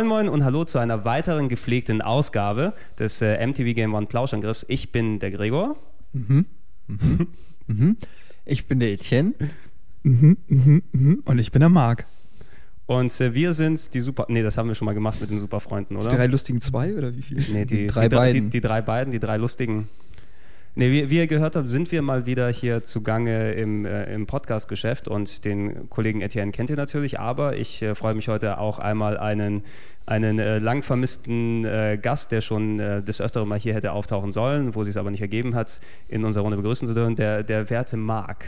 Moin Moin und hallo zu einer weiteren gepflegten Ausgabe des äh, MTV Game One Plauschangriffs. Ich bin der Gregor. Mhm. Mhm. mhm. Ich bin der Etienne. Mhm, mhm, mhm. Und ich bin der Marc. Und äh, wir sind die Super. Nee, das haben wir schon mal gemacht mit den Superfreunden, oder? Die drei lustigen zwei oder wie viele? Nee, die, die drei die, beiden. Die, die, drei beiden, die drei lustigen. Nee, wie, wie, ihr gehört habt, sind wir mal wieder hier zugange im, äh, im Podcast-Geschäft und den Kollegen Etienne kennt ihr natürlich, aber ich äh, freue mich heute auch einmal einen, einen äh, lang vermissten äh, Gast, der schon äh, des Öfteren mal hier hätte auftauchen sollen, wo sich es aber nicht ergeben hat, in unserer Runde begrüßen zu dürfen, der, der werte Marc.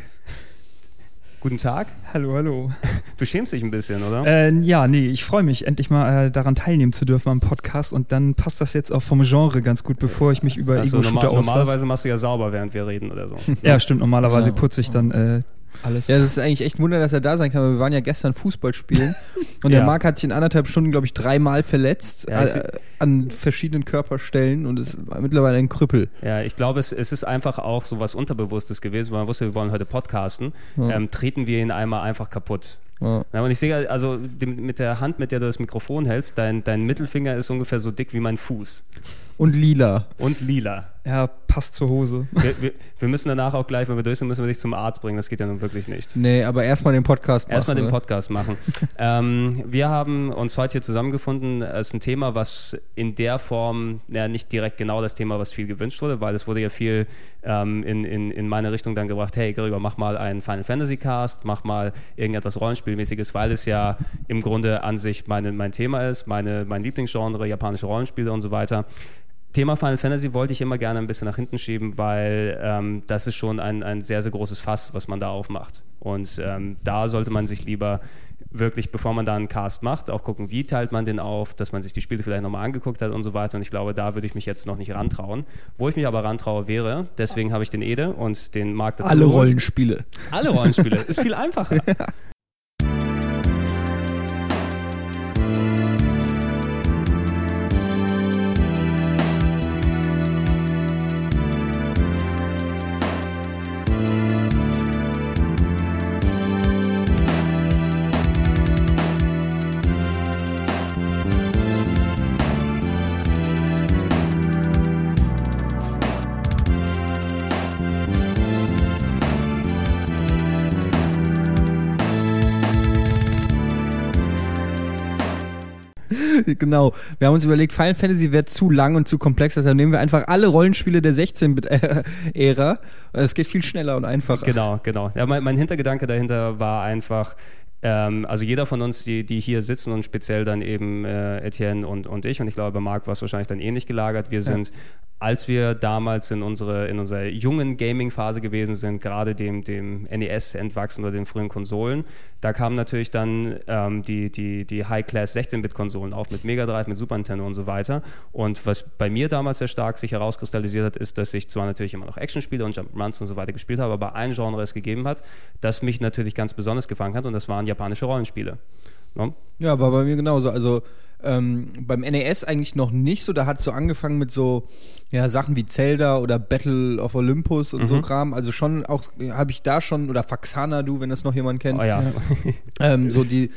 Guten Tag. Hallo, hallo. Du schämst dich ein bisschen, oder? Äh, ja, nee, ich freue mich, endlich mal äh, daran teilnehmen zu dürfen am Podcast und dann passt das jetzt auch vom Genre ganz gut, bevor ich mich über also Ego-Shooter normal, Normalerweise machst du ja sauber, während wir reden oder so. ja, stimmt. Normalerweise putze ich dann äh, alles. Ja, es ist eigentlich echt ein Wunder, dass er da sein kann, weil wir waren ja gestern Fußball spielen und ja. der Marc hat sich in anderthalb Stunden, glaube ich, dreimal verletzt ja, äh, an verschiedenen Körperstellen und ist mittlerweile ein Krüppel. Ja, ich glaube, es, es ist einfach auch so was Unterbewusstes gewesen, weil man wusste, wir wollen heute podcasten. Ja. Ähm, treten wir ihn einmal einfach kaputt. Ja. und ich sehe also mit der Hand, mit der du das Mikrofon hältst, dein, dein Mittelfinger ist ungefähr so dick wie mein Fuß. Und lila. Und lila. Ja, passt zur Hose. Wir, wir, wir, müssen danach auch gleich, wenn wir durch sind, müssen wir dich zum Arzt bringen. Das geht ja nun wirklich nicht. Nee, aber erstmal den Podcast machen. Erstmal den Podcast machen. ähm, wir haben uns heute hier zusammengefunden. Es ist ein Thema, was in der Form, ja, nicht direkt genau das Thema, was viel gewünscht wurde, weil es wurde ja viel ähm, in, in, in meine Richtung dann gebracht, hey Gregor, mach mal einen Final Fantasy Cast, mach mal irgendetwas Rollenspielmäßiges, weil es ja im Grunde an sich meine, mein Thema ist, meine, mein Lieblingsgenre, japanische Rollenspiele und so weiter. Thema Final Fantasy wollte ich immer gerne ein bisschen nach hinten schieben, weil ähm, das ist schon ein, ein sehr, sehr großes Fass, was man da aufmacht. Und ähm, da sollte man sich lieber wirklich, bevor man da einen Cast macht, auch gucken, wie teilt man den auf, dass man sich die Spiele vielleicht nochmal angeguckt hat und so weiter. Und ich glaube, da würde ich mich jetzt noch nicht rantrauen. Wo ich mich aber rantraue wäre, deswegen habe ich den Ede und den Markt dazu. Alle Rollenspiele. Alle Rollenspiele. ist viel einfacher. genau. Wir haben uns überlegt, Final Fantasy wäre zu lang und zu komplex, deshalb nehmen wir einfach alle Rollenspiele der 16-Bit-Ära. Es geht viel schneller und einfacher. Genau, genau. Ja, mein, mein Hintergedanke dahinter war einfach, ähm, also jeder von uns, die, die hier sitzen und speziell dann eben äh, Etienne und, und ich, und ich glaube, bei Marc war es wahrscheinlich dann ähnlich gelagert, wir sind ja als wir damals in, unsere, in unserer jungen Gaming-Phase gewesen sind, gerade dem, dem NES entwachsen oder den frühen Konsolen, da kamen natürlich dann ähm, die, die, die High-Class 16-Bit-Konsolen auf mit Mega Drive, mit Super Nintendo und so weiter. Und was bei mir damals sehr stark sich herauskristallisiert hat, ist, dass ich zwar natürlich immer noch Actionspiele und Jump-Runs und so weiter gespielt habe, aber ein Genre es gegeben hat, das mich natürlich ganz besonders gefangen hat und das waren japanische Rollenspiele. No? Ja, war bei mir genauso. Also ähm, beim NES eigentlich noch nicht so. Da hat es so angefangen mit so ja, Sachen wie Zelda oder Battle of Olympus und mhm. so Kram. Also schon auch, habe ich da schon, oder Faxana, du, wenn das noch jemand kennt. Oh ja. ähm, so die,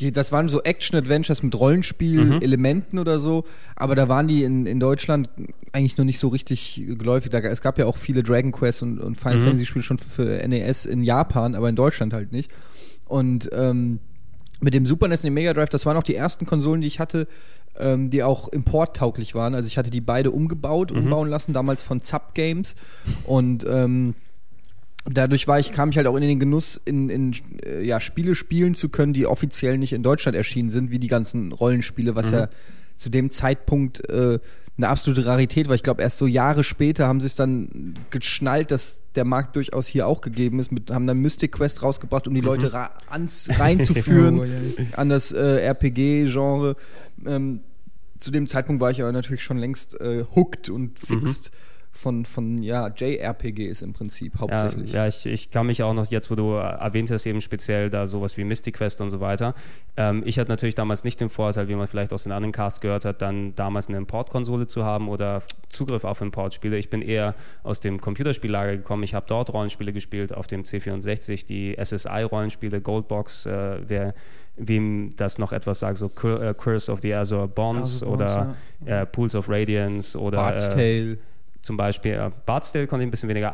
die, das waren so Action-Adventures mit Rollenspiel-Elementen mhm. oder so, aber da waren die in, in Deutschland eigentlich noch nicht so richtig geläufig. Da, es gab ja auch viele Dragon Quest und, und Final mhm. Fantasy-Spiele schon für, für NES in Japan, aber in Deutschland halt nicht. Und ähm, mit dem Super NES und dem Mega Drive, das waren auch die ersten Konsolen, die ich hatte, ähm, die auch importtauglich waren. Also ich hatte die beide umgebaut, mhm. umbauen lassen, damals von Zap Games. Und ähm, dadurch war ich, kam ich halt auch in den Genuss, in, in äh, ja, Spiele spielen zu können, die offiziell nicht in Deutschland erschienen sind, wie die ganzen Rollenspiele, was mhm. ja zu dem Zeitpunkt äh, eine absolute Rarität, weil ich glaube, erst so Jahre später haben sie es dann geschnallt, dass der Markt durchaus hier auch gegeben ist, mit, haben dann Mystic Quest rausgebracht, um die mhm. Leute reinzuführen an das äh, RPG-Genre. Ähm, zu dem Zeitpunkt war ich aber natürlich schon längst äh, hooked und fixed. Mhm von, von ja, JRPGs im Prinzip hauptsächlich. Ja, ja ich, ich kann mich auch noch, jetzt wo du erwähnt hast, eben speziell da sowas wie Mystic Quest und so weiter. Ähm, ich hatte natürlich damals nicht den Vorteil, wie man vielleicht aus den anderen Casts gehört hat, dann damals eine Importkonsole zu haben oder Zugriff auf Importspiele. Ich bin eher aus dem Computerspiellager gekommen. Ich habe dort Rollenspiele gespielt, auf dem C64, die SSI-Rollenspiele, Goldbox, äh, wer wem das noch etwas sagt, so äh, Curse of the Azure Bonds also oder ja. äh, Pools of Radiance oder Bard's Tale zum Beispiel äh, Bard's Tale konnte ich ein bisschen weniger.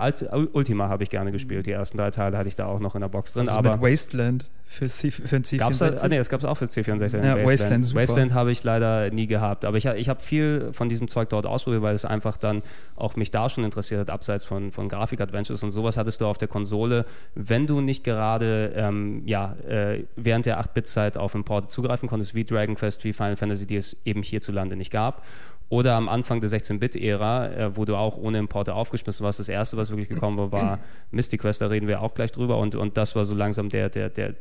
Ultima habe ich gerne gespielt. Die ersten drei Teile hatte ich da auch noch in der Box drin. Also aber mit Wasteland für, C, für ein C64. Gab's da, ah, nee, das gab es auch für C64. Ja, Wasteland, Wasteland, super. Wasteland habe ich leider nie gehabt. Aber ich, ich habe viel von diesem Zeug dort ausprobiert, weil es einfach dann auch mich da schon interessiert hat, abseits von, von Grafik-Adventures und sowas hattest du auf der Konsole, wenn du nicht gerade ähm, ja, äh, während der 8-Bit-Zeit auf Importe zugreifen konntest, wie Dragon Quest, wie Final Fantasy, die es eben hierzulande nicht gab. Oder am Anfang der 16-Bit-Ära, äh, wo du auch ohne Importe aufgeschmissen warst. Das erste, was wirklich gekommen war, war Mystic Quest, da reden wir auch gleich drüber. Und, und das war so langsam der, der, der,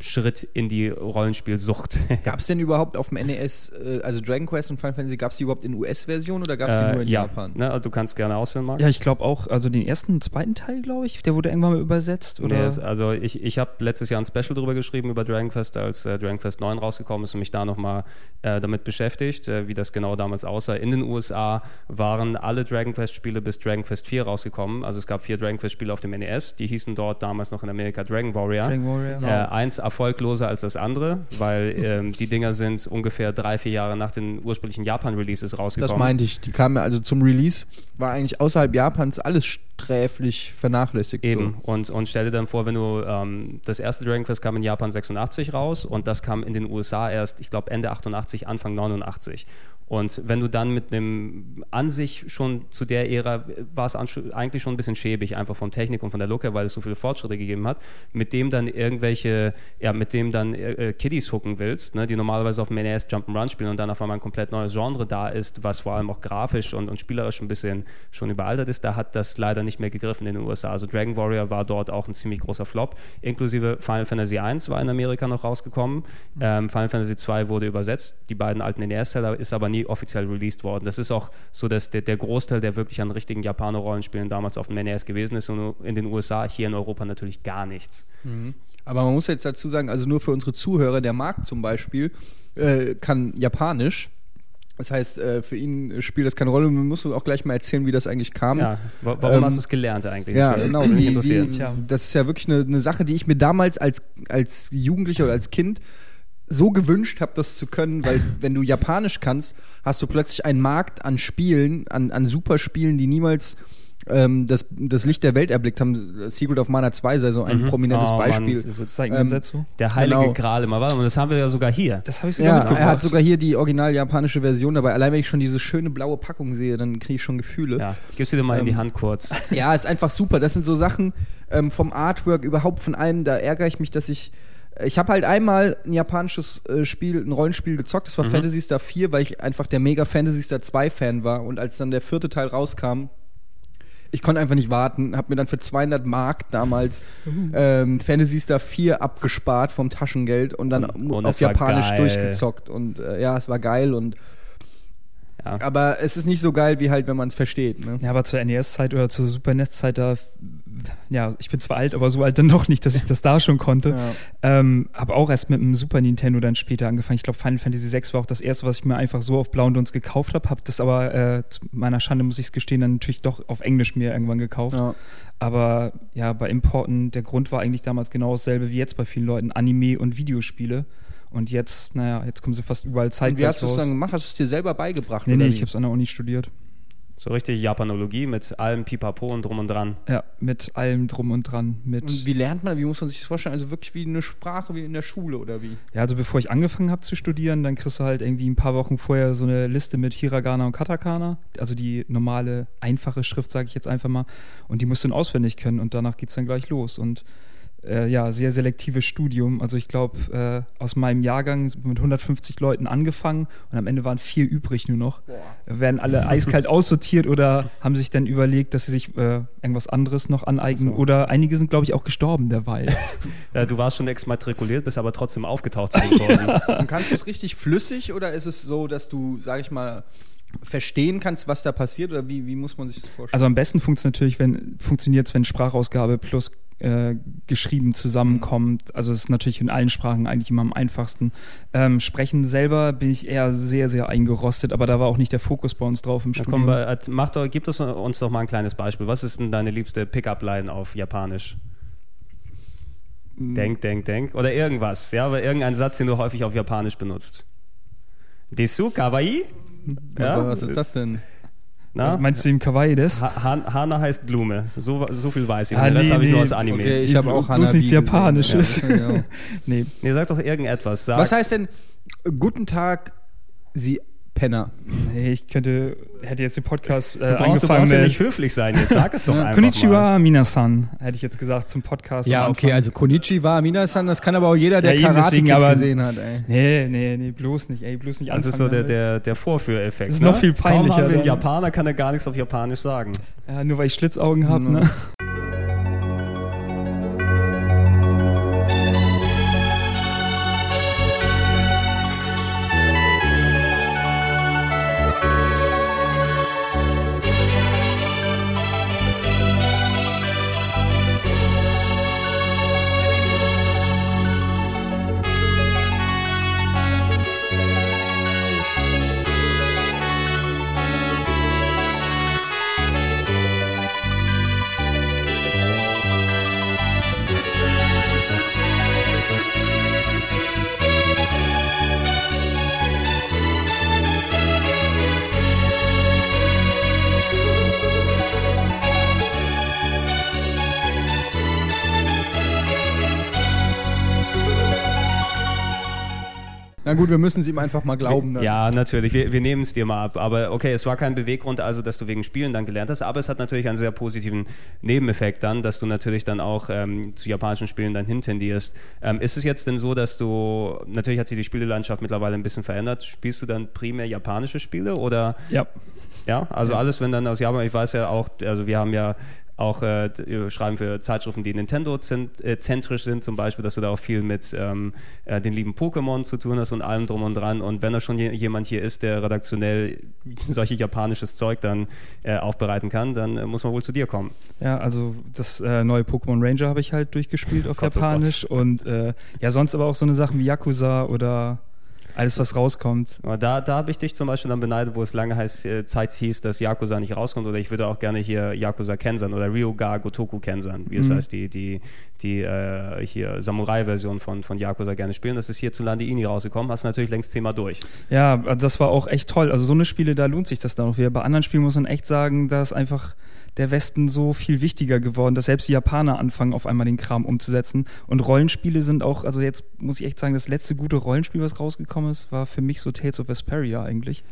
Schritt in die Rollenspielsucht. gab es denn überhaupt auf dem NES, äh, also Dragon Quest und Final Fantasy, gab es die überhaupt in US-Version oder gab es die äh, nur in ja. Japan? Ne, du kannst gerne ausführen, Marc. Ja, ich glaube auch, also den ersten und zweiten Teil, glaube ich, der wurde irgendwann mal übersetzt. Oder? Nee, also ich, ich habe letztes Jahr ein Special drüber geschrieben über Dragon Quest, als äh, Dragon Quest 9 rausgekommen ist und mich da nochmal äh, damit beschäftigt, äh, wie das genau damals aussah. In den USA waren alle Dragon Quest-Spiele bis Dragon Quest 4 rausgekommen. Also es gab vier Dragon Quest-Spiele auf dem NES, die hießen dort damals noch in Amerika Dragon Warrior. Dragon Warrior. Äh, eins erfolgloser als das andere, weil ähm, die Dinger sind ungefähr drei, vier Jahre nach den ursprünglichen Japan-Releases rausgekommen. Das meinte ich. Die kamen also zum Release, war eigentlich außerhalb Japans alles sträflich vernachlässigt. Eben. So. Und, und stell dir dann vor, wenn du ähm, das erste Dragon Quest kam in Japan 86 raus und das kam in den USA erst, ich glaube, Ende 88, Anfang 89. Und wenn du dann mit einem an sich schon zu der Ära war es eigentlich schon ein bisschen schäbig, einfach von Technik und von der Look her, weil es so viele Fortschritte gegeben hat, mit dem dann irgendwelche, ja, mit dem dann äh, Kiddies hooken willst, ne, die normalerweise auf dem NES Jump'n'Run spielen und dann auf einmal ein komplett neues Genre da ist, was vor allem auch grafisch und, und spielerisch ein bisschen schon überaltert ist, da hat das leider nicht mehr gegriffen in den USA. Also Dragon Warrior war dort auch ein ziemlich großer Flop, inklusive Final Fantasy I war in Amerika noch rausgekommen, mhm. ähm, Final Fantasy II wurde übersetzt, die beiden alten NES-Teller ist aber nie nie offiziell released worden. Das ist auch so, dass der, der Großteil, der wirklich an richtigen Japaner-Rollenspielen damals auf dem NES gewesen ist und in den USA, hier in Europa natürlich gar nichts. Mhm. Aber man muss jetzt dazu sagen, also nur für unsere Zuhörer, der Markt zum Beispiel äh, kann Japanisch. Das heißt, äh, für ihn spielt das keine Rolle. Man muss auch gleich mal erzählen, wie das eigentlich kam. Ja, warum ähm, hast du es gelernt eigentlich? Ja, genau. Wie, wie, das ist ja wirklich eine, eine, Sache, die ich mir damals als, als Jugendlicher oder als Kind so gewünscht habe, das zu können, weil wenn du Japanisch kannst, hast du plötzlich einen Markt an Spielen, an, an Superspielen, die niemals ähm, das, das Licht der Welt erblickt haben. Secret of Mana 2 sei so ein mhm. prominentes oh, Beispiel. Ähm, der heilige genau. Gral immer. Warte mal, das haben wir ja sogar hier. Das habe ich sogar ja, mitgebracht. Er hat sogar hier die original japanische Version dabei. Allein wenn ich schon diese schöne blaue Packung sehe, dann kriege ich schon Gefühle. Ja, gib's dir mal ähm, in die ähm, Hand kurz. Ja, ist einfach super. Das sind so Sachen ähm, vom Artwork, überhaupt von allem. Da ärgere ich mich, dass ich ich habe halt einmal ein japanisches äh, Spiel, ein Rollenspiel gezockt, das war mhm. Fantasy Star 4, weil ich einfach der mega Fantasy Star 2 Fan war und als dann der vierte Teil rauskam, ich konnte einfach nicht warten, habe mir dann für 200 Mark damals mhm. ähm, Fantasy Star 4 abgespart vom Taschengeld und dann und, und auf Japanisch durchgezockt und äh, ja, es war geil und ja. Aber es ist nicht so geil, wie halt, wenn man es versteht. Ne? Ja, aber zur NES-Zeit oder zur Super NES-Zeit, da, ja, ich bin zwar alt, aber so alt dann noch nicht, dass ich das da schon konnte. Ja. Ähm, habe auch erst mit dem Super Nintendo dann später angefangen. Ich glaube, Final Fantasy VI war auch das erste, was ich mir einfach so auf Blau und Dunst gekauft habe. Habe das aber, äh, zu meiner Schande muss ich es gestehen, dann natürlich doch auf Englisch mir irgendwann gekauft. Ja. Aber ja, bei Importen, der Grund war eigentlich damals genau dasselbe wie jetzt bei vielen Leuten, Anime und Videospiele. Und jetzt, naja, jetzt kommen sie fast überall zeitgleich Wie hast du es dann gemacht? Hast du es dir selber beigebracht? Nee, nee, ich habe es an der Uni studiert. So richtig Japanologie mit allem Pipapo und drum und dran. Ja, mit allem drum und dran. Mit und wie lernt man, wie muss man sich das vorstellen? Also wirklich wie eine Sprache wie in der Schule oder wie? Ja, also bevor ich angefangen habe zu studieren, dann kriegst du halt irgendwie ein paar Wochen vorher so eine Liste mit Hiragana und Katakana. Also die normale, einfache Schrift, sage ich jetzt einfach mal. Und die musst du dann auswendig können und danach geht es dann gleich los. Und äh, ja, sehr selektives Studium. Also ich glaube, äh, aus meinem Jahrgang mit 150 Leuten angefangen und am Ende waren vier übrig nur noch. Boah. Werden alle eiskalt aussortiert oder haben sich dann überlegt, dass sie sich äh, irgendwas anderes noch aneignen. So. Oder einige sind, glaube ich, auch gestorben derweil. ja, du warst schon exmatrikuliert, bist aber trotzdem aufgetaucht zu den Kursen. Ja. kannst du es richtig flüssig oder ist es so, dass du, sag ich mal, verstehen kannst, was da passiert oder wie, wie muss man sich das vorstellen? Also am besten funktioniert natürlich, wenn funktioniert wenn Sprachausgabe plus äh, geschrieben zusammenkommt. Also es ist natürlich in allen Sprachen eigentlich immer am einfachsten. Ähm, Sprechen selber bin ich eher sehr, sehr eingerostet, aber da war auch nicht der Fokus bei uns drauf im Na, Studium. komm, mach doch, gib das uns doch mal ein kleines Beispiel. Was ist denn deine liebste Pickup-Line auf Japanisch? Denk, denk, denk. Oder irgendwas, ja, aber irgendein Satz, den du häufig auf Japanisch benutzt. Desu, kawaii? Aber was ist das denn? Na? Was meinst du im Kawaii des? Ha Han Hana heißt Blume. So, so viel weiß ich. Ah, den nee, habe ich nur aus Animes. Okay, ich habe auch Bloß nichts gesehen. Japanisches. Ja, ja. Nee, Nee, sag doch irgendetwas. Sag, Was heißt denn Guten Tag, Sie Penner? nee, ich könnte, hätte jetzt den Podcast äh, du brauchst, du angefangen brauchst ja nicht höflich sein. Jetzt sag es doch einfach mal. Konnichiwa Minasan, hätte ich jetzt gesagt zum Podcast. Ja, okay, also Konnichiwa, Minasan, das kann aber auch jeder, der Ja, Karate deswegen, Kid aber- gesehen hat, ey. Nee, nee, nee, bloß nicht, ey, bloß nicht Das ist so der, der, der Vorführeffekt. Das ist ne? noch viel Kaum peinlicher haben wir einen. Japaner, kann er gar nichts auf Japanisch sagen. Ja, nur weil ich Schlitzaugen habe, Mhm. ne? Gut, wir müssen es ihm einfach mal glauben. Dann. Ja, natürlich. Wir, wir nehmen es dir mal ab. Aber okay, es war kein Beweggrund, also dass du wegen Spielen dann gelernt hast. Aber es hat natürlich einen sehr positiven Nebeneffekt dann, dass du natürlich dann auch ähm, zu japanischen Spielen dann hintendierst. Ähm, ist es jetzt denn so, dass du, natürlich hat sich die Spielelandschaft mittlerweile ein bisschen verändert. Spielst du dann primär japanische Spiele oder Ja. ja, also alles, wenn dann aus Japan, ich weiß ja auch, also wir haben ja auch äh, wir schreiben für Zeitschriften, die Nintendo-zentrisch sind, zum Beispiel, dass du da auch viel mit ähm, äh, den lieben Pokémon zu tun hast und allem drum und dran. Und wenn da schon je, jemand hier ist, der redaktionell solche japanisches Zeug dann äh, aufbereiten kann, dann äh, muss man wohl zu dir kommen. Ja, also das äh, neue Pokémon Ranger habe ich halt durchgespielt auf Gott, oh Japanisch und äh, ja, sonst aber auch so eine Sachen wie Yakuza oder alles, was rauskommt. Aber da, da habe ich dich zum Beispiel dann beneidet, wo es lange heißt, äh, Zeit hieß, dass Yakuza nicht rauskommt. Oder ich würde auch gerne hier Yakuza Kensan oder Ryuga Gotoku Kensan, wie es Mhm. heißt, die, die, die äh, hier Samurai-Version von, von Yakuza gerne spielen. Das ist hierzulande eh nie rausgekommen. Hast du natürlich längst zehnmal durch. Ja, das war auch echt toll. Also so eine Spiele, da lohnt sich das dann auch wieder. Bei anderen Spielen muss man echt sagen, da ist einfach der Westen so viel wichtiger geworden, dass selbst die Japaner anfangen, auf einmal den Kram umzusetzen. Und Rollenspiele sind auch, also jetzt muss ich echt sagen, das letzte gute Rollenspiel, was rausgekommen ist, war für mich so Tales of Vesperia eigentlich.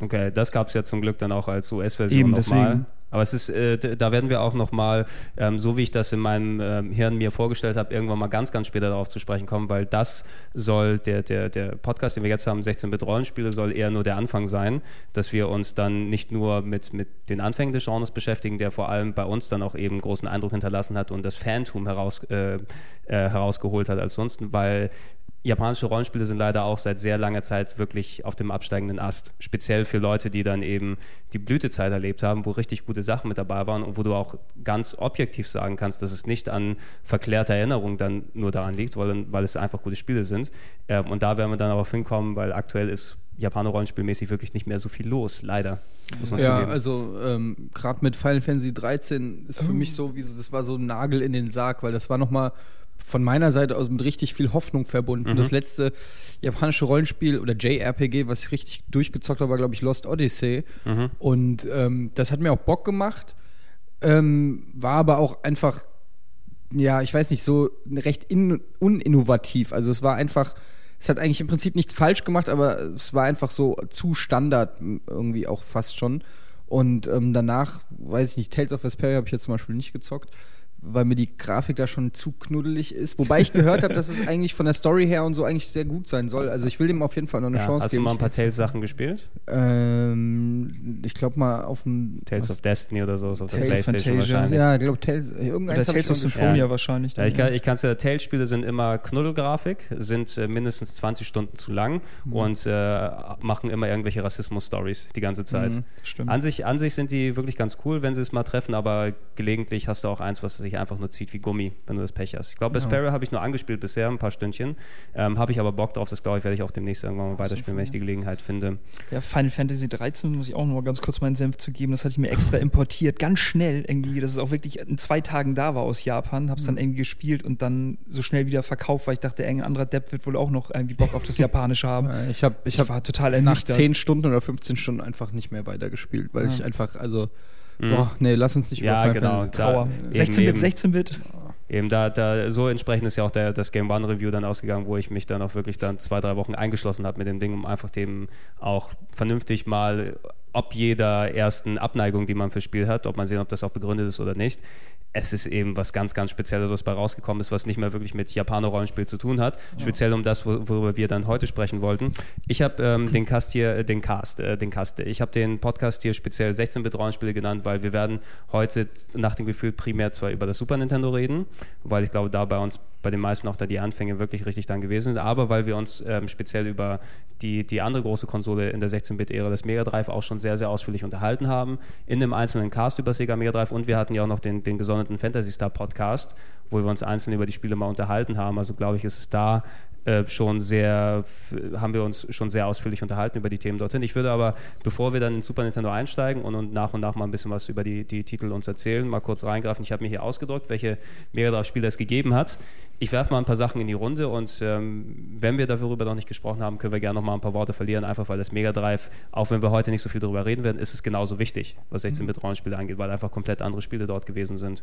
Okay, das gab es ja zum Glück dann auch als US-Version nochmal. Aber es ist, äh, da werden wir auch nochmal, ähm, so wie ich das in meinem ähm, Hirn mir vorgestellt habe, irgendwann mal ganz, ganz später darauf zu sprechen kommen, weil das soll, der, der, der Podcast, den wir jetzt haben, 16-Bit-Rollenspiele, soll eher nur der Anfang sein, dass wir uns dann nicht nur mit, mit den Anfängen des Genres beschäftigen, der vor allem bei uns dann auch eben großen Eindruck hinterlassen hat und das Phantom heraus, äh, äh, herausgeholt hat als sonst, weil japanische Rollenspiele sind leider auch seit sehr langer Zeit wirklich auf dem absteigenden Ast. Speziell für Leute, die dann eben die Blütezeit erlebt haben, wo richtig gute Sachen mit dabei waren und wo du auch ganz objektiv sagen kannst, dass es nicht an verklärter Erinnerung dann nur daran liegt, weil, weil es einfach gute Spiele sind. Ähm, und da werden wir dann darauf hinkommen, weil aktuell ist Japaner rollenspielmäßig wirklich nicht mehr so viel los, leider. Muss man Ja, zugeben. also ähm, gerade mit Final Fantasy 13 ist für mich so, wie so, das war so ein Nagel in den Sarg, weil das war nochmal von meiner Seite aus mit richtig viel Hoffnung verbunden. Das letzte japanische Rollenspiel oder JRPG, was ich richtig durchgezockt habe, war, glaube ich, Lost Odyssey. Und ähm, das hat mir auch Bock gemacht, ähm, war aber auch einfach, ja, ich weiß nicht, so recht in, uninnovativ. Also es war einfach, es hat eigentlich im Prinzip nichts falsch gemacht, aber es war einfach so zu Standard irgendwie auch fast schon. Und ähm, danach, weiß ich nicht, Tales of Vesperia habe ich jetzt zum Beispiel nicht gezockt, weil mir die Grafik da schon zu knuddelig ist. Wobei ich gehört habe, dass es eigentlich von der Story her und so eigentlich sehr gut sein soll. Also ich will dem auf jeden Fall noch eine Ja, Chance hast geben. du mal ein paar Tales-Sachen gespielt? Ähm, ich glaube mal auf dem Tales of Destiny oder so, ist auf der Tales of Playstation Fantasia. wahrscheinlich. Ja, ich glaube Tales. Hab ich Tales of Symphonia Ja. wahrscheinlich. Ja, ich kann ich kann's ja, Tales-Spiele sind immer Knuddelgrafik, sind äh, mindestens 20 Stunden zu lang Mhm. und äh, machen immer irgendwelche Rassismus-Stories die ganze Zeit. Mhm, stimmt. An sich, an sich sind die wirklich ganz cool, wenn sie es mal treffen, aber gelegentlich hast du auch eins, was sich einfach nur zieht wie Gummi, wenn du das Pech hast. Ich glaube, Ja. Sparrow habe ich nur angespielt bisher, ein paar Stündchen. Ähm, habe ich aber Bock drauf, das glaube ich, werde ich auch demnächst irgendwann mal weiterspielen, wenn ich die Gelegenheit finde. Ja, Final Fantasy 13 muss ich auch noch mal ganz kurz meinen Senf zu geben. Das hatte ich mir extra importiert, ganz schnell irgendwie, dass es auch wirklich in zwei Tagen da war aus Japan. Hab's dann Mhm. irgendwie gespielt und dann so schnell wieder verkauft, weil ich dachte, irgendein anderer Depp wird wohl auch noch irgendwie Bock auf das Japanische haben. Ja, Ich habe ich Ich hab war total nach ernüchtert. 10 Stunden oder 15 Stunden einfach nicht mehr weitergespielt, weil Ja. ich einfach, also, Mhm. boah, nee, lass uns nicht Ja, genau. Trauer. Da- 16-Bit, eben, eben. 16-Bit. Eben da, da so entsprechend ist ja auch der, das Game One Review dann ausgegangen, wo ich mich dann auch wirklich dann zwei, drei Wochen eingeschlossen habe mit dem Ding, um einfach dem auch vernünftig mal, ob jeder ersten Abneigung, die man fürs Spiel hat, ob man sehen, ob das auch begründet ist oder nicht. Es ist eben was ganz, ganz Spezielles, was bei rausgekommen ist, was nicht mehr wirklich mit Japaner-Rollenspiel zu tun hat. Speziell um das, wo- worüber wir dann heute sprechen wollten. Ich habe ähm, den Cast hier, äh, den Cast, äh, den Cast, ich habe den Podcast hier speziell 16-Bit-Rollenspiele genannt, weil wir werden heute nach dem Gefühl primär zwar über das Super Nintendo reden, weil ich glaube, da bei uns bei den meisten auch da die Anfänge wirklich richtig dann gewesen sind, aber weil wir uns ähm, speziell über die, die andere große Konsole in der 16-Bit-Ära, das Mega Drive, auch schon sehr, sehr ausführlich unterhalten haben, in einem einzelnen Cast über Sega Mega Drive und wir hatten ja auch noch den, den gesonderten Fantasy Star Podcast, wo wir uns einzeln über die Spiele mal unterhalten haben, also glaube ich, ist es da äh, schon sehr, haben wir uns schon sehr ausführlich unterhalten über die Themen dorthin. Ich würde aber, bevor wir dann in Super Nintendo einsteigen und, und nach und nach mal ein bisschen was über die, die Titel uns erzählen, mal kurz reingreifen. Ich habe mir hier ausgedruckt, welche Mega Drive-Spiele es gegeben hat. Ich werfe mal ein paar Sachen in die Runde und ähm, wenn wir darüber noch nicht gesprochen haben, können wir gerne noch mal ein paar Worte verlieren, einfach weil das Mega Drive, auch wenn wir heute nicht so viel darüber reden werden, ist es genauso wichtig, was 16-Bit-Rollenspiele angeht, weil einfach komplett andere Spiele dort gewesen sind.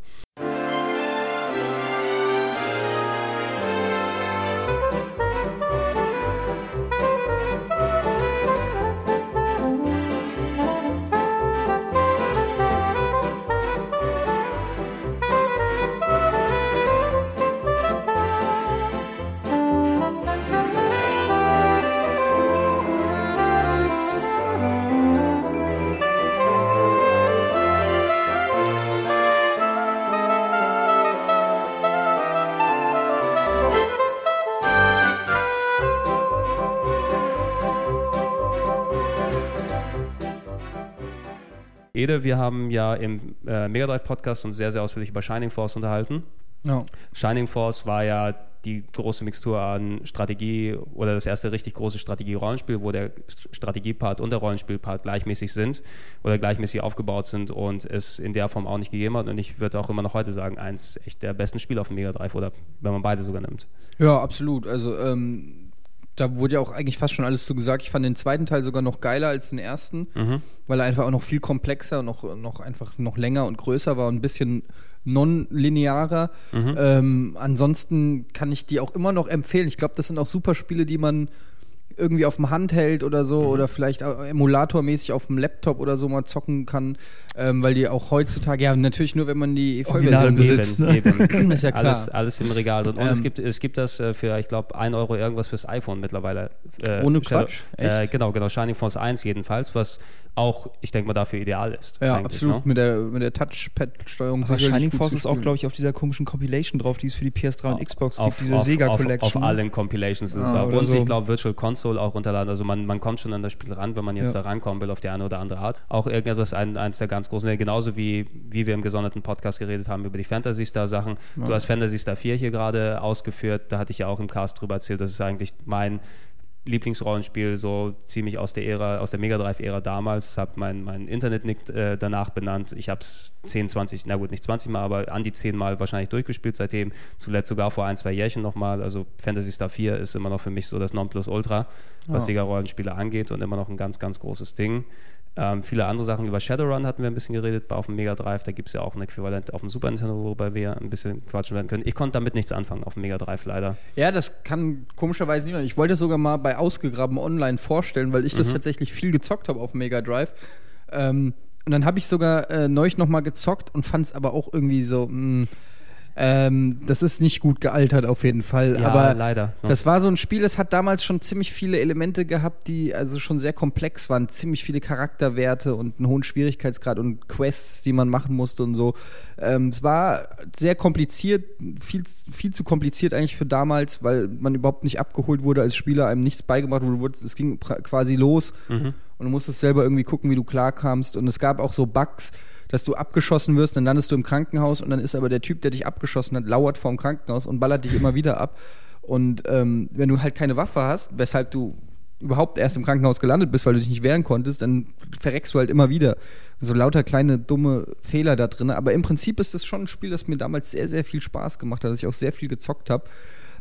Ede, wir haben ja im äh, Mega Drive Podcast uns sehr, sehr ausführlich über Shining Force unterhalten. Ja. Shining Force war ja die große Mixtur an Strategie oder das erste richtig große Strategie-Rollenspiel, wo der Strategiepart und der Rollenspielpart gleichmäßig sind oder gleichmäßig aufgebaut sind und es in der Form auch nicht gegeben hat. Und ich würde auch immer noch heute sagen, eins echt der besten Spiele auf dem Mega Drive oder wenn man beide sogar nimmt. Ja, absolut. Also, ähm, da wurde ja auch eigentlich fast schon alles zu gesagt. Ich fand den zweiten Teil sogar noch geiler als den ersten, Mhm. weil er einfach auch noch viel komplexer, noch, noch einfach noch länger und größer war und ein bisschen non-linearer. Mhm. Ähm, ansonsten kann ich die auch immer noch empfehlen. Ich glaube, das sind auch super Spiele, die man irgendwie auf dem Handheld oder so Mhm. oder vielleicht emulatormäßig auf dem Laptop oder so mal zocken kann, ähm, weil die auch heutzutage, ja natürlich nur, wenn man die Original Vollversion besitzt. ne? eben. Ist ja klar. Alles, alles im Regal drin. Und es, Ähm. gibt, es gibt das äh, für, ich glaube, 1 Euro irgendwas fürs iPhone mittlerweile. Äh, Ohne Shadow- Quatsch? Äh, Echt? genau, genau. Shining Force 1 jedenfalls, was auch, ich denke mal, dafür ideal ist. Ja, eigentlich, absolut. ne? Mit der, mit der Touchpad-Steuerung. Aber Shining Force ist auch, glaube ich, auf dieser komischen Compilation drauf, die es für die PS3 und Xbox auf, gibt, diese auf, Sega auf, Collection. Auf allen Compilations ist es Ah, da. Und so. ich glaube, Virtual Console auch runterladen. Also man, man kommt schon an das Spiel ran, wenn man jetzt Ja. da rankommen will, auf die eine oder andere Art. Auch irgendetwas, ein, eins der ganz großen, genauso wie, wie wir im gesonderten Podcast geredet haben über die Fantasy Star Sachen. Du hast Fantasy Star 4 hier gerade ausgeführt. Da hatte ich ja auch im Cast drüber erzählt. Das ist eigentlich mein Lieblingsrollenspiel, so ziemlich aus der Ära, aus der Mega Drive-Ära damals. Habe mein, mein Internet-Nick äh, danach benannt. Ich habe es 10, 20, na gut, nicht 20 Mal, aber an die 10 Mal wahrscheinlich durchgespielt seitdem. Zuletzt sogar vor ein, zwei Jährchen nochmal. Also Fantasy Star 4 ist immer noch für mich so das Nonplusultra, was Ja. Sega-Rollenspiele angeht und immer noch ein ganz, ganz großes Ding. Ähm, viele andere Sachen über Shadowrun hatten wir ein bisschen geredet auf dem Mega Drive. Da gibt es ja auch ein Äquivalent auf dem Super Nintendo, wobei wir ein bisschen quatschen werden können. Ich konnte damit nichts anfangen auf dem Mega Drive leider. Ja, das kann komischerweise niemand. Ich wollte es sogar mal bei Ausgegraben online vorstellen, weil ich Mhm. das tatsächlich viel gezockt habe auf dem Mega Drive. Ähm, und dann habe ich sogar äh, neulich noch mal gezockt und fand es aber auch irgendwie so, mh, Ähm, das ist nicht gut gealtert auf jeden Fall. Ja, aber leider. ne? das war so ein Spiel, das hat damals schon ziemlich viele Elemente gehabt, die also schon sehr komplex waren. Ziemlich viele Charakterwerte und einen hohen Schwierigkeitsgrad und Quests, die man machen musste und so. Ähm, es war sehr kompliziert, viel, viel zu kompliziert eigentlich für damals, weil man überhaupt nicht abgeholt wurde als Spieler, einem nichts beigebracht wurde. Es ging quasi los Mhm. und du musstest selber irgendwie gucken, wie du klarkamst. Und es gab auch so Bugs, dass du abgeschossen wirst, dann landest du im Krankenhaus und dann ist aber der Typ, der dich abgeschossen hat, lauert vorm Krankenhaus und ballert dich immer wieder ab. Und ähm, wenn du halt keine Waffe hast, weshalb du überhaupt erst im Krankenhaus gelandet bist, weil du dich nicht wehren konntest, dann verreckst du halt immer wieder. So lauter kleine dumme Fehler da drin. Aber im Prinzip ist das schon ein Spiel, das mir damals sehr, sehr viel Spaß gemacht hat, dass ich auch sehr viel gezockt habe.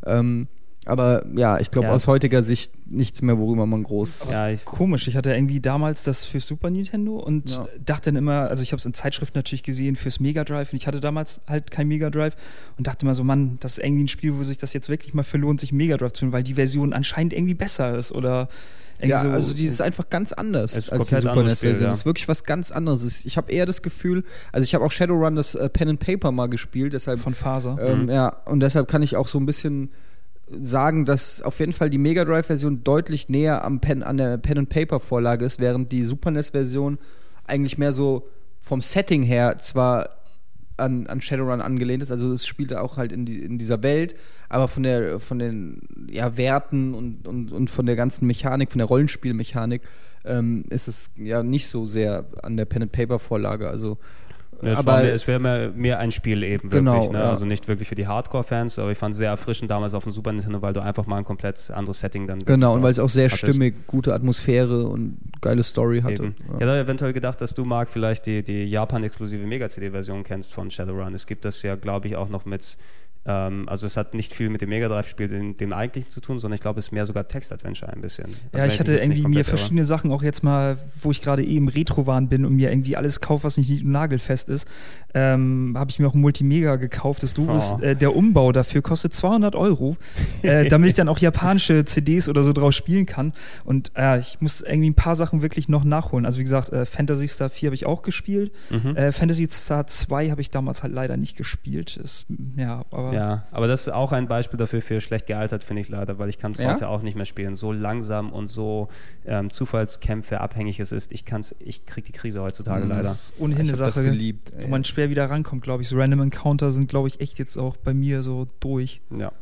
Ähm, aber ja, ich glaube Ja. aus heutiger Sicht nichts mehr, worüber man groß. Ja, ich, Komisch, ich hatte irgendwie damals das für Super Nintendo und Ja. dachte dann immer, also ich habe es in Zeitschriften natürlich gesehen fürs Mega Drive und ich hatte damals halt kein Mega Drive und dachte immer so, Mann, das ist irgendwie ein Spiel, wo sich das jetzt wirklich mal verlohnt, sich Mega Drive zu holen, weil die Version anscheinend irgendwie besser ist oder irgendwie Ja, so. also die ist einfach ganz anders als die Super NES-Version. ja. Es ist wirklich was ganz anderes. Ich habe eher das Gefühl, also ich habe auch Shadowrun das äh, Pen and Paper mal gespielt, deshalb von Faser. ähm, Mhm. ja und deshalb kann ich auch so ein bisschen sagen, dass auf jeden Fall die Mega Drive Version deutlich näher am Pen an der Pen and Paper Vorlage ist, während die Super NES Version eigentlich mehr so vom Setting her zwar an, an Shadowrun angelehnt ist, also es spielte auch halt in, die, in dieser Welt, aber von der von den ja, Werten und, und, und von der ganzen Mechanik, von der Rollenspielmechanik ähm, ist es ja nicht so sehr an der Pen and Paper Vorlage, also Ja, es, aber war mehr, es wäre mehr, mehr ein Spiel eben, Genau, wirklich. Ne? ja. Also nicht wirklich für die Hardcore-Fans, aber ich fand es sehr erfrischend damals auf dem Super Nintendo, weil du einfach mal ein komplett anderes Setting dann Genau, und weil es auch sehr hattest. stimmig, gute Atmosphäre und geile Story hatte. Eben. Ich Ja. hätte eventuell gedacht, dass du, Marc, vielleicht die, die Japan-exklusive Mega-CD-Version kennst von Shadowrun. Es gibt das ja, glaube ich, auch noch mit, ähm, also es hat nicht viel mit dem Mega Drive-Spiel, dem, dem eigentlichen zu tun, sondern ich glaube, es ist mehr sogar Text-Adventure ein bisschen. Also Ja, ich hatte irgendwie mir komplett irre. verschiedene Sachen auch jetzt mal, wo ich gerade eben Retro-Wahn bin und mir irgendwie alles kaufe, was nicht nagelfest ist, ähm, habe ich mir auch ein Multimega gekauft. Das Doofe ist, Oh. äh, der Umbau dafür kostet 200 Euro, äh, damit ich dann auch japanische CDs oder so draus spielen kann. Und äh, ich muss irgendwie ein paar Sachen wirklich noch nachholen. Also wie gesagt, äh, Fantasy Star 4 habe ich auch gespielt. Mhm. Äh, Fantasy Star 2 habe ich damals halt leider nicht gespielt. Ist, ja, aber Ja, aber das ist auch ein Beispiel dafür für schlecht gealtert, finde ich leider, weil ich kann es Ja? heute auch nicht mehr spielen. So langsam und so ähm, Zufallskämpfe abhängig es ist. Ich kann's, ich kriege die Krise heutzutage Mhm. leider. das ist ohnehin Ich eine hab das Sache, geliebt, wo man schwer wieder rankommt, glaube ich. So Random Encounter sind, glaube ich, echt jetzt auch bei mir so durch. Ja.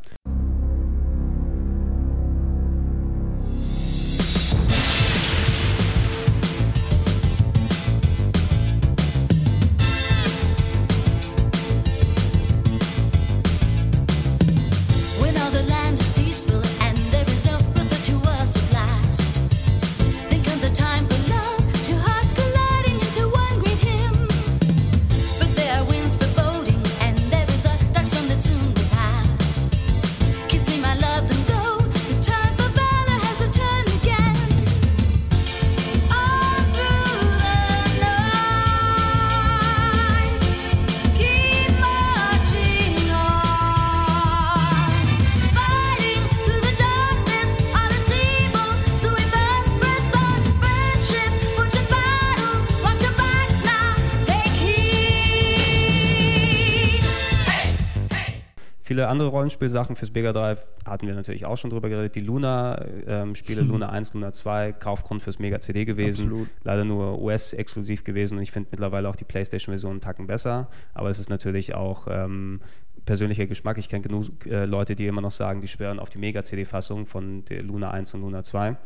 Viele andere Rollenspielsachen fürs Mega Drive hatten wir natürlich auch schon drüber geredet. Die Luna-Spiele, Luna 1, Luna 2, Kaufgrund fürs Mega CD gewesen. Absolut. Leider nur US-exklusiv gewesen und ich finde mittlerweile auch die PlayStation-Version einen Tacken besser. Aber es ist natürlich auch ähm, persönlicher Geschmack. Ich kenne genug äh, Leute, die immer noch sagen, die schwören auf die Mega-CD-Fassung von der Luna 1 und Luna 2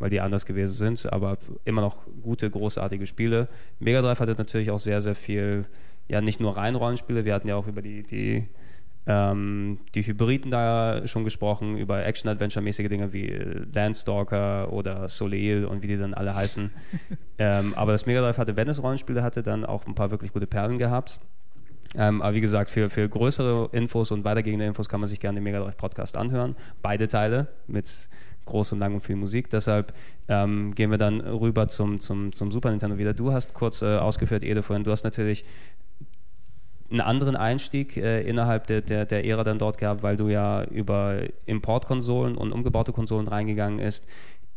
weil die anders gewesen sind, aber immer noch gute, großartige Spiele. Mega Drive hatte natürlich auch sehr, sehr viel, ja, nicht nur rein Rollenspiele, wir hatten ja auch über die, die, ähm, die Hybriden da schon gesprochen, über Action-Adventure-mäßige Dinge wie äh, Landstalker oder Soleil und wie die dann alle heißen. ähm, aber das Mega Drive hatte, wenn es Rollenspiele hatte, dann auch ein paar wirklich gute Perlen gehabt. Ähm, aber wie gesagt, für, für größere Infos und weitergehende Infos kann man sich gerne den Mega Drive Podcast anhören. Beide Teile mit groß und lang und viel Musik. Deshalb ähm, gehen wir dann rüber zum, zum, zum Super Nintendo wieder. Du hast kurz äh, ausgeführt, Ede, vorhin, du hast natürlich einen anderen Einstieg äh, innerhalb der, der, der Ära dann dort gehabt, weil du ja über Importkonsolen und umgebaute Konsolen reingegangen ist.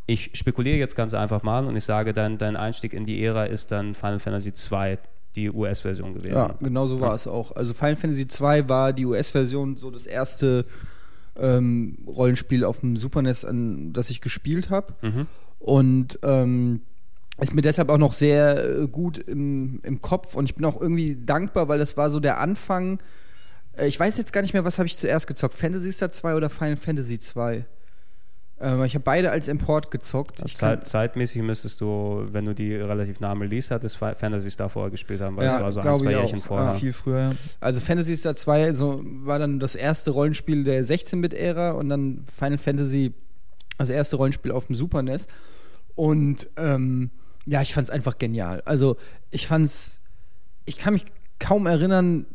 Ich spekuliere jetzt ganz einfach mal und ich sage, dein, dein Einstieg in die Ära ist dann Final Fantasy II die US-Version gewesen. Ja, genau so war es auch. Also Final Fantasy II war die US-Version so das erste ähm, Rollenspiel auf dem Super NES, an das ich gespielt habe. Mhm. Und ähm, ist mir deshalb auch noch sehr äh, gut im, im Kopf und ich bin auch irgendwie dankbar, weil das war so der Anfang. Äh, ich weiß jetzt gar nicht mehr, was habe ich zuerst gezockt? Fantasy Star 2 oder Final Fantasy 2? Ähm, ich habe beide als Import gezockt. Zeit, zeitmäßig müsstest du, wenn du die relativ nah am Release hattest, Fantasy Star vorher gespielt haben, weil Ja, es war so ein, zwei Jährchen auch. vorher. Ja. Viel früher. Also Fantasy Star 2 so, war dann das erste Rollenspiel der 16-Bit-Ära und dann Final Fantasy das erste Rollenspiel auf dem Super NES. Und ähm, ja, ich fand es einfach genial. Also ich fand's, ich kann mich kaum erinnern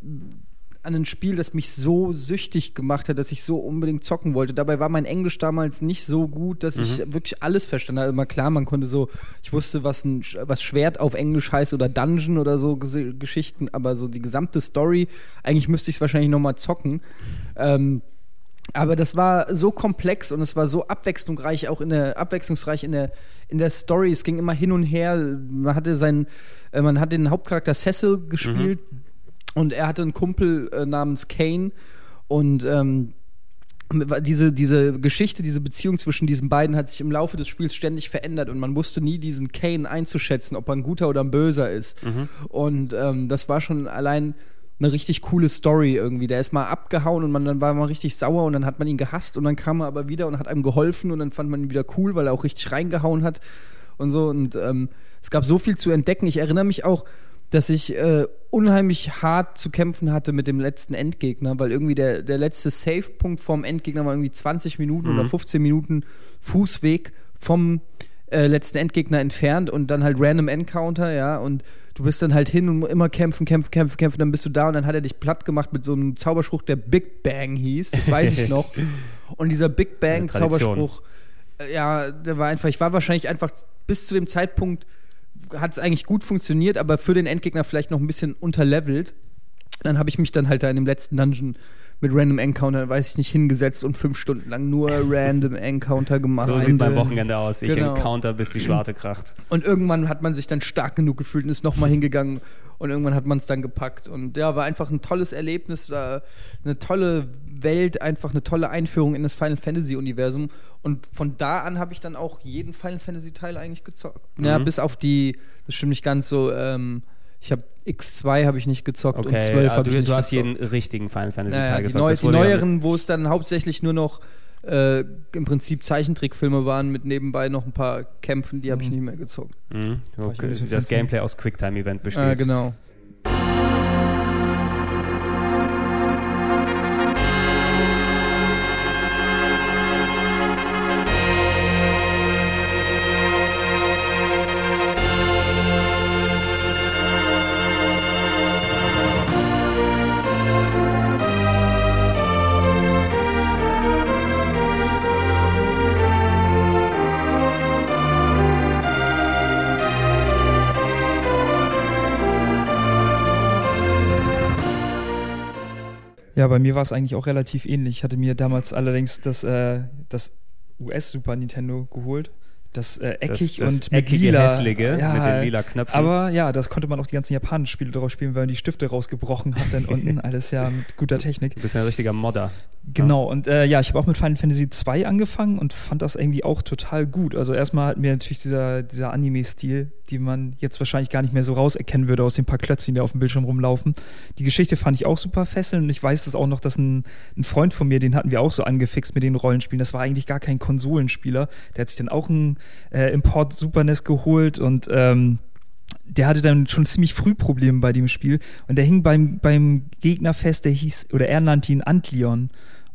an ein Spiel, das mich so süchtig gemacht hat, dass ich so unbedingt zocken wollte. Dabei war mein Englisch damals nicht so gut, dass ich wirklich alles verstanden habe. Also mal klar, man konnte so, ich wusste, was ein was Schwert auf Englisch heißt oder Dungeon oder so Ges- Geschichten, aber so die gesamte Story, eigentlich müsste ich es wahrscheinlich nochmal zocken. Ähm, aber das war so komplex und es war so abwechslungsreich, auch in der abwechslungsreich in der in der Story. Es ging immer hin und her. Man hatte seinen, äh, man hat den Hauptcharakter Cecil gespielt und er hatte einen Kumpel äh, namens Kane und ähm, diese, diese Geschichte, diese Beziehung zwischen diesen beiden hat sich im Laufe des Spiels ständig verändert und man wusste nie diesen Kane einzuschätzen, ob er ein guter oder ein böser ist. Und ähm, das war schon allein eine richtig coole Story irgendwie. Der ist mal abgehauen und man dann war man richtig sauer und dann hat man ihn gehasst und dann kam er aber wieder und hat einem geholfen und dann fand man ihn wieder cool, weil er auch richtig reingehauen hat und so. Und ähm, es gab so viel zu entdecken. Ich erinnere mich auch, dass ich äh, unheimlich hart zu kämpfen hatte mit dem letzten Endgegner, weil irgendwie der, der letzte Save-Punkt vom Endgegner war irgendwie 20 Minuten oder 15 Minuten Fußweg vom äh, letzten Endgegner entfernt und dann halt Random Encounter, ja, und du bist dann halt hin und immer kämpfen, kämpfen, kämpfen, kämpfen, dann bist du da und dann hat er dich platt gemacht mit so einem Zauberspruch, der Big Bang hieß, das weiß ich noch. Und dieser Big Bang. Zauberspruch, äh, ja, der war einfach, ich war wahrscheinlich einfach bis zu dem Zeitpunkt hat es eigentlich gut funktioniert, aber für den Endgegner vielleicht noch ein bisschen unterlevelt. Dann habe ich mich dann halt da in dem letzten Dungeon mit Random Encounter, weiß ich nicht, hingesetzt und fünf Stunden lang nur Random Encounter gemacht. So sieht mein Wochenende aus. Ich Genau. encounter, bis die Schwarte kracht. Und irgendwann hat man sich dann stark genug gefühlt und ist nochmal hingegangen und irgendwann hat man es dann gepackt. Und ja, war einfach ein tolles Erlebnis, war eine tolle Welt, einfach eine tolle Einführung in das Final Fantasy Universum. Und von da an habe ich dann auch jeden Final Fantasy Teil eigentlich gezockt. Ja, Mhm. bis auf die, das stimmt nicht ganz so, ähm, ich habe X2 habe ich nicht gezockt und Okay, 12 aber habe ich nicht du hast gezockt. jeden richtigen Final Fantasy Naja, Teil die, gezockt. neu, die ja- neueren, wo es dann hauptsächlich nur noch äh, im Prinzip Zeichentrickfilme waren mit nebenbei noch ein paar Kämpfen, die habe ich nicht mehr gezockt. Mhm, okay. Das. Gameplay aus Quicktime-Event besteht. Ah, genau. Ja, bei mir war es eigentlich auch relativ ähnlich. Ich hatte mir damals allerdings das, äh, das US Super Nintendo geholt. Das äh, eckig das und mit eckige, lila. hässliche ja, mit den lila Knöpfen. Aber ja, das konnte man auch die ganzen japanischen Spiele drauf spielen, weil man die Stifte rausgebrochen hat dann unten. Alles ja mit guter Technik. Du bist ja ein richtiger Modder. Genau, und äh, ja, ich habe auch mit Final Fantasy 2 angefangen und fand das irgendwie auch total gut. Also erstmal hat mir natürlich dieser, dieser Anime-Stil, die man jetzt wahrscheinlich gar nicht mehr so rauserkennen würde aus den paar Klötzchen, die auf dem Bildschirm rumlaufen. Die Geschichte fand ich auch super fesselnd und ich weiß es auch noch, dass ein, ein Freund von mir, den hatten wir auch so angefixt mit den Rollenspielen. Das war eigentlich gar kein Konsolenspieler. Der hat sich dann auch ein äh, Import Super NES geholt und ähm, der hatte dann schon ziemlich früh Probleme bei dem Spiel und der hing beim, beim Gegner fest, der hieß, oder er nannte ihn Antlion.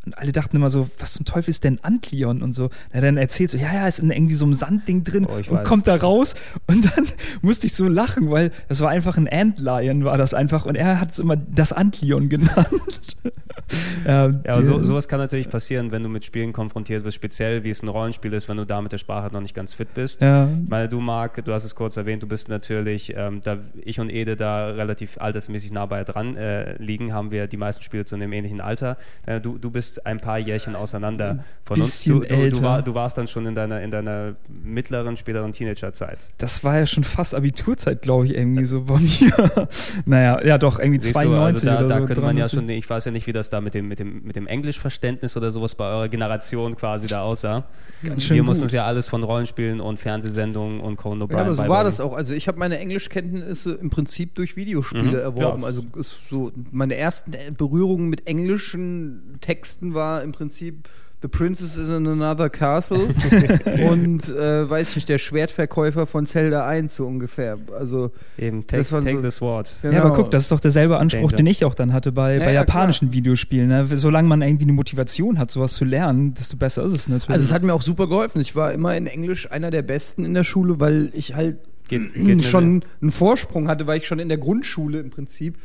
Und alle dachten immer so, was zum Teufel ist denn Antlion und so. Hat dann erzählt so, ja, ja, ist in irgendwie so einem Sandding drin Oh, und weiß. kommt da raus. Und dann musste ich so lachen, weil das war einfach ein Antlion, war das einfach. Und er hat es immer das Antlion genannt. ja, aber so, sowas kann natürlich passieren, wenn du mit Spielen konfrontiert wirst, speziell wie es ein Rollenspiel ist, wenn du da mit der Sprache noch nicht ganz fit bist. ja. Ich meine, du Marc, du hast es kurz erwähnt, du bist natürlich, ähm, da ich und Ede da relativ altersmäßig nah bei dran äh, liegen, haben wir die meisten Spiele zu einem ähnlichen Alter. Äh, du, du bist ist ein paar Jährchen auseinander von uns. Du, du, du, war, du warst dann schon in deiner, in deiner mittleren, späteren Teenagerzeit. Das war ja schon fast Abiturzeit, glaube ich, irgendwie so bei mir. naja, ja doch, irgendwie Siehst du, 92 also da, oder da so. könnte man ja 93. schon, ich weiß ja nicht, wie das da mit dem, mit dem, mit dem Englischverständnis oder sowas bei eurer Generation quasi da aussah. Ganz schön Wir mussten uns ja alles von Rollenspielen und Fernsehsendungen und Conan O'Brien Ja, aber so war das auch. Also ich habe meine Englischkenntnisse im Prinzip durch Videospiele Mhm. erworben. Ja. Also ist so meine ersten Berührungen mit englischen Texten war im Prinzip The Princess is in another castle und äh, weiß ich nicht, der Schwertverkäufer von Zelda 1 so ungefähr. Also Eben, take, Das take so- the sword. Genau. Ja, aber guck, das ist doch derselbe Anspruch, Danger. den ich auch dann hatte bei, Ja, bei ja, japanischen Videospielen. Ne? Solange man irgendwie eine Motivation hat, sowas zu lernen, desto besser ist es natürlich. Also es hat mir auch super geholfen. Ich war immer in Englisch einer der Besten in der Schule, weil ich halt mir schon einen Vorsprung hatte, weil ich schon in der Grundschule im Prinzip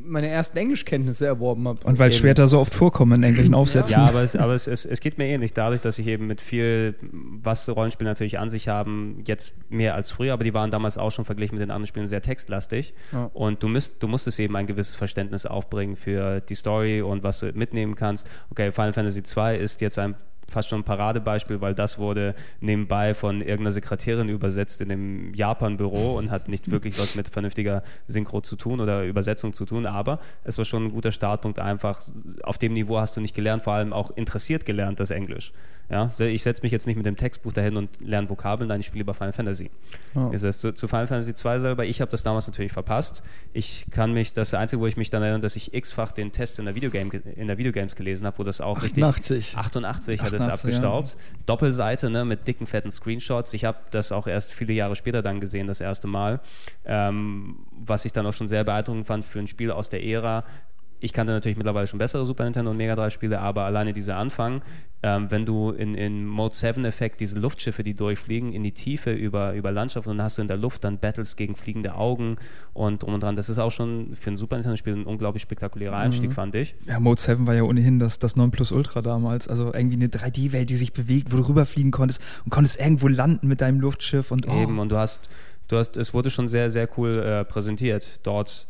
meine ersten Englischkenntnisse erworben habe. und weil Schwerter so oft vorkommen in irgendwelchen Aufsätzen. Ja, aber, es, aber es, es, es geht mir ähnlich. Dadurch, dass ich eben mit viel, was Rollenspiele natürlich an sich haben, jetzt mehr als früher, aber die waren damals auch schon verglichen mit den anderen Spielen sehr textlastig. Ja. Und du, müsst, du musstest eben ein gewisses Verständnis aufbringen für die Story und was du mitnehmen kannst. Okay, Final Fantasy II ist jetzt ein fast schon ein Paradebeispiel, weil das wurde nebenbei von irgendeiner Sekretärin übersetzt in dem Japan-Büro und hat nicht wirklich was mit vernünftiger Synchro zu tun oder Übersetzung zu tun, aber es war schon ein guter Startpunkt einfach. Auf dem Niveau hast du nicht gelernt, vor allem auch interessiert gelernt, das Englisch. Ja, ich setze mich jetzt nicht mit dem Textbuch dahin und lerne Vokabeln, nein, ich spiele über Final Fantasy. Ja. Ist es zu, zu Final Fantasy 2 selber, ich habe das damals natürlich verpasst. Ich kann mich, das Einzige, wo ich mich dann erinnere, dass ich x-fach den Test in der, Videogame, in der Videogames gelesen habe, wo das auch richtig 88. 88 hat es 88, abgestaubt. Doppelseite ne, mit dicken, fetten Screenshots. Ich habe das auch erst viele Jahre später dann gesehen, das erste Mal. Ähm, was ich dann auch schon sehr beeindruckend fand für ein Spiel aus der Ära. Ich kannte natürlich mittlerweile schon bessere Super Nintendo und Mega Drive Spiele, aber alleine dieser Anfang, ähm, wenn du in, in Mode 7 Effekt diese Luftschiffe, die durchfliegen, in die Tiefe über, über Landschaft und dann hast du in der Luft dann Battles gegen fliegende Augen und drum und dran. Das ist auch schon für ein Super Nintendo Spiel ein unglaublich spektakulärer Einstieg, fand ich. Ja, Mode 7 war ja ohnehin das, das Nonplusultra damals. Also irgendwie eine 3D-Welt, die sich bewegt, wo du rüberfliegen konntest und konntest irgendwo landen mit deinem Luftschiff und oh, Eben, und du hast, du hast, es wurde schon sehr, sehr cool äh, präsentiert. Dort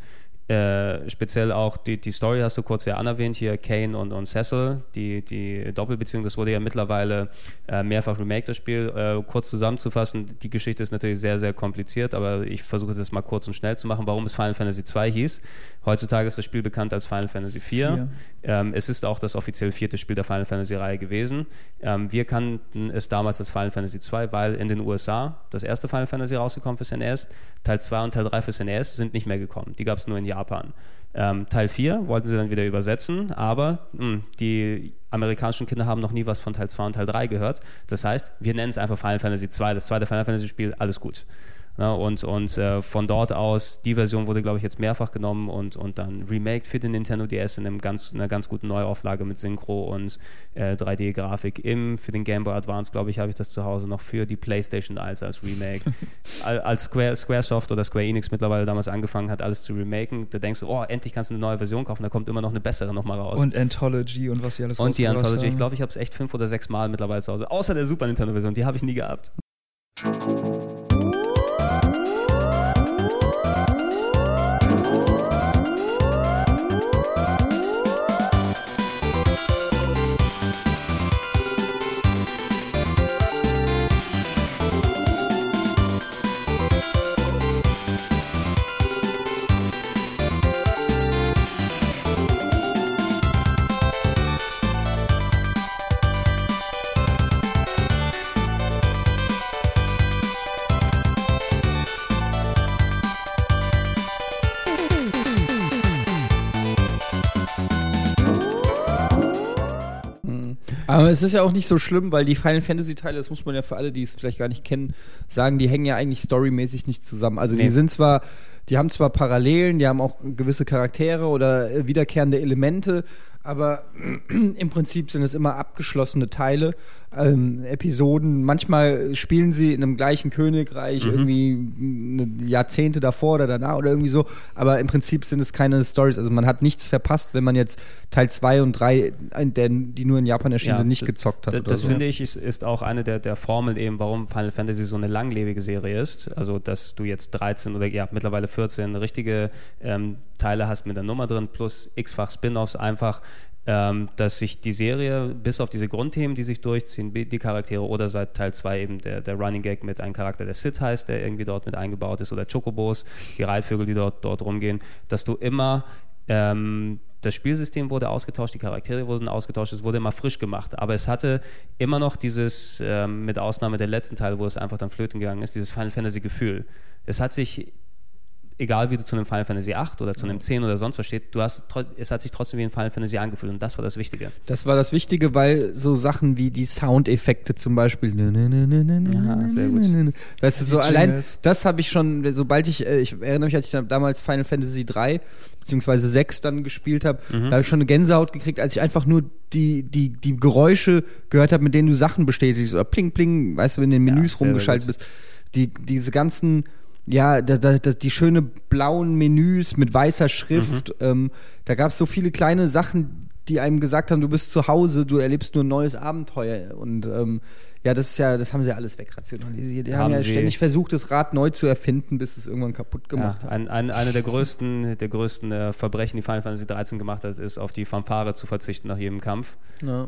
äh, speziell auch die, die Story hast du kurz ja anerwähnt, hier Kane und, und Cecil, die, die Doppelbeziehung, das wurde ja mittlerweile äh, mehrfach remaked, das Spiel. Äh, kurz zusammenzufassen, die Geschichte ist natürlich sehr, sehr kompliziert, aber ich versuche das mal kurz und schnell zu machen, warum es Final Fantasy 2 hieß. Heutzutage ist das Spiel bekannt als Final Fantasy 4. Vier. Ähm, es ist auch das offiziell vierte Spiel der Final Fantasy-Reihe gewesen. Ähm, wir kannten es damals als Final Fantasy 2, weil in den USA das erste Final Fantasy rausgekommen fürs NES. Teil 2 und Teil 3 fürs NES sind nicht mehr gekommen. Die gab es nur in Japan. Ähm, Teil 4 wollten sie dann wieder übersetzen, aber mh, die amerikanischen Kinder haben noch nie was von Teil 2 und Teil 3 gehört. Das heißt, wir nennen es einfach Final Fantasy 2, das zweite Final Fantasy Spiel, alles gut. Ja, und und äh, von dort aus, die Version wurde, glaube ich, jetzt mehrfach genommen und, und dann remaked für den Nintendo DS in einem ganz, einer ganz guten Neuauflage mit Synchro und äh, 3D-Grafik. Im, für den Game Boy Advance, glaube ich, habe ich das zu Hause noch für die PlayStation als, als Remake. Al- als Square, Squaresoft oder Square Enix mittlerweile damals angefangen hat, alles zu remaken, da denkst du, oh, endlich kannst du eine neue Version kaufen, da kommt immer noch eine bessere nochmal raus. und Anthology und was sie alles Und die Anthology, ich haben. glaube, ich habe es echt fünf oder sechs Mal mittlerweile zu Hause. Außer der Super Nintendo-Version, die habe ich nie gehabt. Aber es ist ja auch nicht so schlimm, weil die Final Fantasy Teile, das muss man ja für alle, die es vielleicht gar nicht kennen, sagen, die hängen ja eigentlich storymäßig nicht zusammen. Also Nee. die sind zwar, die haben zwar Parallelen, die haben auch gewisse Charaktere oder äh, wiederkehrende Elemente, aber im Prinzip sind es immer abgeschlossene Teile, ähm, Episoden. Manchmal spielen sie in einem gleichen Königreich irgendwie eine Jahrzehnte davor oder danach oder irgendwie so, aber im Prinzip sind es keine Stories. Also man hat nichts verpasst, wenn man jetzt Teil 2 und 3, die nur in Japan erschienen sind, nicht gezockt hat. d- oder Das so. finde ich ist, ist auch eine der, der Formeln eben, warum Final Fantasy so eine langlebige Serie ist. Also, dass du jetzt 13 oder ja, mittlerweile 14 richtige ähm, Teile hast mit der Nummer drin, plus x-fach Spin-offs einfach. Ähm, dass sich die Serie bis auf diese Grundthemen, die sich durchziehen, die Charaktere oder seit Teil 2 eben der, der Running Gag mit einem Charakter, der Sid heißt, der irgendwie dort mit eingebaut ist oder Chocobos, die Reithvögel, die dort, dort rumgehen, dass du immer ähm, das Spielsystem wurde ausgetauscht, die Charaktere wurden ausgetauscht, es wurde immer frisch gemacht. Aber es hatte immer noch dieses, ähm, mit Ausnahme der letzten Teile, wo es einfach dann flöten gegangen ist, dieses Final Fantasy Gefühl. Es hat sich, egal wie du zu einem Final Fantasy 8 oder zu einem 10 oder sonst was steht, du hast, es hat sich trotzdem wie ein Final Fantasy angefühlt und das war das Wichtige. Das war das Wichtige, weil so Sachen wie die Soundeffekte zum Beispiel. Ja, sehr gut. Weißt du, so allein, das habe ich schon, sobald ich, äh, ich erinnere mich, als ich damals Final Fantasy 3 beziehungsweise 6 dann gespielt habe, Mhm. da habe ich schon eine Gänsehaut gekriegt, als ich einfach nur die, die, die Geräusche gehört habe, mit denen du Sachen bestätigst oder pling, pling, weißt du, wenn du in den Menüs sehr rumgeschaltet bist. Die, diese ganzen, ja, da, da, da, die schöne blauen Menüs mit weißer Schrift. Mhm. Ähm, da gab es so viele kleine Sachen, die einem gesagt haben, du bist zu Hause, du erlebst nur ein neues Abenteuer. Und ähm, ja, das ist ja, das haben sie ja alles wegrationalisiert. Die haben, Haben ja ständig versucht, das Rad neu zu erfinden, bis es irgendwann kaputt Ja, gemacht hat. ein, ein, eine der größten, der größten äh, Verbrechen, die Final Fantasy 13 gemacht hat, ist, auf die Fanfare zu verzichten nach jedem Kampf. Ja.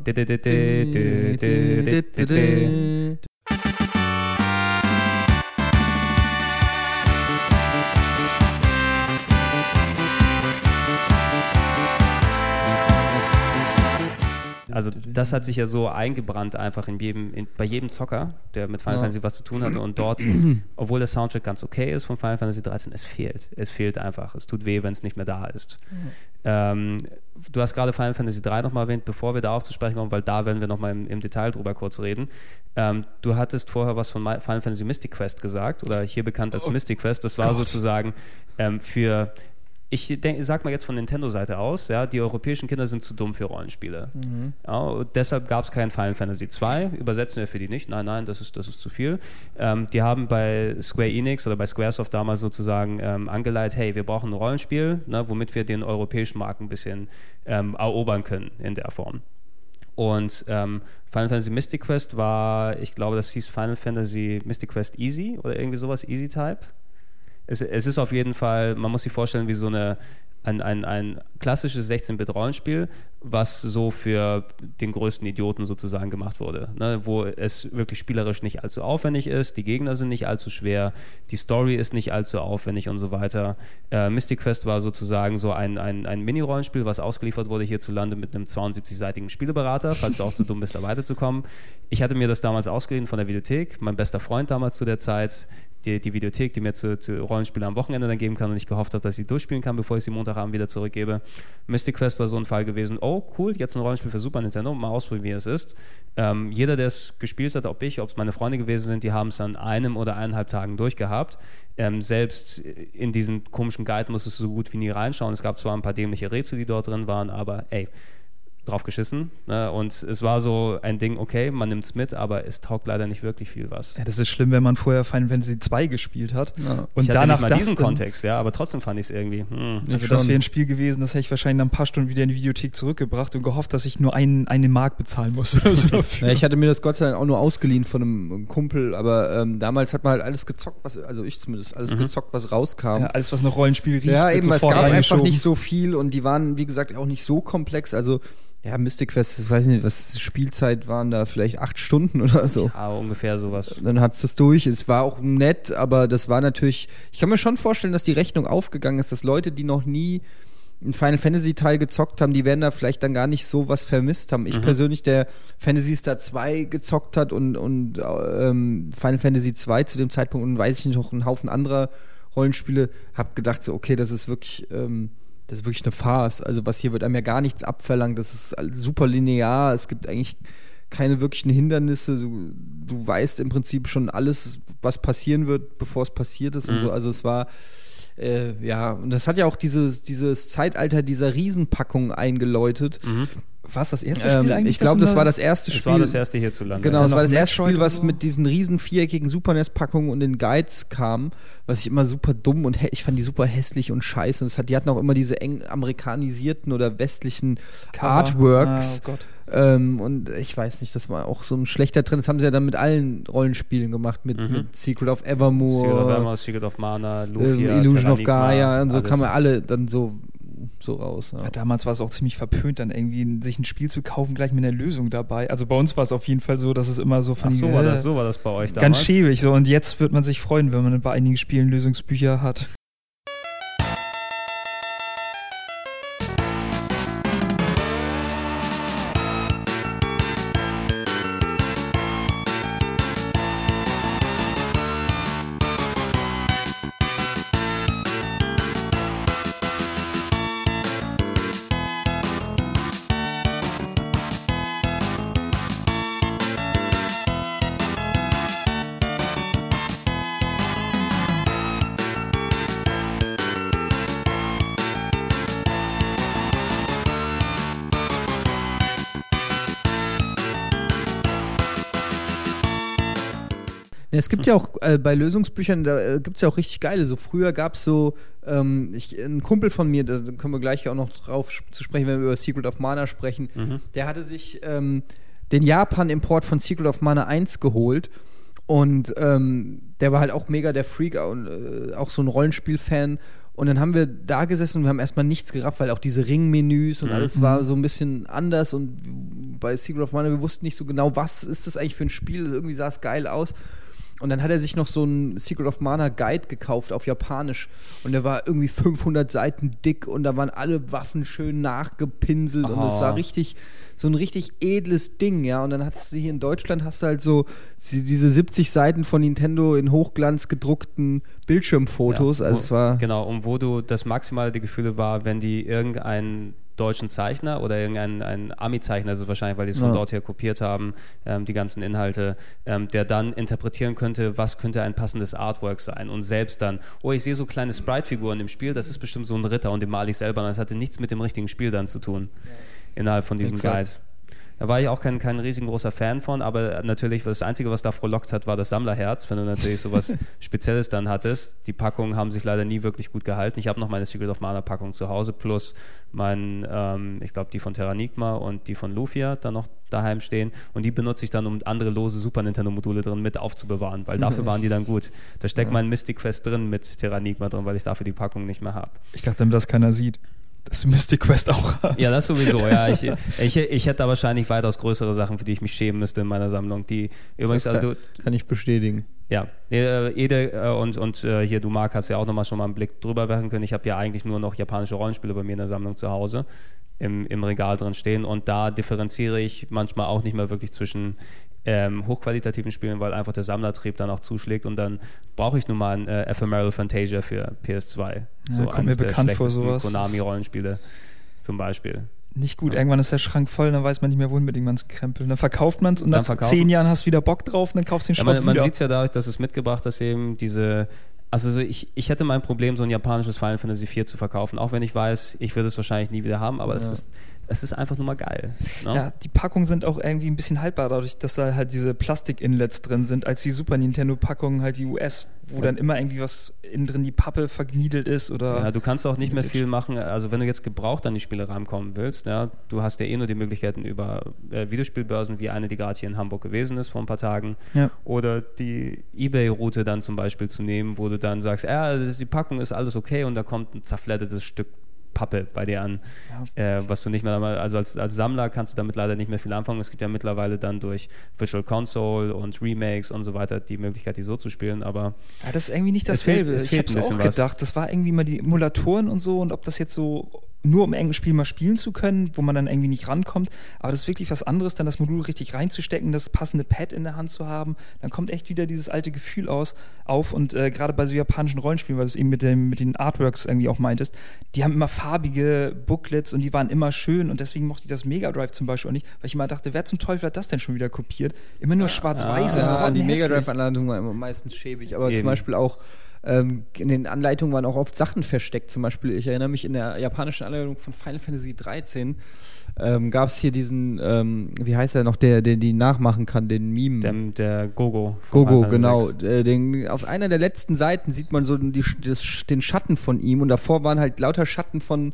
Also das hat sich ja so eingebrannt einfach in jedem, in, bei jedem Zocker, der mit Final Ja. Fantasy was zu tun hatte und dort, obwohl der Soundtrack ganz okay ist von Final Fantasy 13, es fehlt. Es fehlt einfach. Es tut weh, wenn es nicht mehr da ist. Ähm, du hast gerade Final Fantasy 3 nochmal erwähnt, bevor wir darauf zu sprechen kommen, weil da werden wir nochmal im, im Detail drüber kurz reden. Ähm, du hattest vorher was von Final Fantasy Mystic Quest gesagt oder hier bekannt als Mystic Quest. Das war sozusagen ähm, für ich denk, sag mal jetzt von Nintendo-Seite aus, ja, die europäischen Kinder sind zu dumm für Rollenspiele. Ja, und deshalb gab es kein Final Fantasy 2. Übersetzen wir für die nicht. Nein, nein, das ist, das ist zu viel. Ähm, die haben bei Square Enix oder bei Squaresoft damals sozusagen ähm, angeleitet, hey, wir brauchen ein Rollenspiel, ne, womit wir den europäischen Markt ein bisschen ähm, erobern können in der Form. Und ähm, Final Fantasy Mystic Quest war, ich glaube, das hieß Final Fantasy Mystic Quest Easy oder irgendwie sowas, Easy Type. Es, es ist auf jeden Fall, man muss sich vorstellen, wie so eine, ein, ein, ein klassisches 16-Bit-Rollenspiel, was so für den größten Idioten sozusagen gemacht wurde. Ne? Wo es wirklich spielerisch nicht allzu aufwendig ist, die Gegner sind nicht allzu schwer, die Story ist nicht allzu aufwendig und so weiter. Äh, Mystic Quest war sozusagen so ein, ein, ein Mini-Rollenspiel, was ausgeliefert wurde hierzulande mit einem 72-seitigen Spieleberater, falls du auch zu dumm bist, da weiterzukommen. Ich hatte mir das damals ausgeliehen von der Videothek. Mein bester Freund damals zu der Zeit, die, die Videothek, die mir zu, zu Rollenspielen am Wochenende dann geben kann und ich gehofft habe, dass ich sie durchspielen kann, bevor ich sie Montagabend wieder zurückgebe. Mystic Quest war so ein Fall gewesen, oh cool, jetzt ein Rollenspiel für Super Nintendo, mal ausprobieren, wie es ist. Ähm, jeder, der es gespielt hat, ob ich, ob es meine Freunde gewesen sind, die haben es an einem oder eineinhalb Tagen durchgehabt. Ähm, selbst in diesen komischen Guide musstest du so gut wie nie reinschauen. Es gab zwar ein paar dämliche Rätsel, die dort drin waren, aber ey, drauf geschissen. Ne? Und es war so ein Ding, okay, man nimmt es mit, aber es taugt leider nicht wirklich viel was. Ja, das ist schlimm, wenn man vorher Final Fantasy 2 gespielt hat. Ja. Und ich hatte danach nicht mal das diesen Kontext, ja, aber trotzdem fand ich es irgendwie. Hm. Also Ich das schon. wäre ein Spiel gewesen, das hätte ich wahrscheinlich nach ein paar Stunden wieder in die Videothek zurückgebracht und gehofft, dass ich nur einen, eine Mark bezahlen muss oder so dafür. Ja, ich hatte mir das Gott sei Dank auch nur ausgeliehen von einem Kumpel, aber ähm, damals hat man halt alles gezockt, was, also ich zumindest, alles gezockt, was rauskam. Ja, alles, was nach Rollenspiel riecht, Ja, eben, es gab einfach nicht so viel und die waren, wie gesagt, auch nicht so komplex. Also, ja, Mystic Quest, ich weiß nicht, was Spielzeit waren da, vielleicht acht Stunden oder so. Ja, ungefähr sowas. Dann hat's das durch. Es war auch nett, aber das war natürlich. Ich kann mir schon vorstellen, dass die Rechnung aufgegangen ist, dass Leute, die noch nie einen Final Fantasy Teil gezockt haben, die werden da vielleicht dann gar nicht so was vermisst haben. Ich persönlich, der Fantasy Star 2 gezockt hat und, und ähm, Final Fantasy 2 zu dem Zeitpunkt und weiß ich nicht, noch einen Haufen anderer Rollenspiele, hab gedacht so, okay, das ist wirklich, ähm, das ist wirklich eine Farce. Also was hier wird einem ja gar nichts abverlangt. Das ist super linear. Es gibt eigentlich keine wirklichen Hindernisse. Du, du weißt im Prinzip schon alles, was passieren wird, bevor es passiert ist und so. Also es war äh, ja, und das hat ja auch dieses, dieses Zeitalter dieser Riesenpackung eingeläutet. War es das erste Ähm, Spiel eigentlich? ich glaube, das war das erste Das Spiel. war das erste hierzulande. Genau, das war das erste Spiel, was mit diesen riesen viereckigen Super NES-Packungen und den Guides kam, was ich immer super dumm und hä- ich fand die super hässlich und scheiße. Und es hat, die hatten auch immer diese eng amerikanisierten oder westlichen Cover. Artworks. Ah, oh Gott. Ähm, und ich weiß nicht, das war auch so ein schlechter Trend. Das haben sie ja dann mit allen Rollenspielen gemacht, mit, mit Secret of Evermore, Secret of Evermore, Secret of Mana, Lufia, Illusion of Terranigma, Gaia und so alles. kann man alle dann so so raus. Ja. Ja, damals war es auch ziemlich verpönt, dann irgendwie sich ein Spiel zu kaufen, gleich mit einer Lösung dabei. Also bei uns war es auf jeden Fall so, dass es immer so von Ach, so war, äh, das, so war das bei euch damals. ganz schäbig so. Und jetzt wird man sich freuen, wenn man bei einigen Spielen Lösungsbücher hat. Es gibt ja auch äh, bei Lösungsbüchern, da äh, gibt es ja auch richtig geile. So früher gab es so, ähm, ich, ein Kumpel von mir, da können wir gleich auch noch drauf zu sprechen, wenn wir über Secret of Mana sprechen, der hatte sich ähm, den Japan-Import von Secret of Mana 1 geholt. Und ähm, der war halt auch mega der Freak und äh, auch so ein Rollenspiel-Fan. Und dann haben wir da gesessen und wir haben erstmal nichts gerafft, weil auch diese Ringmenüs und alles war so ein bisschen anders. Und bei Secret of Mana, wir wussten nicht so genau, was ist das eigentlich für ein Spiel. Irgendwie sah es geil aus. Und dann hat er sich noch so einen Secret of Mana Guide gekauft auf Japanisch. Und der war irgendwie 500 Seiten dick und da waren alle Waffen schön nachgepinselt. Und es Oh. war richtig, so ein richtig edles Ding, ja. Und dann hattest du hier in Deutschland, hast du halt so die- diese 70 Seiten von Nintendo in Hochglanz gedruckten Bildschirmfotos. Ja, also wo- es war. Genau, und wo du das maximale der Gefühle war, wenn die irgendeinen deutschen Zeichner oder irgendeinen einen Ami-Zeichner, ist wahrscheinlich, weil die es von Ja. dort her kopiert haben, ähm, die ganzen Inhalte, ähm, der dann interpretieren könnte, was könnte ein passendes Artwork sein und selbst dann, oh, ich sehe so kleine Sprite-Figuren im Spiel, das ist bestimmt so ein Ritter und den male ich selber und das hatte nichts mit dem richtigen Spiel dann zu tun, innerhalb von diesem Exakt. Guide. Da war ich auch kein, kein riesengroßer Fan von, aber natürlich, das Einzige, was da frohlockt hat, war das Sammlerherz, wenn du natürlich sowas Spezielles dann hattest. Die Packungen haben sich leider nie wirklich gut gehalten. Ich habe noch meine Secret of Mana Packung zu Hause, plus mein, ähm, ich glaube, die von Terranigma und die von Lufia dann noch daheim stehen. Und die benutze ich dann, um andere lose Super Nintendo-Module drin mit aufzubewahren, weil dafür waren die dann gut. Da steckt mein Mystic Quest drin mit Terranigma drin, weil ich dafür die Packung nicht mehr habe. Ich dachte, damit das keiner sieht, dass du Mystic Quest auch hast. Ja, das sowieso, ja. Ich, ich, ich hätte da wahrscheinlich weitaus größere Sachen, für die ich mich schämen müsste in meiner Sammlung. Die übrigens, Das also kann, du, kann ich bestätigen. ja, äh, Ede äh, und, und äh, hier du Marc hast ja auch nochmal schon mal einen Blick drüber werfen können. Ich habe ja eigentlich nur noch japanische Rollenspiele bei mir in der Sammlung zu Hause im, im Regal drin stehen und da differenziere ich manchmal auch nicht mehr wirklich zwischen ähm, hochqualitativen Spielen, weil einfach der Sammlertrieb dann auch zuschlägt und dann brauche ich nun mal ein äh, Ephemeral Fantasia für PS2. Ja, kommt mir bekannt vor, sowas. Konami-Rollenspiele zum Beispiel. Nicht gut. Irgendwann ist der Schrank voll, dann weiß man nicht mehr, wohin mit dem ganzen Krempel. Dann verkauft man es und Dann nach verkaufen- zehn Jahren hast du wieder Bock drauf und dann kaufst du den Ja, Schrott man man sieht es ja dadurch, dass du es mitgebracht hast, eben diese. Also so ich, ich hätte mein Problem, so ein japanisches Final Fantasy IV zu verkaufen, auch wenn ich weiß, ich würde es wahrscheinlich nie wieder haben, aber es Ja. ist es ist einfach nur mal geil. Ne? Ja, die Packungen sind auch irgendwie ein bisschen haltbar, dadurch, dass da halt diese Plastik-Inlets drin sind, als die Super Nintendo-Packungen halt die US, wo dann immer irgendwie was innen drin die Pappe vergniedelt ist oder. Ja, du kannst auch nicht mehr viel machen. Also wenn du jetzt gebraucht an die Spiele rankommen willst, ja, du hast ja eh nur die Möglichkeiten über äh, Videospielbörsen, wie eine, die gerade hier in Hamburg gewesen ist vor ein paar Tagen, Ja. oder die Ebay-Route dann zum Beispiel zu nehmen, wo du dann sagst, ja, ist- die Packung ist alles okay und da kommt ein zerfleddertes Stück Pappe bei dir an, äh, was du nicht mehr, also als, als Sammler kannst du damit leider nicht mehr viel anfangen. Es gibt ja mittlerweile dann durch Virtual Console und Remakes und so weiter die Möglichkeit, die so zu spielen, aber Ja, das ist irgendwie nicht Es fehlt- dasselbe. es ich habe ein auch bisschen was. gedacht, das war irgendwie mal die Emulatoren und so und ob das jetzt so nur um ein Spiel mal spielen zu können, wo man dann irgendwie nicht rankommt. Aber das ist wirklich was anderes, dann das Modul richtig reinzustecken, das passende Pad in der Hand zu haben. Dann kommt echt wieder dieses alte Gefühl aus, auf. Und äh, gerade bei so japanischen Rollenspielen, weil du es eben mit, dem, mit den Artworks irgendwie auch meintest, die haben immer farbige Booklets und die waren immer schön. Und deswegen mochte ich das Mega Drive zum Beispiel auch nicht, weil ich immer dachte, wer zum Teufel hat das denn schon wieder kopiert? Immer nur schwarz-weiß und Ja, die. Mega Drive-Anleitung war immer meistens schäbig, aber Eben. zum Beispiel auch ähm, in den Anleitungen waren auch oft Sachen versteckt. Zum Beispiel, ich erinnere mich in der japanischen Anleitung von Final Fantasy 13 ähm, gab es hier diesen, ähm, wie heißt er noch, der, der die nachmachen kann, den Meme. der, der Gogo. Gogo, genau. Äh, den, auf einer der letzten Seiten sieht man so die, das, den Schatten von ihm und davor waren halt lauter Schatten von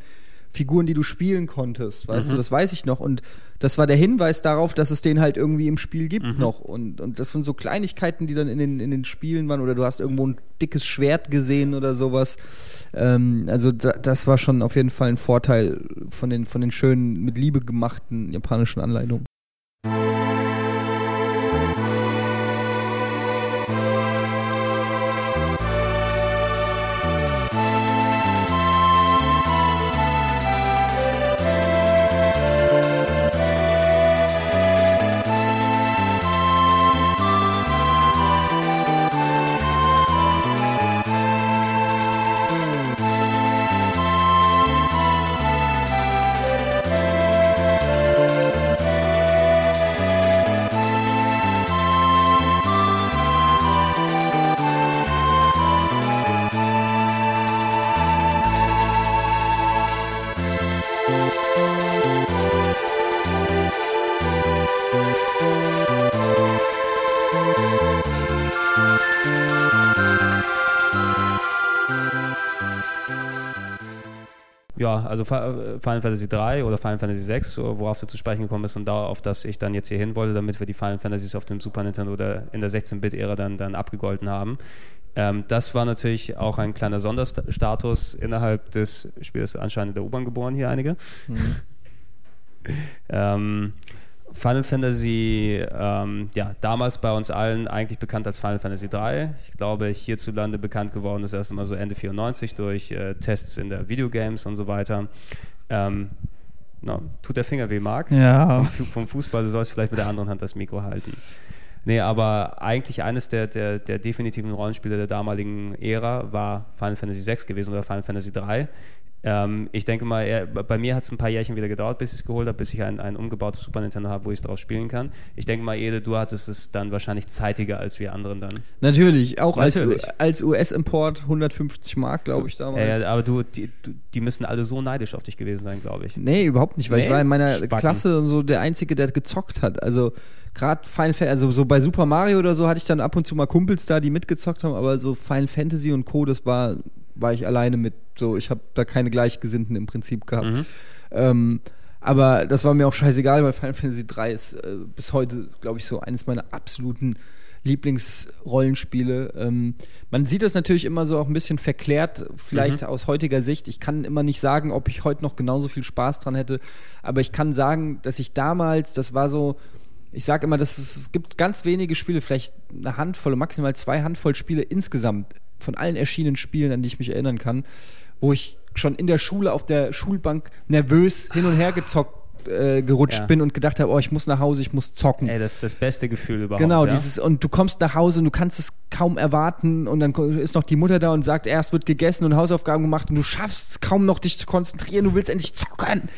Figuren, die du spielen konntest, weißt Mhm. du, das weiß ich noch. Und das war der Hinweis darauf, dass es den halt irgendwie im Spiel gibt Mhm. noch. Und, und das sind so Kleinigkeiten, die dann in den, in den Spielen waren. Oder du hast irgendwo ein dickes Schwert gesehen oder sowas. Ähm, also da, das war schon auf jeden Fall ein Vorteil von den, von den schönen, mit Liebe gemachten japanischen Anleitungen. Also Fi- Final Fantasy 3 oder Final Fantasy 6, so, worauf du zu sprechen gekommen bist und darauf, dass ich dann jetzt hier hin wollte, damit wir die Final Fantasies auf dem Super Nintendo oder in der 16-Bit-Ära dann, dann abgegolten haben. Ähm, das war natürlich auch ein kleiner Sonderstatus innerhalb des Spiels, anscheinend in der U-Bahn geboren hier einige. Ähm, Final Fantasy, ähm, ja, damals bei uns allen eigentlich bekannt als Final Fantasy 3. Ich glaube, hierzulande bekannt geworden ist erst einmal so Ende 94 durch äh, Tests in der Videogames und so weiter. Ähm, na, tut der Finger weh, Marc? Ja. Vom, vom Fußball, du sollst vielleicht mit der anderen Hand das Mikro halten. Nee, aber eigentlich eines der, der, der definitiven Rollenspiele der damaligen Ära war Final Fantasy 6 gewesen oder Final Fantasy 3. Ähm, ich denke mal, er, bei mir hat es ein paar Jährchen wieder gedauert, bis ich es geholt habe, bis ich ein, ein umgebautes Super Nintendo habe, wo ich es drauf spielen kann. Ich denke mal, Ede, du hattest es dann wahrscheinlich zeitiger als wir anderen dann. Natürlich, auch Natürlich. als, als US-Import 150 Mark, glaube ich, damals. Äh, aber du die, die müssen alle so neidisch auf dich gewesen sein, glaube ich. Nee, überhaupt nicht, weil ich Nee? war in meiner Spacken. Klasse so der Einzige, der gezockt hat. Also gerade Final Fantasy, also so bei Super Mario oder so hatte ich dann ab und zu mal Kumpels da, die mitgezockt haben, aber so Final Fantasy und Co., das war, war ich alleine mit. So, ich habe da keine Gleichgesinnten im Prinzip gehabt. Mhm. Ähm, aber das war mir auch scheißegal, weil Final Fantasy 3 ist äh, bis heute, glaube ich, so eines meiner absoluten Lieblingsrollenspiele. Ähm, man sieht das natürlich immer so auch ein bisschen verklärt, vielleicht Mhm. aus heutiger Sicht. Ich kann immer nicht sagen, ob ich heute noch genauso viel Spaß dran hätte, aber ich kann sagen, dass ich damals, das war so, ich sage immer, dass es, es gibt ganz wenige Spiele, vielleicht eine Handvoll, maximal zwei Handvoll Spiele insgesamt von allen erschienenen Spielen, an die ich mich erinnern kann, wo ich schon in der Schule auf der Schulbank nervös hin und her gezockt äh, gerutscht Ja. bin und gedacht habe, oh, ich muss nach Hause, ich muss zocken. Ey, das ist das beste Gefühl überhaupt. Genau, ja? dieses, und du kommst nach Hause und du kannst es kaum erwarten und dann ist noch die Mutter da und sagt, erst wird gegessen und Hausaufgaben gemacht und du schaffst es kaum noch, dich zu konzentrieren, du willst endlich zocken.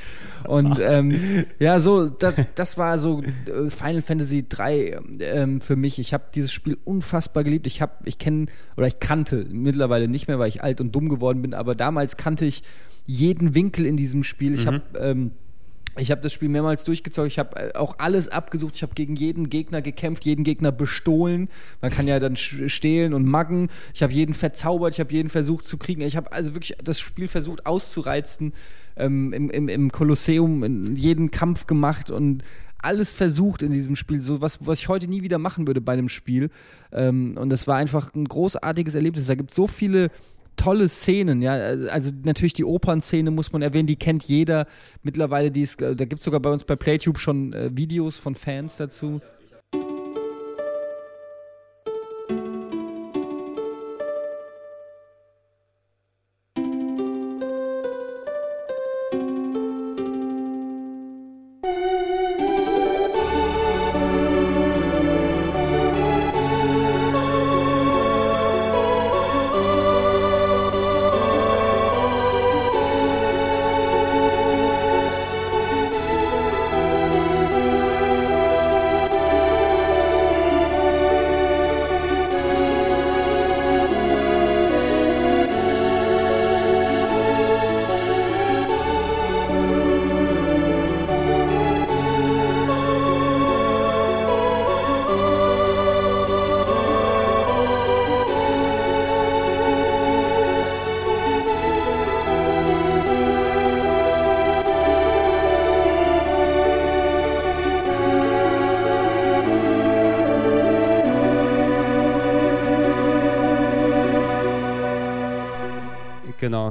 Und ähm, ja, so, das, das war so äh, Final Fantasy 3 ähm, für mich. Ich habe dieses Spiel unfassbar geliebt. Ich habe, ich kenne oder ich kannte mittlerweile nicht mehr, weil ich alt und dumm geworden bin, aber damals kannte ich jeden Winkel in diesem Spiel. Ich habe ähm, ich habe das Spiel mehrmals durchgezockt. Ich habe äh, auch alles abgesucht. Ich habe gegen jeden Gegner gekämpft, jeden Gegner bestohlen. Man kann ja dann stehlen und maggen. Ich habe jeden verzaubert. Ich habe jeden versucht zu kriegen. Ich habe also wirklich das Spiel versucht auszureizen. Ähm, im, im, Im Kolosseum in jeden Kampf gemacht und alles versucht in diesem Spiel. So was, was ich heute nie wieder machen würde bei einem Spiel. Ähm, und das war einfach ein großartiges Erlebnis. Da gibt es so viele tolle Szenen, ja, also natürlich die Opernszene muss man erwähnen, die kennt jeder mittlerweile, die ist, da gibt es sogar bei uns bei Playtube schon äh, Videos von Fans dazu.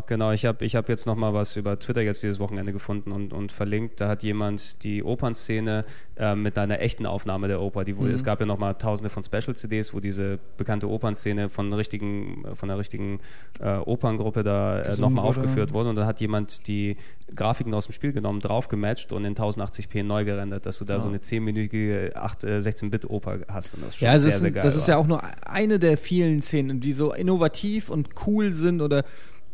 Genau. Ich habe ich hab jetzt noch mal was über Twitter jetzt dieses Wochenende gefunden und, und verlinkt. Da hat jemand die Opernszene äh, mit einer echten Aufnahme der Oper. Die, Mhm. Es gab ja noch mal tausende von Special-CDs, wo diese bekannte Opernszene von, richtigen, von einer richtigen äh, Operngruppe da äh, nochmal aufgeführt wurde. Und dann hat jemand die Grafiken aus dem Spiel genommen, drauf gematcht und in 1080p neu gerendert, dass du da so eine 10-minütige 8, äh, 16-Bit-Oper hast. Und das ist schon Ja, sehr, das, sehr ist, geil. das ist war. ja auch nur eine der vielen Szenen, die so innovativ und cool sind oder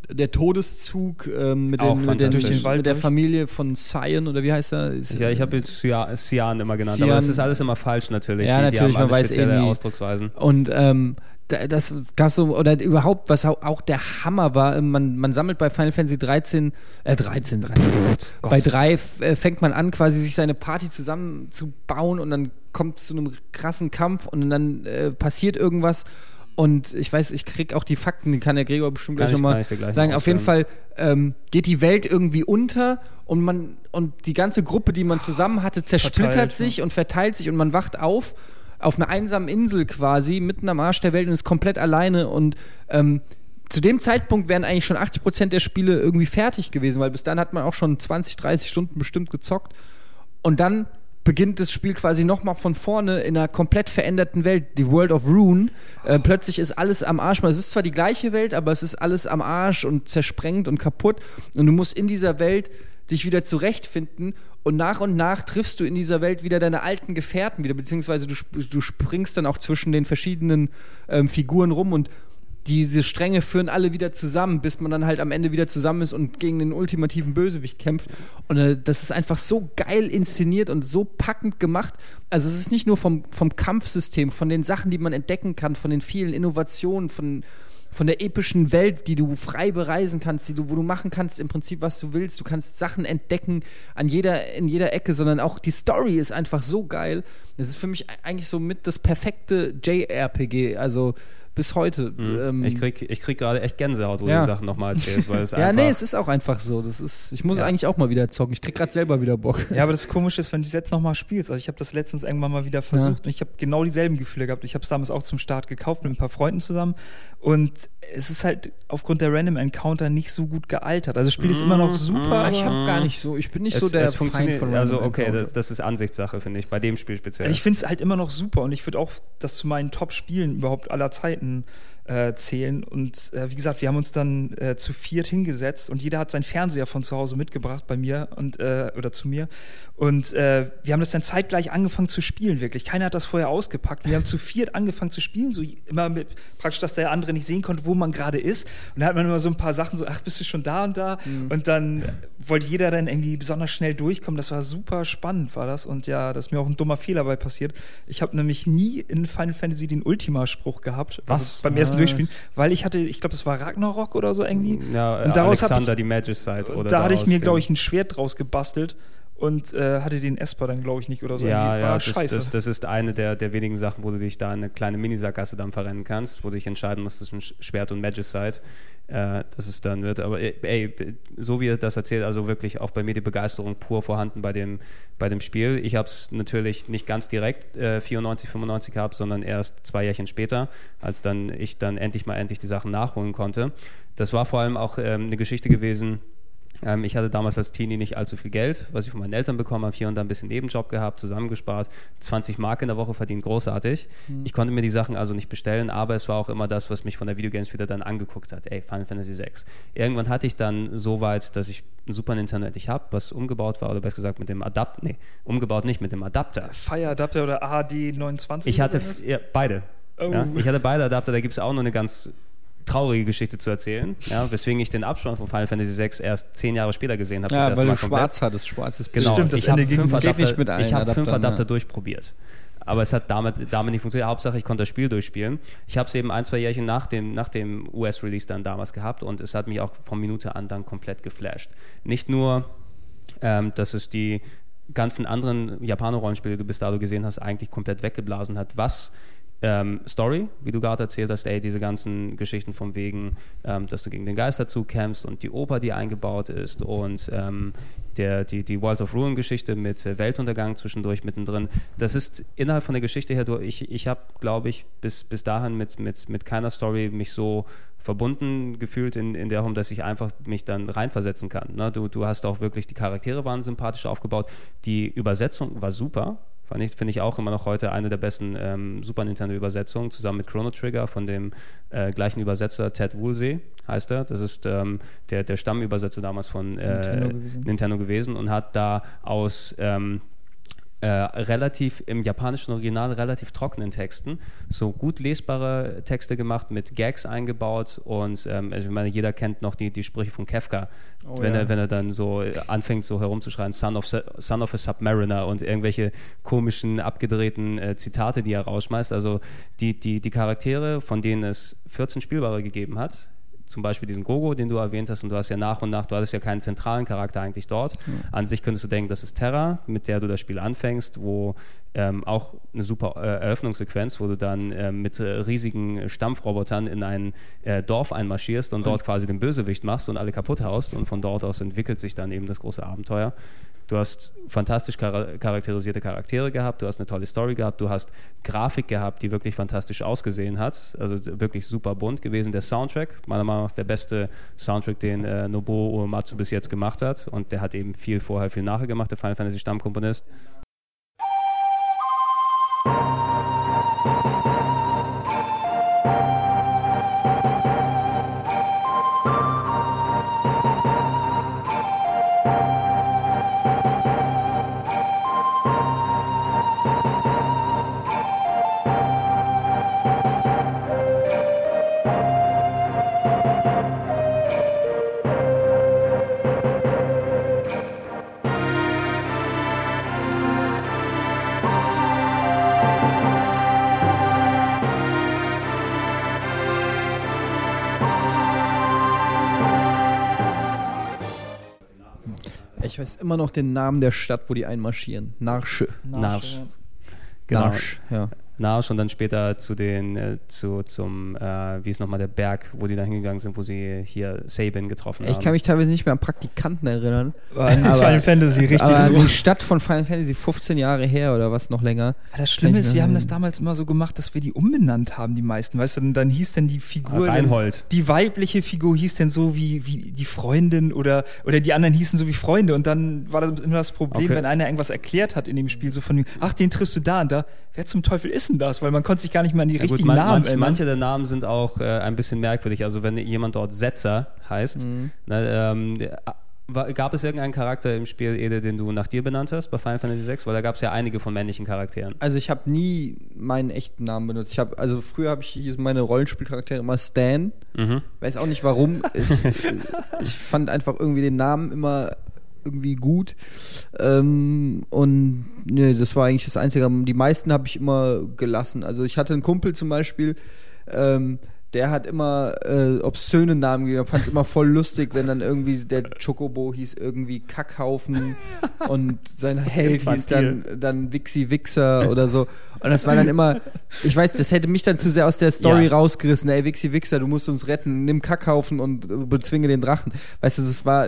der Todeszug ähm, mit, den, mit, den. Durch den Wald mit der. Familie von Cyan oder wie heißt er? Ist- Ja, ich habe jetzt Cyan immer genannt, Cyan. aber das ist alles immer falsch natürlich. Ja, die, die natürlich, haben man weiß spezielle irgendwie- Ausdrucksweisen. Und ähm, da- das gab so, oder überhaupt, was auch, der Hammer war, ähm, man, man sammelt bei Final Fantasy 13, äh 13, 13, Gott. bei 3 äh, fängt man an, quasi sich seine Party zusammenzubauen und dann kommt es zu einem krassen Kampf und dann äh, passiert irgendwas. Und ich weiß, ich krieg auch die Fakten, die kann der Gregor bestimmt gleich ich- nochmal sagen. Auf jeden. Fall ähm, geht die Welt irgendwie unter und man und die ganze Gruppe, die man zusammen hatte, zersplittert Verteilt, sich und verteilt sich und man wacht auf auf einer einsamen Insel quasi, mitten am Arsch der Welt und ist komplett alleine und ähm, zu dem Zeitpunkt wären eigentlich schon 80 Prozent der Spiele irgendwie fertig gewesen, weil bis dann hat man auch schon 20, 30 Stunden bestimmt gezockt. Und dann beginnt das Spiel quasi nochmal von vorne in einer komplett veränderten Welt, die World of Rune. Äh, plötzlich ist alles am Arsch. Es ist zwar die gleiche Welt, aber es ist alles am Arsch und zersprengt und kaputt. Und du musst in dieser Welt dich wieder zurechtfinden und nach und nach triffst du in dieser Welt wieder deine alten Gefährten wieder, beziehungsweise du, du springst dann auch zwischen den verschiedenen ähm, Figuren rum und diese Stränge führen alle wieder zusammen, bis man dann halt am Ende wieder zusammen ist und gegen den ultimativen Bösewicht kämpft. Und äh, das ist einfach so geil inszeniert und so packend gemacht. Also es ist nicht nur vom, vom Kampfsystem, von den Sachen, die man entdecken kann, von den vielen Innovationen, von, von der epischen Welt, die du frei bereisen kannst, die du, wo du machen kannst im Prinzip, was du willst. Du kannst Sachen entdecken an jeder, in jeder Ecke, sondern auch die Story ist einfach so geil. Das ist für mich eigentlich so mit das perfekte JRPG, also bis heute. Ähm, Ich krieg, ich krieg gerade echt Gänsehaut, wo Ja. du die Sachen nochmal erzählst, weil es ja, nee, es ist auch einfach so. Das ist, ich muss Ja. eigentlich auch mal wieder zocken. Ich krieg gerade selber wieder Bock. Ja, aber das Komische ist, wenn du es jetzt nochmal spielst. Also ich habe das letztens irgendwann mal wieder versucht und ich habe genau dieselben Gefühle gehabt. Ich habe es damals auch zum Start gekauft mit ein paar Freunden zusammen und es ist halt aufgrund der Random Encounter nicht so gut gealtert. Also das Spiel ist immer noch super, Ah, ich habe gar nicht so, ich bin nicht es, so der es Feind von also Random okay, Encounter. das, das ist Ansichtssache, finde ich, bei dem Spiel speziell. Also ich finde es halt immer noch super und ich würde auch das zu meinen Top-Spielen überhaupt aller Zeiten Seiten äh, zählen. Und äh, wie gesagt, wir haben uns dann äh, zu viert hingesetzt und jeder hat seinen Fernseher von zu Hause mitgebracht bei mir und äh, oder zu mir. Und äh, wir haben das dann zeitgleich angefangen zu spielen, wirklich. Keiner hat das vorher ausgepackt. Wir haben zu viert angefangen zu spielen, so immer mit praktisch, dass der andere nicht sehen konnte, wo man gerade ist. Und da hat man immer so ein paar Sachen so, ach, bist du schon da und da? Und dann wollte jeder dann irgendwie besonders schnell durchkommen. Das war super spannend, war das. Und ja, da ist mir auch ein dummer Fehler bei passiert. Ich habe nämlich nie in Final Fantasy den Ultima-Spruch gehabt. Was? Also beim ersten Durchspielen. Weil ich hatte, ich glaube, das war Ragnarok oder so irgendwie. ja, und daraus Alexander, ich- die Magicite. Oder da hatte ich mir, glaube ich, ein Schwert draus gebastelt und äh, hatte den Esper dann, glaube ich, nicht oder so. Ja, ja, war das, scheiße. das, das ist eine der, der wenigen Sachen, wo du dich da in eine kleine Minisackgasse dann verrennen kannst, wo du dich entscheiden musst zwischen Sch- Schwert und Magicite, äh, dass es dann wird. Aber äh, ey, so wie er das erzählt, also wirklich auch bei mir die Begeisterung pur vorhanden bei dem, bei dem Spiel. Ich habe es natürlich nicht ganz direkt äh, 94, 95 gehabt, sondern erst zwei Jährchen später, als dann ich dann endlich mal endlich die Sachen nachholen konnte. Das war vor allem auch ähm, eine Geschichte gewesen, ähm, ich hatte damals als Teenie nicht allzu viel Geld, was ich von meinen Eltern bekommen habe, hier und da ein bisschen Nebenjob gehabt, zusammengespart, 20 Mark in der Woche verdient, großartig. Ich konnte mir die Sachen also nicht bestellen, aber es war auch immer das, was mich von der Videogames wieder dann angeguckt hat. Ey, Final Fantasy VI. Irgendwann hatte ich dann so weit, dass ich ein Super Nintendo endlich habe, was umgebaut war, oder besser gesagt mit dem Adapter, nee, umgebaut nicht, mit dem Adapter. Fire Adapter oder AD29. Ich hatte ja, beide. Oh. Ja, ich hatte beide Adapter, da gibt es auch noch eine ganz traurige Geschichte zu erzählen, ja, weswegen ich den Abspann von Final Fantasy VI erst zehn Jahre später gesehen habe. Ja, weil Mal du komplett. schwarz hattest, schwarzes Bild. Genau, Stimmt, das ich habe Ende ging- fünf Adapter, nicht mit ich habe fünf Adapter ja. durchprobiert. Aber es hat damit, damit nicht funktioniert. Hauptsache, ich konnte das Spiel durchspielen. Ich habe es eben ein, zwei Jährchen nach dem, nach dem US-Release dann damals gehabt und es hat mich auch von Minute an dann komplett geflasht. Nicht nur, ähm, dass es die ganzen anderen Japaner-Rollenspiele, die du bis dato gesehen hast, eigentlich komplett weggeblasen hat, was ähm, Story, wie du gerade erzählt hast, ey, diese ganzen Geschichten von wegen, ähm, dass du gegen den Geisterzug kämpfst und die Oper, die eingebaut ist und ähm, der, die, die World of Ruin-Geschichte mit äh, Weltuntergang zwischendurch mittendrin. Das ist innerhalb von der Geschichte her, du, ich, ich habe, glaube ich, bis, bis dahin mit, mit, mit keiner Story mich so verbunden gefühlt in, in der Form, dass ich einfach mich dann reinversetzen kann. Ne? Du, du hast auch wirklich, die Charaktere waren sympathisch aufgebaut, die Übersetzung war super. Fand ich, finde ich auch immer noch heute eine der besten ähm, Super Nintendo-Übersetzungen, zusammen mit Chrono Trigger von dem äh, gleichen Übersetzer Ted Woolsey, heißt er. Das ist ähm, der, der Stammübersetzer damals von äh, Nintendo gewesen. Nintendo gewesen und hat da aus ähm, äh, relativ im japanischen Original relativ trockenen Texten so gut lesbare Texte gemacht mit Gags eingebaut und ähm, also ich meine jeder kennt noch die, die Sprüche von Kefka Oh wenn ja. er wenn er dann so äh, anfängt so herumzuschreien Son of Son of a Submariner und irgendwelche komischen abgedrehten äh, Zitate die er rausschmeißt also die die die Charaktere von denen es 14 spielbare gegeben hat zum Beispiel diesen Gogo, den du erwähnt hast, und du hast ja nach und nach, du hattest ja keinen zentralen Charakter eigentlich dort. An sich könntest du denken, das ist Terra, mit der du das Spiel anfängst, wo ähm, auch eine super äh, Eröffnungssequenz, wo du dann ähm, mit äh, riesigen Stampfrobotern in ein äh, Dorf einmarschierst und dort quasi den Bösewicht machst und alle kaputt haust und von dort aus entwickelt sich dann eben das große Abenteuer. Du hast fantastisch chara charakterisierte Charaktere gehabt, du hast eine tolle Story gehabt, du hast Grafik gehabt, die wirklich fantastisch ausgesehen hat, also wirklich super bunt gewesen. Der Soundtrack, meiner Meinung nach der beste Soundtrack, den äh, Nobuo Uematsu bis jetzt gemacht hat und der hat eben viel vorher, viel nachher gemacht, der Final Fantasy Stammkomponist. Ich weiß immer noch den Namen der Stadt, wo die einmarschieren. Narsche. Narsch. Genau. Narsch, ja. Narsch und dann später zu den, äh, zu, zum, äh, wie ist nochmal der Berg, wo die da hingegangen sind, wo sie hier Sabin getroffen Ich haben. kann mich teilweise nicht mehr an Praktikanten erinnern. Aber- Final Fantasy richtig aber so. die Stadt von Final Fantasy 15 Jahre her oder was noch länger. Das Schlimme ist, wir haben das da. damals immer so gemacht, dass wir die umbenannt haben, die meisten. Weißt du, dann, dann hieß denn die Figur. Reinhold. Die weibliche Figur hieß denn so wie, wie die Freundin oder, oder die anderen hießen so wie Freunde. Und dann war das immer das Problem, Okay. wenn einer irgendwas erklärt hat in dem Spiel, so von, ach, den triffst du da und da. Wer zum Teufel ist denn das? Weil man konnte sich gar nicht mehr an die Ja, gut, richtigen man, Namen manch, erinnern. manche der Namen sind auch äh, ein bisschen merkwürdig. Also wenn jemand dort Setzer heißt, Mhm. ne, ähm, der- war, gab es irgendeinen Charakter im Spiel, Ede, den du nach dir benannt hast bei Final Fantasy VI? Weil da gab es ja einige von männlichen Charakteren. Also ich habe nie meinen echten Namen benutzt. Ich habe also früher habe ich hießen meine Rollenspielcharaktere immer Stan. Mhm. Weiß auch nicht warum. ich, ich fand einfach irgendwie den Namen immer irgendwie gut. Ähm, und nee, das war eigentlich das Einzige. Die meisten habe ich immer gelassen. Also ich hatte einen Kumpel zum Beispiel, ähm, der hat immer äh, obszöne Namen gegeben. Fand es immer voll lustig, wenn dann irgendwie der Chocobo hieß irgendwie Kackhaufen und sein Held hieß dann, dann Wixi Wichser oder so. Und das war dann immer, ich weiß, das hätte mich dann zu sehr aus der Story Ja. rausgerissen. Ey, Wixi Wichser, du musst uns retten, nimm Kackhaufen und äh, bezwinge den Drachen. Weißt du, das war,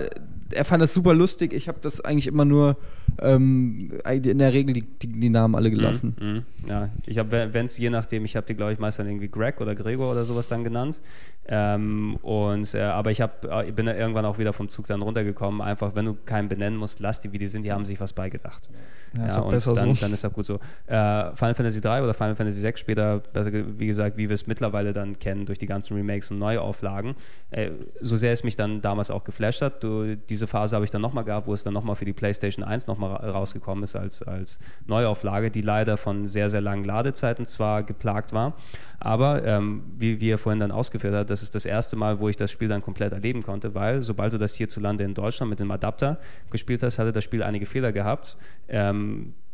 er fand das super lustig. Ich habe das eigentlich immer nur ähm, in der Regel die, die, die Namen alle gelassen. Mhm. Mhm. Ja, ich habe, wenn es je nachdem, ich habe die, glaube ich, meist dann irgendwie Greg oder Gregor oder sowas dann genannt. Ähm, und, äh, aber ich, hab, äh, ich bin da irgendwann auch wieder vom Zug dann runtergekommen. Einfach, wenn du keinen benennen musst, lass die, wie die sind, die haben sich was beigedacht. Ja, ist auch und besser dann, so. dann ist auch gut so. Äh, Final Fantasy 3 oder Final Fantasy 6 später, ge- wie gesagt, wie wir es mittlerweile dann kennen durch die ganzen Remakes und Neuauflagen, äh, so sehr es mich dann damals auch geflasht hat, du, diese Phase habe ich dann nochmal gehabt, wo es dann nochmal für die PlayStation 1 nochmal ra rausgekommen ist als, als Neuauflage, die leider von sehr, sehr langen Ladezeiten zwar geplagt war, aber ähm, wie, wie er vorhin dann ausgeführt hat, das ist das erste Mal, wo ich das Spiel dann komplett erleben konnte, weil sobald du das hierzulande in Deutschland mit dem Adapter gespielt hast, hatte das Spiel einige Fehler gehabt. Ähm,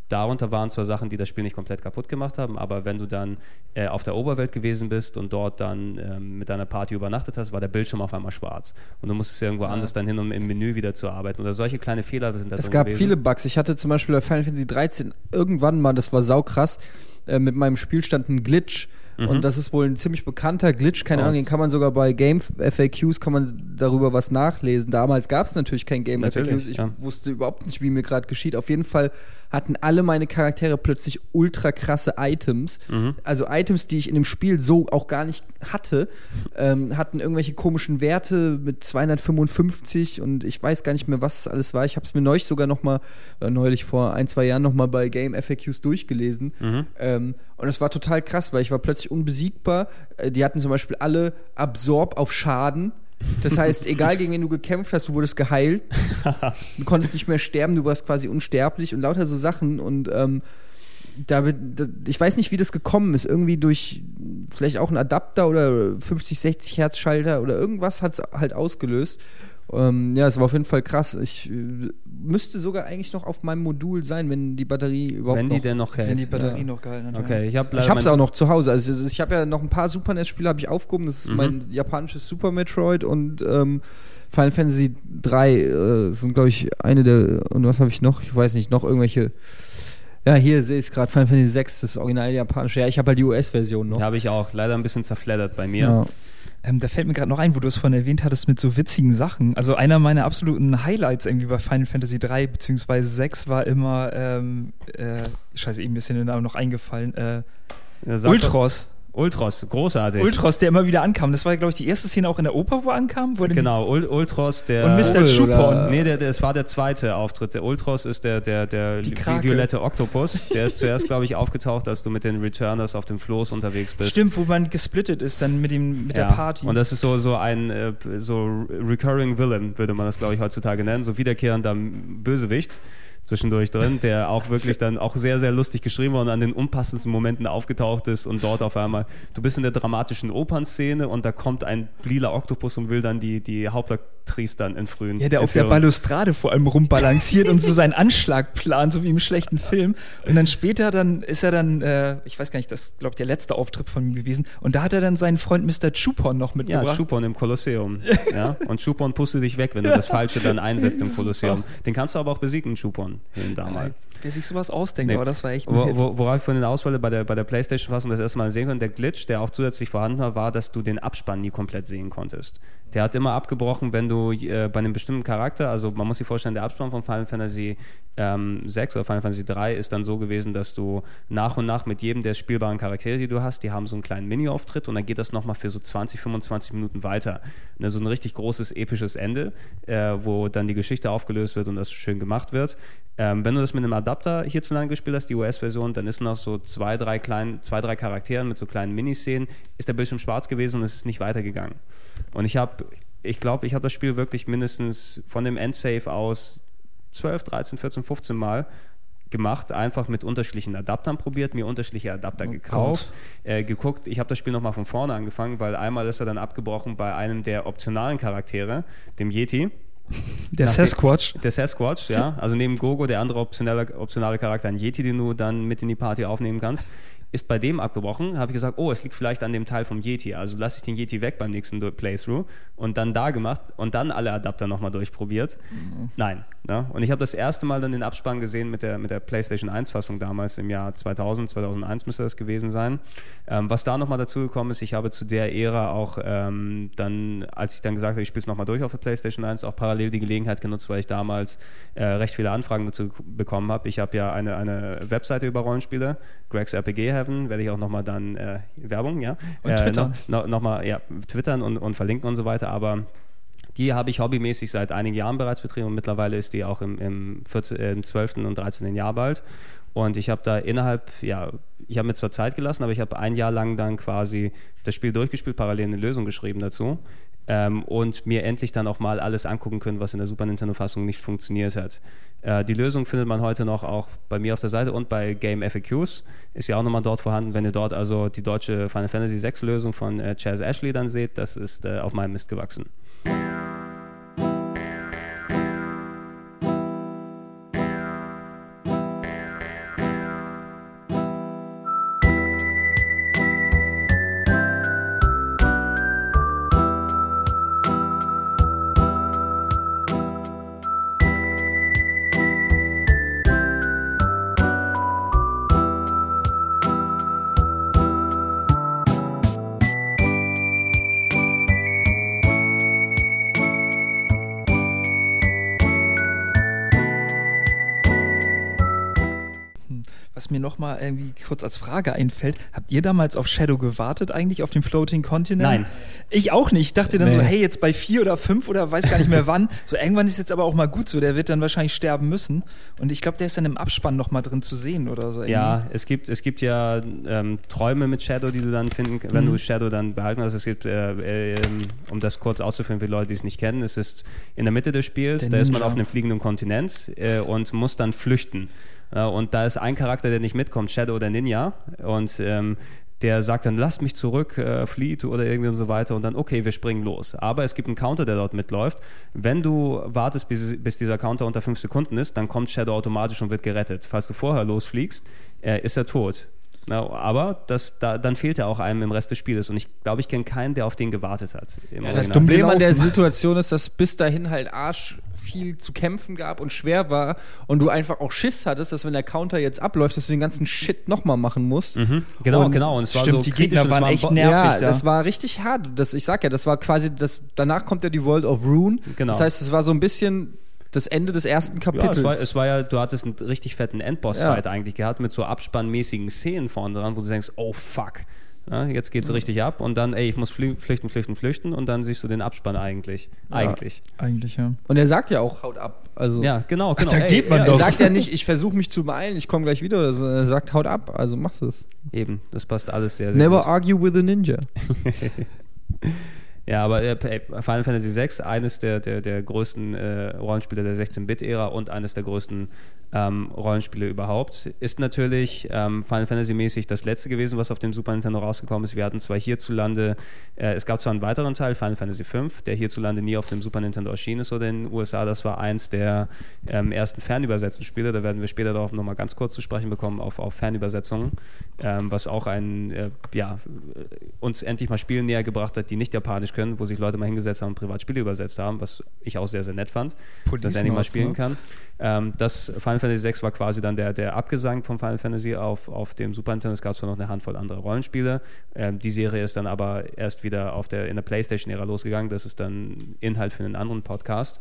Darunter waren zwar Sachen, die das Spiel nicht komplett kaputt gemacht haben, aber wenn du dann äh, auf der Oberwelt gewesen bist und dort dann ähm, mit deiner Party übernachtet hast, war der Bildschirm auf einmal schwarz. Und du musstest irgendwo anders dann hin, um im Menü wieder zu arbeiten. Oder solche kleine Fehler sind da Es gab gewesen. viele Bugs. Ich hatte zum Beispiel bei Final Fantasy 13 irgendwann mal, das war saukrass, äh, mit meinem Spielstand ein Glitch. Mhm. Und das ist wohl ein ziemlich bekannter Glitch, keine. Ahnung, den kann man sogar bei Game FAQs kann man darüber was nachlesen. Damals gab es natürlich kein Game Natürlich, FAQs, ich ja. wusste überhaupt nicht, wie mir gerade geschieht. Auf jeden Fall hatten alle meine Charaktere plötzlich ultra krasse Items. Mhm. Also Items, die ich in dem Spiel so auch gar nicht hatte, ähm, hatten irgendwelche komischen Werte mit 255 und ich weiß gar nicht mehr, was es alles war. Ich habe es mir neulich sogar noch mal, oder neulich vor ein, zwei Jahren noch mal bei Game FAQs durchgelesen. Mhm. Ähm, und es war total krass, weil ich war plötzlich unbesiegbar. Äh, Die hatten zum Beispiel alle Absorb auf Schaden. Das heißt, egal gegen wen du gekämpft hast, du wurdest geheilt. Du konntest nicht mehr sterben, du warst quasi unsterblich und lauter so Sachen. Und ähm, da, da, ich weiß nicht, wie das gekommen ist. Irgendwie durch vielleicht auch ein Adapter oder 50, 60 Hertz Schalter oder irgendwas hat es halt ausgelöst. Ähm, ja, es war auf jeden Fall krass. Ich äh, müsste sogar eigentlich noch auf meinem Modul sein, wenn die Batterie überhaupt Wenn die noch denn noch hält. Wenn die Batterie Ja. noch gehalten hat. Okay, ich habe ich habe es auch noch zu Hause. Also ich habe ja noch ein paar Super NES-Spiele habe ich aufgehoben. Das ist Mhm. mein japanisches Super Metroid und ähm, Final Fantasy 3 äh, sind glaube ich eine der und was habe ich noch? Ich weiß nicht, noch irgendwelche. Ja, hier sehe ich es gerade. Final Fantasy 6, das original japanische. Ja, ich habe halt die US-Version noch. Habe ich auch. Leider ein bisschen zerfleddert bei mir. Ja. Ähm, da fällt mir gerade noch ein, wo du es vorhin erwähnt hattest mit so witzigen Sachen. Also einer meiner absoluten Highlights irgendwie bei Final Fantasy 3 beziehungsweise 6 war immer, ähm, äh, scheiße, eben ist mir der Name noch eingefallen, äh, Ja, Ultros. doch- Ultros, großartig. Ultros, der immer wieder ankam. Das war, glaube ich, die erste Szene auch in der Oper, wo er ankam. Wo er Genau, Ul Ultros, der. Und Mr. Chupon. Nee, der, der, es war der zweite Auftritt. Der Ultros ist der, der, der violette Oktopus. Der ist zuerst, glaube ich, aufgetaucht, als du mit den Returners auf dem Floß unterwegs bist. Stimmt, wo man gesplittet ist dann mit, dem, mit Ja. der Party. Und das ist so, so ein äh, so recurring Villain, würde man das, glaube ich, heutzutage nennen. So wiederkehrender Bösewicht zwischendurch drin, der auch wirklich dann auch sehr, sehr lustig geschrieben war und an den unpassendsten Momenten aufgetaucht ist und dort auf einmal, du bist in der dramatischen Opernszene und da kommt ein lila Oktopus und will dann die, die Hauptaktrice dann entfrühen. ja, der auf der. Balustrade vor allem rumbalanciert und so seinen Anschlag plant, so wie im schlechten Film. Und dann später dann ist er dann, äh, ich weiß gar nicht, das glaube ich der letzte Auftritt von ihm gewesen. Und da hat er dann seinen Freund Mr. Chupon noch Ja, mitgebracht. Chupon im Kolosseum. ja? Und Chupon pustet dich weg, wenn du das Falsche dann einsetzt im. Kolosseum. Den kannst du aber auch besiegen, Chupon, hin damals. Wer sich sowas ausdenkt, Nee. aber das war echt ein Wo, wo, worauf ich von den Auswahl bei der, bei der Playstation-Fassung das erste Mal sehen konnte, der Glitch, der auch zusätzlich vorhanden war, war, dass du den Abspann nie komplett sehen konntest. Der hat immer abgebrochen, wenn du äh, bei einem bestimmten Charakter, also man muss sich vorstellen, der Abspann von Final Fantasy ähm, 6 oder Final Fantasy 3 ist dann so gewesen, dass du nach und nach mit jedem der spielbaren Charaktere, die du hast, die haben so einen kleinen Mini-Auftritt und dann geht das nochmal für so 20, 25 Minuten weiter. Ne, so ein richtig großes, episches Ende, äh, wo dann die Geschichte aufgelöst wird und das schön gemacht wird. Ähm, wenn du das mit einem Adapter hierzulande gespielt hast, die US-Version, dann ist noch so zwei, drei kleinen, zwei, drei Charakteren mit so kleinen Miniszenen, ist der Bildschirm schwarz gewesen und es ist nicht weitergegangen. Und ich habe, ich glaube, ich habe das Spiel wirklich mindestens von dem Endsave aus 12, 13, 14, 15 Mal gemacht, einfach mit unterschiedlichen Adaptern probiert, mir unterschiedliche Adapter gekauft, äh, geguckt. Ich habe das Spiel nochmal von vorne angefangen, weil einmal ist er dann abgebrochen bei einem der optionalen Charaktere, dem Yeti. Der Nach dem- Sasquatch. Der Sasquatch, ja. Also neben Gogo, der andere optionale, optionale Charakter, ein Yeti, den du dann mit in die Party aufnehmen kannst, ist bei dem abgebrochen. Habe ich gesagt, oh, es liegt vielleicht an dem Teil vom Yeti. Also lasse ich den Yeti weg beim nächsten Playthrough und dann da gemacht und dann alle Adapter nochmal durchprobiert. Nein. Ne? Und ich habe das erste Mal dann den Abspann gesehen mit der, mit der PlayStation 1-Fassung damals im Jahr 2000, 2001 müsste das gewesen sein. Ähm, was da nochmal dazu gekommen ist, ich habe zu der Ära auch ähm, dann, als ich dann gesagt habe, ich spiele es nochmal durch auf der PlayStation 1, auch parallel die Gelegenheit genutzt, weil ich damals äh, recht viele Anfragen dazu bekommen habe. Ich habe ja eine, eine Webseite über Rollenspiele, Greg's RPG Heaven, werde ich auch nochmal dann äh, Werbung, ja. Und äh, twittern. No, no, nochmal, ja, twittern und, und verlinken und so weiter, aber die habe ich hobbymäßig seit einigen Jahren bereits betrieben und mittlerweile ist die auch im, im, 14, äh, im 12. und 13. Jahr bald. Und ich habe da innerhalb, ja, ich habe mir zwar Zeit gelassen, aber ich habe ein Jahr lang dann quasi das Spiel durchgespielt, parallel eine Lösung geschrieben dazu. Ähm, und mir endlich dann auch mal alles angucken können, was in der Super Nintendo-Fassung nicht funktioniert hat. Äh, die Lösung findet man heute noch auch bei mir auf der Seite und bei Game FAQs. Ist ja auch nochmal dort vorhanden. Wenn ihr dort also die deutsche Final Fantasy VI Lösung von äh, Chaz Ashley dann seht, das ist äh, auf meinem Mist gewachsen. Was mir noch mal irgendwie kurz als Frage einfällt, habt ihr damals auf Shadow gewartet eigentlich, auf den Floating Continent? Nein. Ich auch nicht. Ich dachte dann Nee. so, hey, jetzt bei vier oder fünf oder weiß gar nicht mehr wann. So irgendwann ist jetzt aber auch mal gut so. Der wird dann wahrscheinlich sterben müssen. Und ich glaube, der ist dann im Abspann noch mal drin zu sehen oder so. irgendwie. Ja, es gibt, es gibt ja ähm, Träume mit Shadow, die du dann finden, wenn Mhm. du Shadow dann behalten hast. Es gibt, äh, äh, um das kurz auszuführen für Leute, die es nicht kennen, es ist in der Mitte des Spiels, Der da ist man Ninja. auf einem fliegenden Kontinent äh, und muss dann flüchten. Ja, und da ist ein Charakter, der nicht mitkommt, Shadow der Ninja. Und ähm, der sagt dann, lasst mich zurück, äh, flieht oder irgendwie und so weiter. Und dann, okay, wir springen los. Aber es gibt einen Counter, der dort mitläuft. Wenn du wartest, bis, bis dieser Counter unter fünf Sekunden ist, dann kommt Shadow automatisch und wird gerettet. Falls du vorher losfliegst, äh, ist er tot. Na, aber das, da, dann fehlt er auch einem im Rest des Spieles. Und ich glaube, ich kenne keinen, der auf den gewartet hat. Ja, das. Problem an der. Situation ist, dass bis dahin halt arsch viel zu kämpfen gab und schwer war und du einfach auch Schiss hattest, dass wenn der Counter jetzt abläuft, dass du den ganzen Shit nochmal machen musst. Genau, Und- genau. Und es war Stimmt, so die Gegner waren echt nervig. ja, da. das war richtig hart. Das, ich sag ja, das war quasi, das, danach kommt ja die World of Rune. Genau. Das heißt, es war so ein bisschen das Ende des ersten Ja, Kapitels. es war, es war ja, du hattest einen richtig fetten Endboss-Fight Ja. eigentlich gehabt mit so abspannmäßigen Szenen vorne dran, wo du denkst, oh fuck, ja, jetzt geht's richtig ab und dann, ey, ich muss flü flüchten, flüchten, flüchten und dann siehst du den Abspann eigentlich. Eigentlich. Eigentlich, ja. und er sagt ja auch, haut ab. Also, Ja, genau, genau. da ey, geht man ja, Er doch. sagt ja nicht, ich versuche mich zu beeilen, ich komme gleich wieder. Oder so. Er sagt, haut ab, also machst du es. Eben, das passt alles sehr, sehr Never gut. argue with a ninja. Ja, aber äh, Final Fantasy VI, eines der, der, der größten äh, Rollenspiele der 16-Bit-Ära und eines der größten ähm, Rollenspiele überhaupt, ist natürlich ähm, Final Fantasy-mäßig das letzte gewesen, was auf dem Super Nintendo rausgekommen ist. Wir hatten zwar hierzulande, äh, es gab zwar einen weiteren Teil, Final Fantasy V, der hierzulande nie auf dem Super Nintendo erschienen ist oder in den USA. Das war eins der ähm, ersten fernübersetzten Spiele. Da werden wir später darauf nochmal ganz kurz zu sprechen bekommen, auf, auf Fernübersetzungen, ähm, was auch ein, äh, ja, uns endlich mal Spiele näher gebracht hat, die nicht japanisch können, wo sich Leute mal hingesetzt haben und privat Spiele übersetzt haben, was ich auch sehr, sehr nett fand, Police dass er endlich mal spielen ne? kann. Ähm, das Final Fantasy VI war quasi dann der, der Abgesang von Final Fantasy auf, auf dem Super Nintendo. Es gab zwar noch eine Handvoll andere Rollenspiele. Ähm, die Serie ist dann aber erst wieder auf der, in der Playstation-Ära losgegangen. Das ist dann Inhalt für einen anderen Podcast.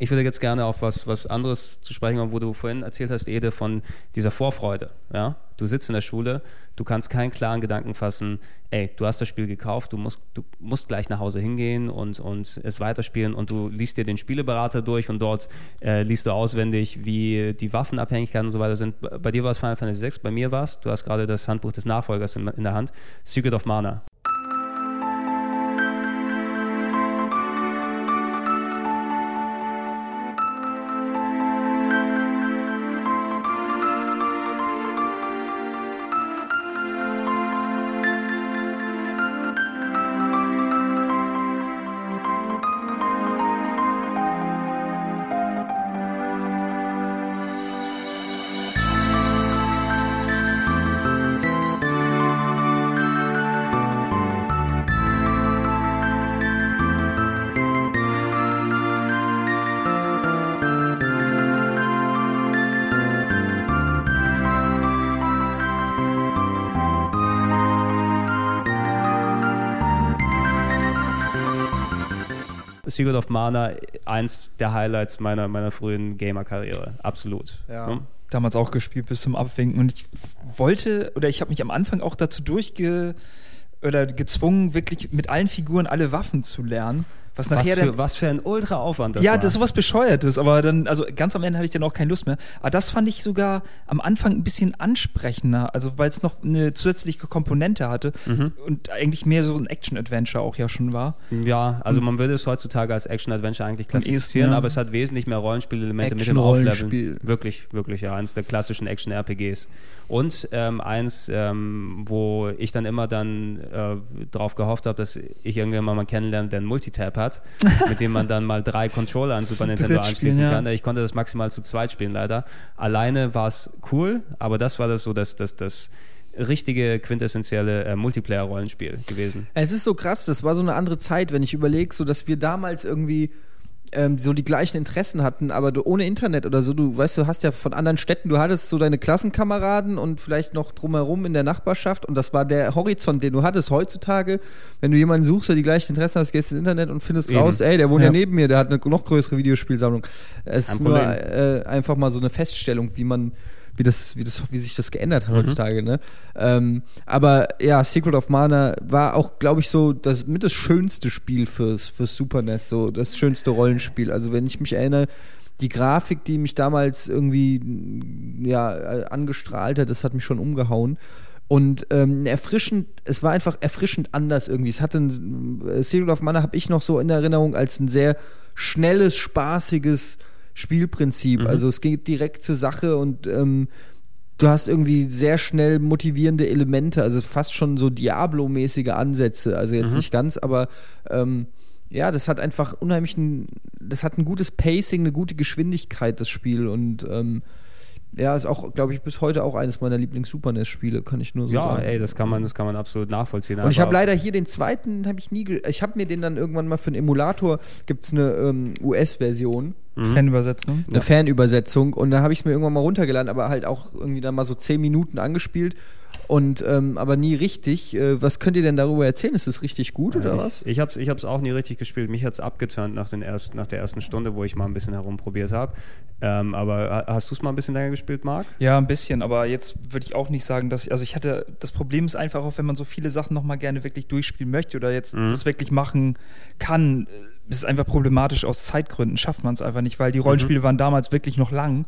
Ich würde jetzt gerne auf was, was anderes zu sprechen kommen, wo du vorhin erzählt hast, Ede, von dieser Vorfreude. Ja? Du sitzt in der Schule, du kannst keinen klaren Gedanken fassen, ey, du hast das Spiel gekauft, du musst, du musst gleich nach Hause hingehen und, und es weiterspielen und du liest dir den Spieleberater durch und dort äh, liest du auswendig, wie die Waffenabhängigkeiten und so weiter sind. Bei dir war es Final Fantasy VI, bei mir war es, du hast gerade das Handbuch des Nachfolgers in, in der Hand, Secret of Mana. Secret of Mana, eins der Highlights meiner, meiner frühen Gamer-Karriere. Absolut. Ja. Hm? damals auch gespielt bis zum Abwinken und ich wollte oder ich habe mich am Anfang auch dazu durchge oder gezwungen wirklich mit allen Figuren alle Waffen zu lernen, was Was nachher für, dann was für ein Ultra-Aufwand das ja, war. das ist sowas Bescheuertes, aber dann, also ganz am Ende hatte ich dann auch keine Lust mehr. Aber das fand ich sogar am Anfang ein bisschen ansprechender, also weil es noch eine zusätzliche Komponente hatte Mhm. und eigentlich mehr so ein Action-Adventure auch ja schon war. Ja, also man würde es heutzutage als Action-Adventure eigentlich klassifizieren, ja. aber es hat wesentlich mehr Rollenspielelemente mit dem Aufleveln. Wirklich, wirklich, ja, eines der klassischen Action-RPGs. Und ähm, eins, ähm, wo ich dann immer dann äh, drauf gehofft habe, dass ich irgendwann mal kennenlerne, der einen Multitap hat, mit dem man dann mal drei Controller an Super Nintendo anschließen spielen, ja. kann. Ich konnte das maximal zu zweit spielen, leider. Alleine war es cool, aber das war das so, das, das, das richtige quintessentielle äh, Multiplayer-Rollenspiel gewesen. Es ist so krass, das war so eine andere Zeit, wenn ich überlege, so dass wir damals irgendwie ähm, so die gleichen Interessen hatten, aber du, ohne Internet oder so, du weißt, du hast ja von anderen Städten, du hattest so deine Klassenkameraden und vielleicht noch drumherum in der Nachbarschaft und das war der Horizont, den du hattest heutzutage. Wenn du jemanden suchst, der die gleichen Interessen hat, gehst du ins Internet und findest Eben. raus, ey, der wohnt ja. Ja. neben mir, der hat eine noch größere Videospielsammlung. Es Kein ist nur äh, einfach mal so eine Feststellung, wie man wie das, wie das, wie sich das geändert hat heutzutage, ne? Ähm, aber ja, Secret of Mana war auch, glaube ich, so das mit das schönste Spiel fürs, fürs Super NES, so das schönste Rollenspiel. Also wenn ich mich erinnere, die Grafik, die mich damals irgendwie ja, angestrahlt hat, das hat mich schon umgehauen. Und ähm, erfrischend, es war einfach erfrischend anders irgendwie. Es hatte ein, äh, Serial of Mana habe ich noch so in Erinnerung als ein sehr schnelles, spaßiges Spielprinzip. Also es geht direkt zur Sache und ähm, du hast irgendwie sehr schnell motivierende Elemente, also fast schon so Diablo-mäßige Ansätze. Also jetzt nicht ganz, aber ähm, ja, das hat einfach unheimlich ein, das hat ein gutes Pacing, eine gute Geschwindigkeit, das Spiel. Und ähm, ja, ist auch, glaube ich, bis heute auch eines meiner Lieblings-Super NES-Spiele, kann ich nur so Ja, sagen. ey, das kann man, das kann man absolut nachvollziehen. Und ich habe leider hier den zweiten, habe ich nie, ich habe mir den dann irgendwann mal für einen Emulator, gibt es eine ähm, US-Version, Fanübersetzung. eine Fanübersetzung und da habe ich es mir irgendwann mal runtergeladen, aber halt auch irgendwie dann mal so zehn Minuten angespielt und ähm, aber nie richtig. Äh, was könnt ihr denn darüber erzählen? Ist das richtig gut oder ich, was? Ich habe es ich hab's auch nie richtig gespielt. Mich hat es abgeturnt nach, den ersten, nach der ersten Stunde, wo ich mal ein bisschen herumprobiert habe. Ähm, aber ha- hast du es mal ein bisschen länger gespielt, Marc? Ja, ein bisschen, aber jetzt würde ich auch nicht sagen, dass also ich hatte das Problem ist einfach auch, wenn man so viele Sachen noch mal gerne wirklich durchspielen möchte oder jetzt das wirklich machen kann, äh, ist es einfach problematisch aus Zeitgründen, schafft man es einfach nicht, weil die Rollenspiele waren damals wirklich noch lang.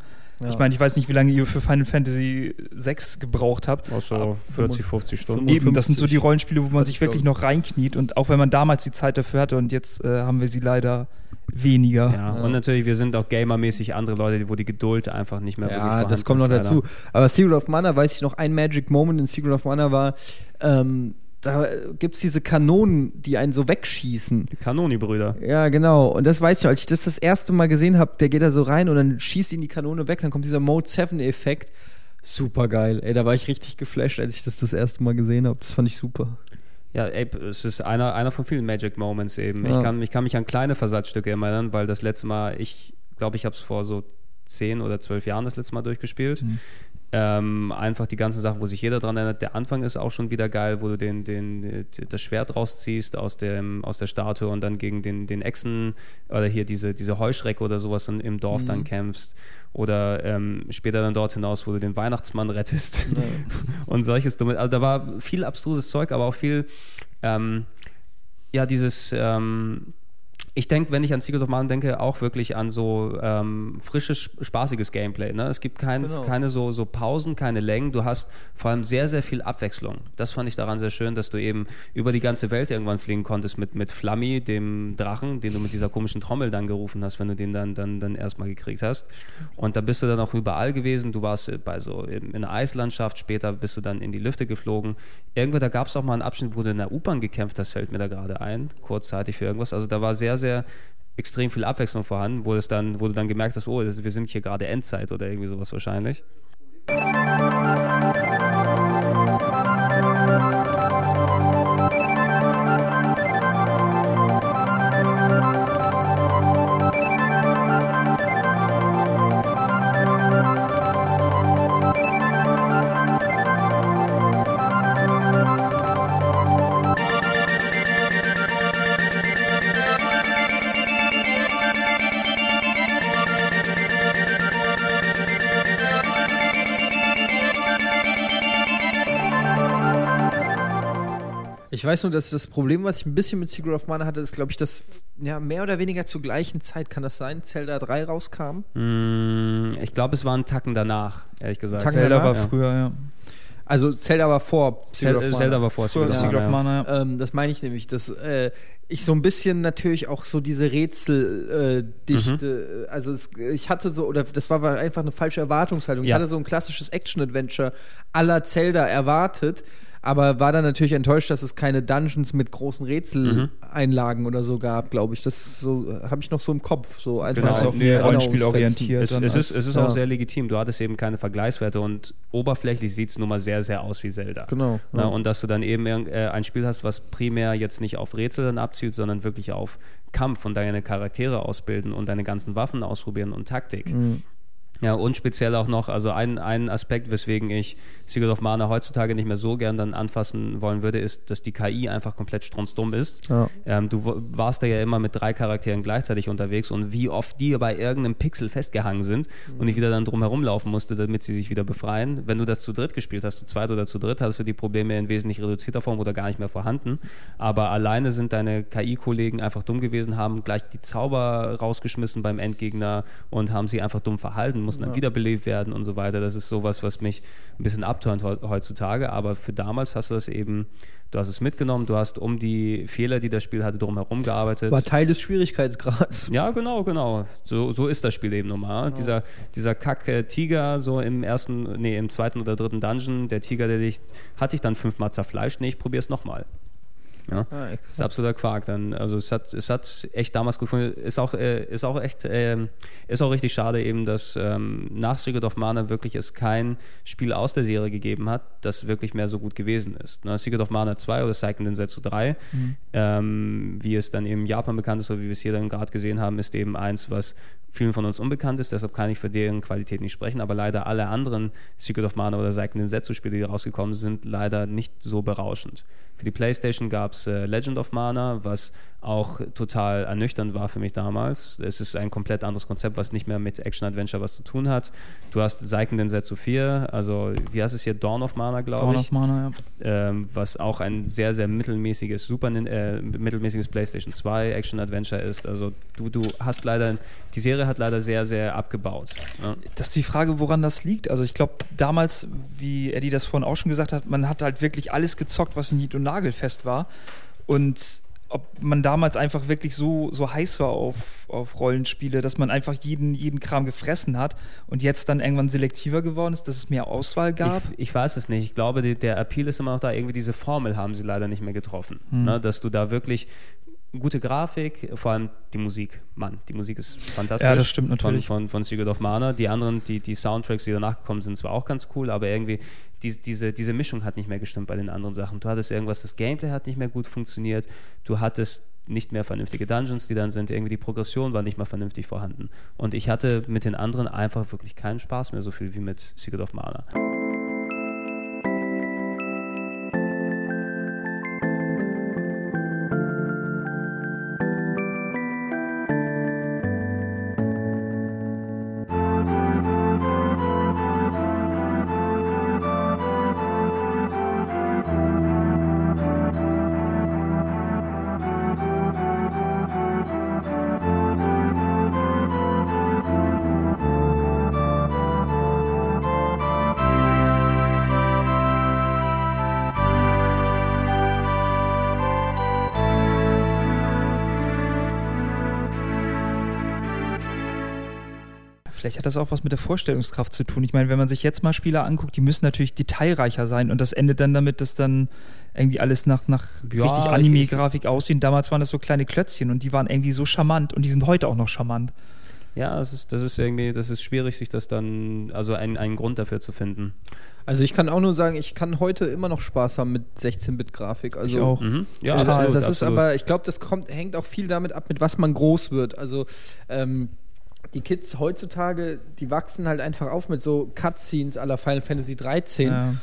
Ich meine, ich weiß nicht, wie lange ihr für Final Fantasy 6 gebraucht habt. Auch so 40, 50 Stunden. Eben, das sind so die 55. Rollenspiele, wo man sich ich wirklich noch reinkniet und auch wenn man damals die Zeit dafür hatte und jetzt äh, haben wir sie leider weniger. Ja, und natürlich, wir sind auch gamermäßig andere Leute, wo die Geduld einfach nicht mehr wirklich Ja, das kommt noch dazu. Aber Secret of Mana, weiß ich noch, ein Magic Moment in Secret of Mana war, ähm, da gibt es diese Kanonen, die einen so wegschießen. Die Kanoni-Brüder. Ja, genau. Und das weiß ich noch, als ich das das erste Mal gesehen habe, der geht da so rein und dann schießt ihn die Kanone weg, dann kommt dieser Mode 7-Effekt. Super geil. Ey, da war ich richtig geflasht, als ich das das erste Mal gesehen habe. Das fand ich super. Ja, ey, es ist einer, einer von vielen Magic Moments eben. Ja. Ich, kann, ich kann mich an kleine Versatzstücke erinnern, weil das letzte Mal, ich glaube, ich habe es vor so zehn oder zwölf Jahren das letzte Mal durchgespielt. Ähm, einfach die ganze Sache, wo sich jeder dran erinnert. Der Anfang ist auch schon wieder geil, wo du den, den, das Schwert rausziehst aus, dem, aus der Statue und dann gegen den, den Echsen oder hier diese, diese Heuschrecke oder sowas in, im Dorf dann kämpfst. Oder ähm, später dann dort hinaus, wo du den Weihnachtsmann rettest. und solches. Also da war viel abstruses Zeug, aber auch viel, ähm, ja, dieses, ähm, ich denke, wenn ich an Secret of Mana denke, auch wirklich an so ähm, frisches, spaßiges Gameplay. Ne? Es gibt kein, Genau. keine so, so Pausen, keine Längen. Du hast vor allem sehr, sehr viel Abwechslung. Das fand ich daran sehr schön, dass du eben über die ganze Welt irgendwann fliegen konntest mit, mit Flammy, dem Drachen, den du mit dieser komischen Trommel dann gerufen hast, wenn du den dann, dann, dann erstmal gekriegt hast. Und da bist du dann auch überall gewesen. Du warst bei so in einer Eislandschaft, später bist du dann in die Lüfte geflogen. Irgendwo, da gab es auch mal einen Abschnitt, wo du in der U-Bahn gekämpft hast, fällt mir da gerade ein, kurzzeitig für irgendwas. Also da war sehr, sehr extrem viel Abwechslung vorhanden, wo, es dann, wo du dann gemerkt hast, oh, wir sind hier gerade Endzeit oder irgendwie sowas wahrscheinlich. Ich weiß nur, dass das Problem, was ich ein bisschen mit Secret of Mana hatte, ist, glaube ich, dass ja, mehr oder weniger zur gleichen Zeit, kann das sein, Zelda 3 rauskam? Mm, ich glaube, es war ein Tacken danach, ehrlich gesagt. Tacken Zelda danach? war früher, ja. Also Zelda war vor Secret of Mana. Zelda war vor Secret of Secret of Mana, ja. Ähm, das meine ich nämlich, dass äh, ich so ein bisschen natürlich auch so diese Rätseldichte, äh, Dichte, äh, also es, ich hatte so, oder das war einfach eine falsche Erwartungshaltung. Ich Ja. hatte so ein klassisches Action-Adventure aller Zelda erwartet, aber war dann natürlich enttäuscht, dass es keine Dungeons mit großen Rätseleinlagen oder so gab, glaube ich. Das so, habe ich noch so im Kopf. So einfach Genau, als mehr Erinnerungsfetzen. rollenspielorientiert. Es, es, ist, es ist ja. auch sehr legitim. Du hattest eben keine Vergleichswerte und oberflächlich sieht es nun mal sehr, sehr aus wie Zelda. Genau, Na, ja. und dass du dann eben äh, ein Spiel hast, was primär jetzt nicht auf Rätsel dann abzielt, sondern wirklich auf Kampf und deine Charaktere ausbilden und deine ganzen Waffen ausprobieren und Taktik. Mhm. Ja, und speziell auch noch, also ein, ein Aspekt, weswegen ich Secret of Mana heutzutage nicht mehr so gern dann anfassen wollen würde, ist, dass die KI einfach komplett strunzdumm ist. Ja. Ähm, du warst da ja immer mit drei Charakteren gleichzeitig unterwegs und wie oft die bei irgendeinem Pixel festgehangen sind und ich wieder dann drum herumlaufen musste, damit sie sich wieder befreien. Wenn du das zu dritt gespielt hast, zu zweit oder zu dritt, hast du die Probleme in wesentlich reduzierter Form oder gar nicht mehr vorhanden. Aber alleine sind deine KI-Kollegen einfach dumm gewesen, haben gleich die Zauber rausgeschmissen beim Endgegner und haben sie einfach dumm verhalten, mussten dann wiederbelebt werden und so weiter. Das ist sowas, was mich ein bisschen abturnt heu- heutzutage. Aber für damals hast du das eben, du hast es mitgenommen, du hast um die Fehler, die das Spiel hatte, drumherum gearbeitet. War Teil des Schwierigkeitsgrads. Ja, genau, genau. So, so ist das Spiel eben normal. Dieser, dieser Kack-Tiger, so im ersten, nee, im zweiten oder dritten Dungeon, der Tiger, der dich, hat dich dann fünfmal zerfleischt. Nee, ich probier's nochmal. Ja. Ah, Das ist absoluter Quark dann. Also es hat, es hat echt damals gefunden, ist auch, äh, ist auch echt, ähm, ist auch richtig schade eben, dass ähm, nach Secret of Mana wirklich es kein Spiel aus der Serie gegeben hat, das wirklich mehr so gut gewesen ist. Ne? Secret of Mana 2 oder Seiken Densetsu 3, ähm, wie es dann eben in Japan bekannt ist oder wie wir es hier dann gerade gesehen haben, ist eben eins, was vielen von uns unbekannt ist, deshalb kann ich für deren Qualität nicht sprechen, aber leider alle anderen Secret of Mana oder Seiken Densetsu Spiele, die rausgekommen sind, leider nicht so berauschend. Für die Playstation gab es äh, Legend of Mana, was auch total ernüchternd war für mich damals. Es ist ein komplett anderes Konzept, was nicht mehr mit Action-Adventure was zu tun hat. Du hast Seiken Densetsu 4, also wie heißt es hier? Dawn of Mana, glaube Dawn ich of Mana, ja. ähm, was auch ein sehr, sehr mittelmäßiges Super äh, mittelmäßiges PlayStation 2 Action Adventure ist. Also du, du hast leider, die Serie hat leider sehr, sehr abgebaut. Ne? Das ist die Frage, woran das liegt. Also ich glaube, damals, wie Eddie das vorhin auch schon gesagt hat, man hat halt wirklich alles gezockt, was nied- und nagelfest war. Und ob man damals einfach wirklich so, so heiß war auf, auf Rollenspiele, dass man einfach jeden, jeden Kram gefressen hat und jetzt dann irgendwann selektiver geworden ist, dass es mehr Auswahl gab. Ich, ich weiß es nicht. Ich glaube, die, der Appeal ist immer noch da. Irgendwie diese Formel haben sie leider nicht mehr getroffen. Hm. Ne? Dass du da wirklich gute Grafik, vor allem die Musik. Mann, die Musik ist fantastisch. Ja, das stimmt natürlich. Von, von, von Secret of Mana. Die anderen, die, die Soundtracks, die danach gekommen sind, zwar auch ganz cool, aber irgendwie die, diese, diese Mischung hat nicht mehr gestimmt bei den anderen Sachen. Du hattest irgendwas, das Gameplay hat nicht mehr gut funktioniert. Du hattest nicht mehr vernünftige Dungeons, die dann sind. Irgendwie die Progression war nicht mehr vernünftig vorhanden. Und ich hatte mit den anderen einfach wirklich keinen Spaß mehr, so viel wie mit Secret of Mana. Vielleicht hat das auch was mit der Vorstellungskraft zu tun. Ich meine, wenn man sich jetzt mal Spieler anguckt, die müssen natürlich detailreicher sein und das endet dann damit, dass dann irgendwie alles nach, nach Ja, richtig ich- Anime-Grafik aussieht. Damals waren das so kleine Klötzchen und die waren irgendwie so charmant und die sind heute auch noch charmant. Ja, das ist, das ist irgendwie, das ist schwierig, sich das dann, also einen, einen Grund dafür zu finden. Also ich kann auch nur sagen, ich kann heute immer noch Spaß haben mit 16-Bit-Grafik. Also Ich auch. Mhm. Ja, das, absolut, das ist absolut. aber, ich glaube, das kommt, hängt auch viel damit ab, mit was man groß wird. Also ähm, die Kids heutzutage, die wachsen halt einfach auf mit so Cutscenes aller Final Fantasy 13. Ja.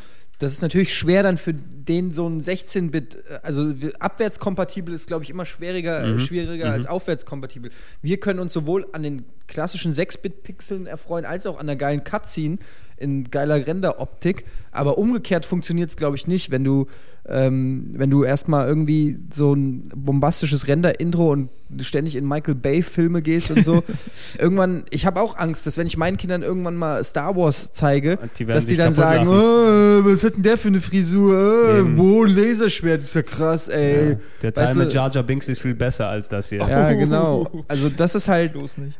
Das ist natürlich schwer dann für den so ein 16-Bit, äh, also abwärtskompatibel ist, glaube ich, immer schwieriger, äh, Mhm. schwieriger Mhm. als aufwärtskompatibel. Wir können uns sowohl an den klassischen 6-Bit-Pixeln erfreuen, als auch an der geilen Cutscene in geiler Render-Optik. Aber umgekehrt funktioniert es, glaube ich, nicht, wenn du, ähm, wenn du erstmal irgendwie so ein bombastisches Render-Intro und ständig in Michael Bay-Filme gehst und so. irgendwann, ich habe auch Angst, dass wenn ich meinen Kindern irgendwann mal Star Wars zeige, Die dass die dann sagen, oh, was hat denn der für eine Frisur? Oh, Eben. wo ein Laserschwert, ist ja krass, ey. Der Teil Weißt mit du- Jar Jar Binks ist viel besser als das hier. Ja, genau. Also das ist halt Bloß nicht.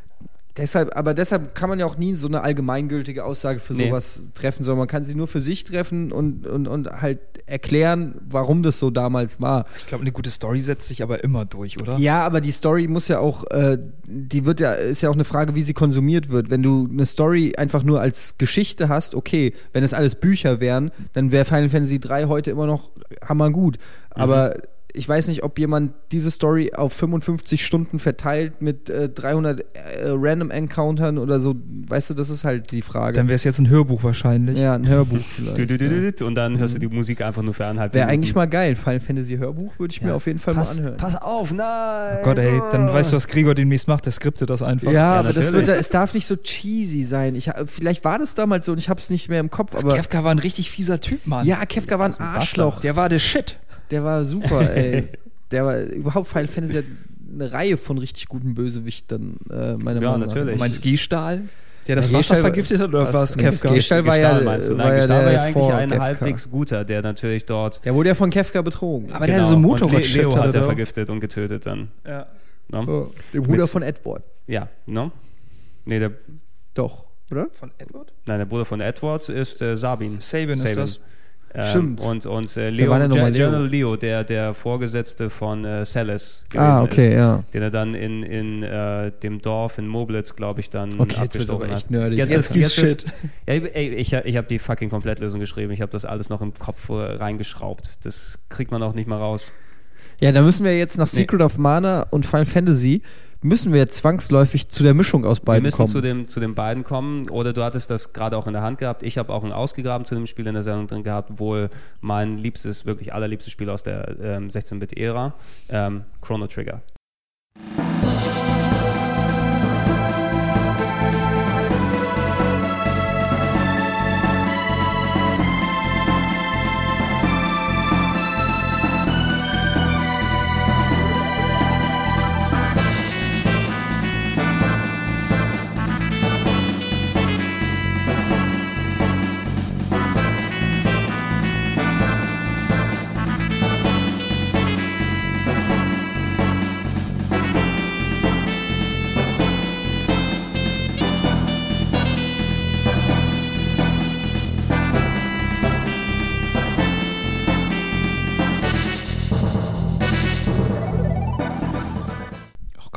Deshalb, aber deshalb kann man ja auch nie so eine allgemeingültige Aussage für Nee. sowas treffen, sondern man kann sie nur für sich treffen und, und, und halt erklären, warum das so damals war. Ich glaube, eine gute Story setzt sich aber immer durch, oder? Ja, aber die Story muss ja auch, äh, die wird ja, ist ja auch eine Frage, wie sie konsumiert wird. Wenn du eine Story einfach nur als Geschichte hast, okay, wenn es alles Bücher wären, dann wäre Final Fantasy 3 heute immer noch hammergut. Aber ich weiß nicht, ob jemand diese Story auf 55 Stunden verteilt mit äh, 300 äh, Random Encountern oder so. Weißt du, das ist halt die Frage. Dann wäre es jetzt ein Hörbuch wahrscheinlich. ja, ein Hörbuch vielleicht. Du, du, du, ja. du, du, Und dann hörst du die Musik einfach nur für eineinhalb Wäre eigentlich mal geil. Final Fantasy Hörbuch würde ich mir Ja. auf jeden Fall pass, mal anhören. Pass auf, nein! Oh Gott, ey, dann weißt du, was Gregor demnächst macht. Der skriptet das einfach. Ja, aber das wird, es darf nicht so cheesy sein. Ich, ha- vielleicht war das damals so und ich habe es nicht mehr im Kopf. Aber Kefka war ein richtig fieser Typ, Mann. ja, Kefka war ein Arschloch. Der war der Shit. Der war super, ey. Der war überhaupt Final Fantasy hat eine Reihe von richtig guten Bösewichtern, äh, meiner Ja, Meinung nach. natürlich. Du meinst Gehstahl? Der das Ja, Wasser Gehstahl war- vergiftet hat oder war es Nee, Kefka? Gehstahl war ja- Gestahl meinst du? Nein, war ja Gestahl war der ja eigentlich ein Kefka. halbwegs guter, der natürlich dort. Der wurde ja von Kefka betrogen. Aber der hatte so Und Le Motorrad-Shit Leo hat er vergiftet und getötet dann. Ja. Ne? Oh, der Bruder Mit- von Edward. Ja, ne? Nee, der, Doch, oder? Von Edward? nein, der Bruder von Edward ist äh, Sabin. Sabin ist das. Ähm, Stimmt. Und, und äh, Leo, war denn nochmal Gen- Leo? General Leo, der, der Vorgesetzte von äh, Celis gewesen Ah, okay, ist. ja. Den er dann in, in äh, dem Dorf in Moblitz, glaube ich, dann Okay, jetzt wird's aber echt hat. nerdig. Jetzt, Jetzt gibt's jetzt Shit. Ja, ich- ey, ich, ich habe die fucking Komplettlösung geschrieben. Ich habe das alles noch im Kopf äh, reingeschraubt. Das kriegt man auch nicht mal raus. Ja, da müssen wir jetzt nach Nee. Secret of Mana und Final Fantasy müssen wir zwangsläufig zu der Mischung aus Wir beiden müssen kommen. zu, dem, zu den beiden kommen. Oder du hattest das gerade auch in der Hand gehabt. Ich habe auch ein ausgegraben zu dem Spiel in der Sendung drin gehabt. Wohl mein liebstes, wirklich allerliebstes Spiel aus der ähm, 16-Bit-Ära. Ähm, Chrono Trigger.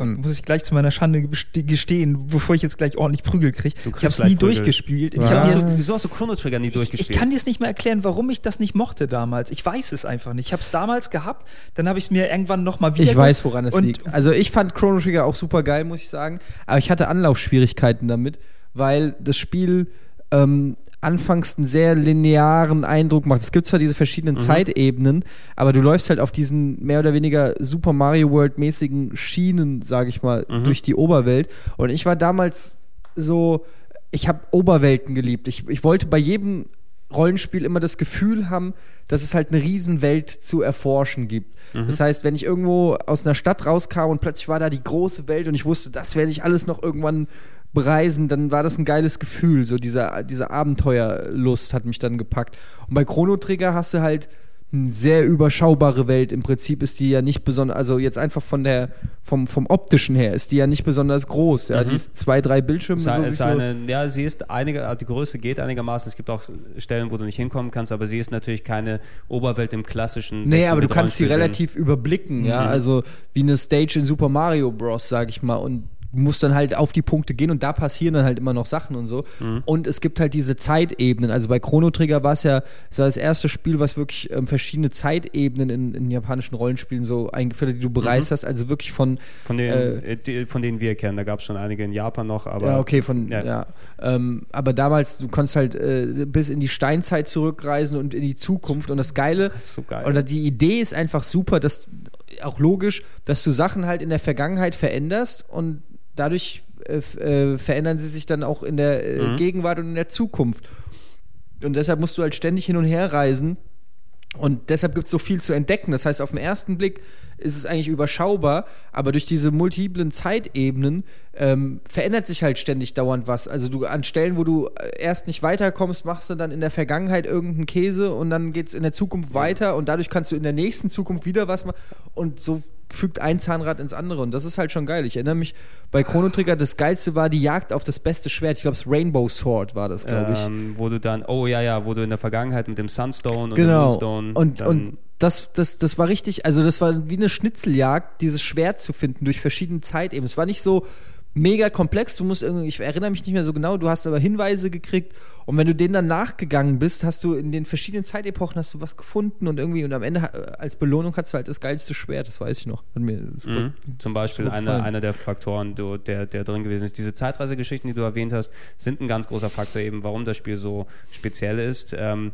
Gott, muss ich gleich zu meiner Schande geste- gestehen, bevor ich jetzt gleich ordentlich Prügel kriege. Du Ich habe es nie Prügel. durchgespielt. Ich, Was? hab Wieso, hast du Chrono Trigger nie ich, durchgespielt? ich kann dir es nicht mehr erklären, warum ich das nicht mochte damals. Ich weiß es einfach nicht. Ich habe es damals gehabt, dann habe ich es mir irgendwann nochmal wieder Ich weiß, woran es liegt. Also ich fand Chrono Trigger auch super geil, muss ich sagen. Aber ich hatte Anlaufschwierigkeiten damit, weil das Spiel ähm, anfangs einen sehr linearen Eindruck macht. Es gibt zwar diese verschiedenen Zeitebenen, aber du läufst halt auf diesen mehr oder weniger Super Mario World mäßigen Schienen, sage ich mal, durch die Oberwelt. Und ich war damals so, ich habe Oberwelten geliebt. Ich, ich wollte bei jedem Rollenspiel immer das Gefühl haben, dass es halt eine Riesenwelt zu erforschen gibt. Das heißt, wenn ich irgendwo aus einer Stadt rauskam und plötzlich war da die große Welt und ich wusste, das werde ich alles noch irgendwann bereisen, dann war das ein geiles Gefühl. So diese, diese Abenteuerlust hat mich dann gepackt. Und bei Chrono Trigger hast du halt eine sehr überschaubare Welt. Im Prinzip ist die ja nicht besonders, also jetzt einfach von der, vom, vom optischen her ist die ja nicht besonders groß. Ja, die ist zwei, drei Bildschirme. So sei- so- eine, ja, sie ist einige, die Größe geht einigermaßen. Es gibt auch Stellen, wo du nicht hinkommen kannst, aber sie ist natürlich keine Oberwelt im klassischen. Nee, aber du 16-Bit kannst sie relativ überblicken, ja. Mhm. Also wie eine Stage in Super Mario Bros., sag ich mal. Und du musst dann halt auf die Punkte gehen und da passieren dann halt immer noch Sachen und so. Mhm. Und es gibt halt diese Zeitebenen. Also bei Chrono Trigger war es ja, es war das erste Spiel, was wirklich ähm, verschiedene Zeitebenen in, in japanischen Rollenspielen so eingeführt hat, die du bereist Mhm. hast. Also wirklich von Von denen, Äh, äh, die, von denen wir kennen. Da gab es schon einige in Japan noch, aber. ja, okay, von ja. ja. Ähm, aber damals, du konntest halt äh, bis in die Steinzeit zurückreisen und in die Zukunft. Und das Geile, Das ist so geil. oder die Idee ist einfach super, dass auch logisch, dass du Sachen halt in der Vergangenheit veränderst und dadurch äh, äh, verändern sie sich dann auch in der äh, Mhm. Gegenwart und in der Zukunft. Und deshalb musst du halt ständig hin und her reisen. Und deshalb gibt es so viel zu entdecken. Das heißt, auf den ersten Blick ist es eigentlich überschaubar, aber durch diese multiplen Zeitebenen ähm, verändert sich halt ständig dauernd was. Also du an Stellen, wo du äh, erst nicht weiterkommst, machst du dann in der Vergangenheit irgendeinen Käse und dann geht es in der Zukunft weiter und dadurch kannst du in der nächsten Zukunft wieder was machen und so fügt ein Zahnrad ins andere und das ist halt schon geil. Ich erinnere mich bei Chrono Trigger, das geilste war die Jagd auf das beste Schwert. Ich glaube, das Rainbow Sword war das, glaube ich. Ähm, wo du dann, oh ja, ja, wo du in der Vergangenheit mit dem Sunstone und dem Genau. Moonstone. Und, und das, das, das war richtig, also das war wie eine Schnitzeljagd, dieses Schwert zu finden durch verschiedene Zeitebenen. Es war nicht so mega komplex. Du musst irgendwie, ich erinnere mich nicht mehr so genau, du hast aber Hinweise gekriegt und wenn du denen dann nachgegangen bist, hast du in den verschiedenen Zeitepochen hast du was gefunden und irgendwie und am Ende äh, als Belohnung hast du halt das geilste Schwert, das weiß ich noch. Super, Mhm. Zum Beispiel einer, einer der Faktoren, du, der, der drin gewesen ist. Diese Zeitreisegeschichten, die du erwähnt hast, sind ein ganz großer Faktor eben, warum das Spiel so speziell ist. Ähm,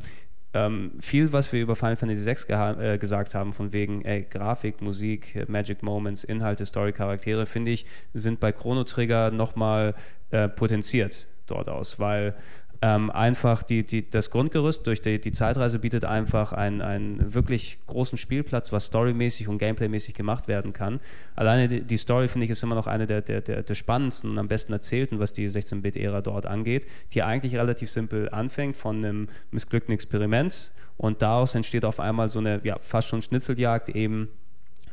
ähm, viel, was wir über Final Fantasy VI äh, gesagt haben, von wegen ey, Grafik, Musik, Magic Moments, Inhalte, Story, Charaktere, finde ich, sind bei Chrono Trigger nochmal äh, potenziert dort aus, weil ähm, einfach die, die, das Grundgerüst durch die, die Zeitreise bietet einfach einen, einen wirklich großen Spielplatz, was storymäßig und gameplaymäßig gemacht werden kann. Alleine die, die Story, finde ich, ist immer noch eine der, der, der, der spannendsten und am besten erzählten, was die 16-Bit-Ära dort angeht, die eigentlich relativ simpel anfängt von einem missglückten Experiment und daraus entsteht auf einmal so eine ja, fast schon Schnitzeljagd eben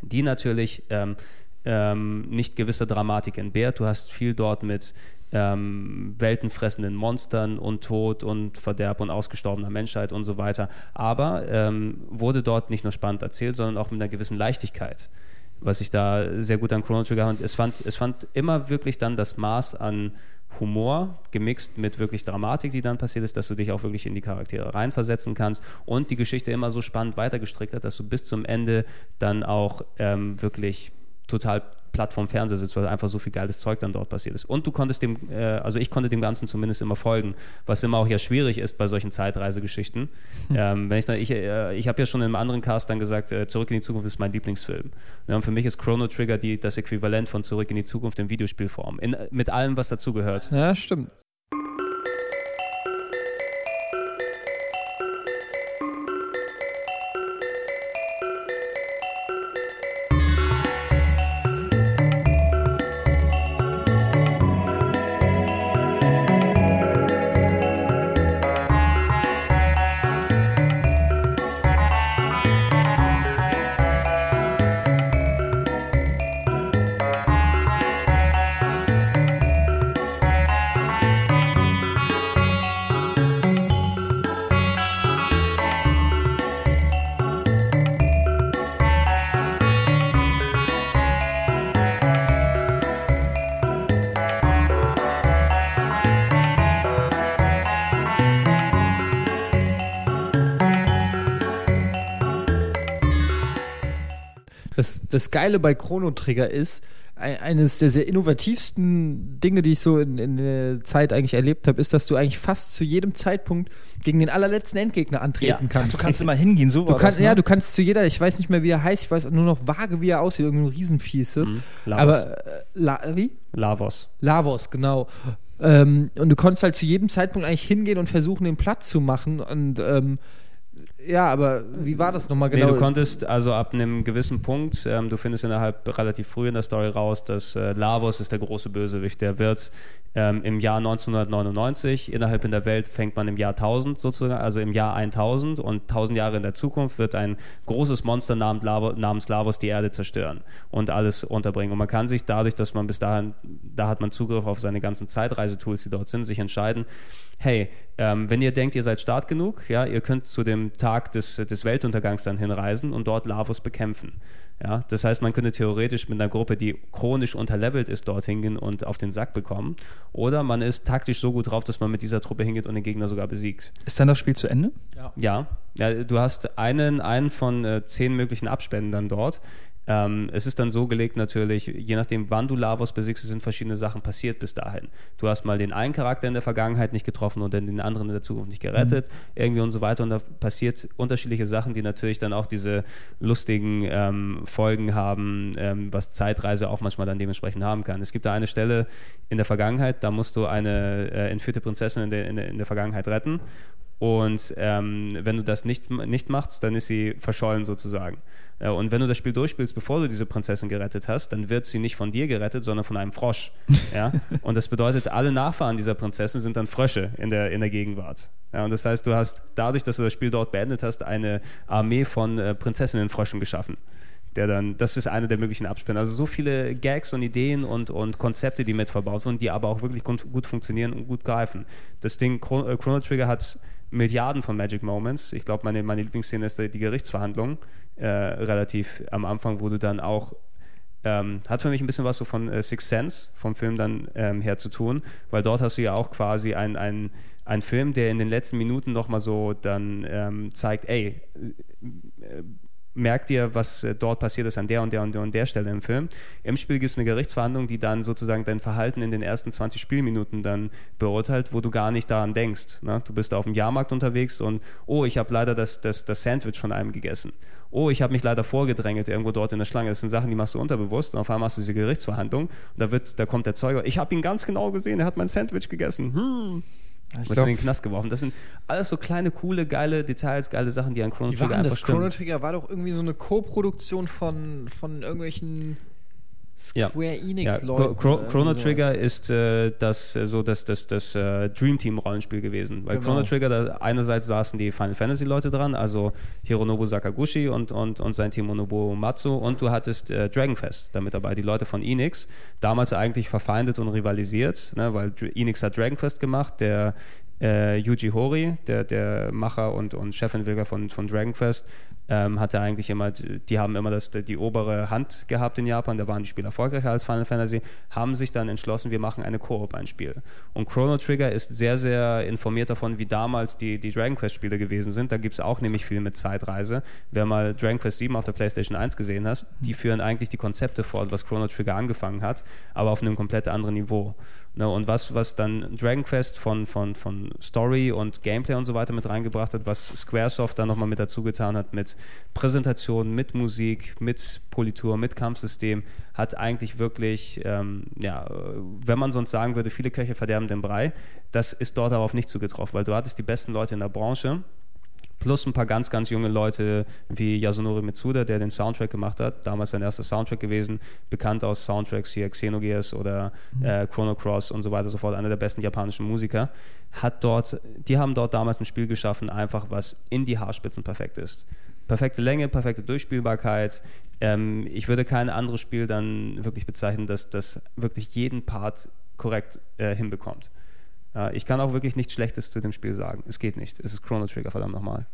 die natürlich ähm, ähm, nicht gewisse Dramatik entbehrt. Du hast viel dort mit ähm, weltenfressenden Monstern und Tod und Verderb und ausgestorbener Menschheit und so weiter. Aber ähm, wurde dort nicht nur spannend erzählt, sondern auch mit einer gewissen Leichtigkeit. Was ich da sehr gut an Chrono Trigger und es fand, es fand immer wirklich dann das Maß an Humor gemixt mit wirklich Dramatik, die dann passiert ist, dass du dich auch wirklich in die Charaktere reinversetzen kannst und die Geschichte immer so spannend weitergestrickt hat, dass du bis zum Ende dann auch ähm, wirklich total platt vom Fernseher sitzt, weil einfach so viel geiles Zeug dann dort passiert ist. Und du konntest dem, äh, also ich konnte dem Ganzen zumindest immer folgen, was immer auch ja schwierig ist bei solchen Zeitreisegeschichten. ähm, wenn ich dann, ich, äh, ich habe ja schon in einem anderen Cast dann gesagt, äh, Zurück in die Zukunft ist mein Lieblingsfilm. Ja, und für mich ist Chrono Trigger die, das Äquivalent von Zurück in die Zukunft in Videospielform. In, mit allem, was dazugehört. Ja, stimmt. Das, Geile bei Chrono Trigger ist, ein- eines der sehr innovativsten Dinge, die ich so in, in der Zeit eigentlich erlebt habe, ist, dass du eigentlich fast zu jedem Zeitpunkt gegen den allerletzten Endgegner antreten Ja. kannst. Du kannst immer hingehen, so Du war kannst, das, ne? Ja, du kannst zu jeder, ich weiß nicht mehr, wie er heißt, ich weiß nur noch vage, wie er aussieht, irgendein Riesenvieh ist. Mhm. Lavos. Aber, äh, La, wie? Lavos. Lavos, genau. Ähm, und du konntest halt zu jedem Zeitpunkt eigentlich hingehen und versuchen, den Platz zu machen. Und ähm, ja, aber wie war das nochmal genau? Nee, du konntest also ab einem gewissen Punkt, ähm, du findest innerhalb relativ früh in der Story raus, dass äh, Lavos ist der große Bösewicht. Der wird ähm, im Jahr 1999, innerhalb in der Welt fängt man im Jahr 1000 sozusagen, also im Jahr 1000 und 1000 Jahre in der Zukunft wird ein großes Monster namens, Lavo, namens Lavos die Erde zerstören und alles unterbringen. Und man kann sich dadurch, dass man bis dahin, da hat man Zugriff auf seine ganzen Zeitreisetools, die dort sind, sich entscheiden, hey, ähm, wenn ihr denkt, ihr seid stark genug, ja, ihr könnt zu dem Tag des, des Weltuntergangs dann hinreisen und dort Lavos bekämpfen. Ja, das heißt, man könnte theoretisch mit einer Gruppe, die chronisch unterlevelt ist, dort hingehen und auf den Sack bekommen. Oder man ist taktisch so gut drauf, dass man mit dieser Truppe hingeht und den Gegner sogar besiegt. Ist dann das Spiel zu Ende? Ja, ja du hast einen, einen von äh, zehn möglichen Abspänen dann dort. Ähm, es ist dann so gelegt natürlich, je nachdem, wann du Lavos besiegst, sind verschiedene Sachen passiert bis dahin. Du hast mal den einen Charakter in der Vergangenheit nicht getroffen und dann den anderen in der Zukunft nicht gerettet, irgendwie und so weiter. Und da passiert unterschiedliche Sachen, die natürlich dann auch diese lustigen ähm, Folgen haben, ähm, was Zeitreise auch manchmal dann dementsprechend haben kann. Es gibt da eine Stelle in der Vergangenheit, da musst du eine äh, entführte Prinzessin in der, in, der, in der Vergangenheit retten. Und ähm, wenn du das nicht, nicht machst, dann ist sie verschollen sozusagen. Äh, Und wenn du das Spiel durchspielst, bevor du diese Prinzessin gerettet hast, dann wird sie nicht von dir gerettet, sondern von einem Frosch. Ja? Und das bedeutet, alle Nachfahren dieser Prinzessin sind dann Frösche in der, in der Gegenwart. Ja, und das heißt, du hast dadurch, dass du das Spiel dort beendet hast, eine Armee von äh, Prinzessinnenfröschen geschaffen. Der dann, das ist eine der möglichen Abspinnen. Also so viele Gags und Ideen und, und Konzepte, die mit verbaut wurden, die aber auch wirklich gut, funktionieren und gut greifen. Das Ding äh, Chrono Trigger hat Milliarden von Magic Moments. Ich glaube, meine, meine Lieblingsszene ist die Gerichtsverhandlung, äh, relativ am Anfang, wo du dann auch ähm, hat für mich ein bisschen was so von äh, Sixth Sense vom Film dann ähm, her zu tun, weil dort hast du ja auch quasi ein, ein, ein Film, der in den letzten Minuten nochmal so dann ähm, zeigt, ey, äh, merkt ihr, was äh, dort passiert ist an der und der und der und der Stelle im Film. Im Spiel gibt es eine Gerichtsverhandlung, die dann sozusagen dein Verhalten in den ersten 20 Spielminuten dann beurteilt, wo du gar nicht daran denkst. Ne? Du bist auf dem Jahrmarkt unterwegs und, oh, ich habe leider das, das, das Sandwich von einem gegessen. Oh, ich habe mich leider vorgedrängelt irgendwo dort in der Schlange. Das sind Sachen, die machst du unterbewusst und auf einmal hast du diese Gerichtsverhandlung und da, wird, da kommt der Zeuge, ich habe ihn ganz genau gesehen, er hat mein Sandwich gegessen. Hm. Ich Was in den Knast geworfen. Das sind alles so kleine, coole, geile Details, geile Sachen, die an Chrono Trigger einfach das? Chrono. Trigger war doch irgendwie so eine Co-Produktion von, von irgendwelchen Ja. Square Ja, Enix-Leuten. Chro- oder Chrono Trigger sowas. ist äh, das, äh, so das, das, das äh, Dream Team Rollenspiel gewesen. Weil Genau. Chrono Trigger, da einerseits saßen die Final Fantasy Leute dran, also Hironobu Sakaguchi und, und, und sein Team Nobuo Matsu und du hattest äh, Dragon Quest damit dabei, die Leute von Enix, damals eigentlich verfeindet und rivalisiert, ne, weil Enix hat Dragon Quest gemacht, der äh, Yuji Horii, der, der Macher und, und Chefentwickler von, von Dragon Quest, ähm, hatte eigentlich immer, die haben immer das, die obere Hand gehabt in Japan, da waren die Spiele erfolgreicher als Final Fantasy, haben sich dann entschlossen, wir machen eine Koop ein Spiel. Und Chrono Trigger ist sehr, sehr informiert davon, wie damals die, die Dragon Quest Spiele gewesen sind. Da gibt es auch nämlich viel mit Zeitreise. Wer mal Dragon Quest 7 auf der PlayStation 1 gesehen hast, die führen eigentlich die Konzepte fort, was Chrono Trigger angefangen hat, aber auf einem komplett anderen Niveau. Ne, und was, was dann Dragon Quest von, von, von Story und Gameplay und so weiter mit reingebracht hat, was Squaresoft dann nochmal mit dazu getan hat, mit Präsentation, mit Musik, mit Politur, mit Kampfsystem, hat eigentlich wirklich, ähm, ja, wenn man sonst sagen würde, viele Köche verderben den Brei, das ist dort darauf nicht zugetroffen, weil du hattest die besten Leute in der Branche, plus ein paar ganz, ganz junge Leute wie Yasunori Mitsuda, der den Soundtrack gemacht hat, damals sein erster Soundtrack gewesen, bekannt aus Soundtracks hier Xenogears oder äh, Chrono Cross und so weiter und so fort, einer der besten japanischen Musiker, hat dort, die haben dort damals ein Spiel geschaffen, einfach was in die Haarspitzen perfekt ist. Perfekte Länge, perfekte Durchspielbarkeit. Ähm, ich würde kein anderes Spiel dann wirklich bezeichnen, das, das wirklich jeden Part korrekt äh, hinbekommt. Äh, ich kann auch wirklich nichts Schlechtes zu dem Spiel sagen. Es geht nicht. Es ist Chrono Trigger, verdammt nochmal.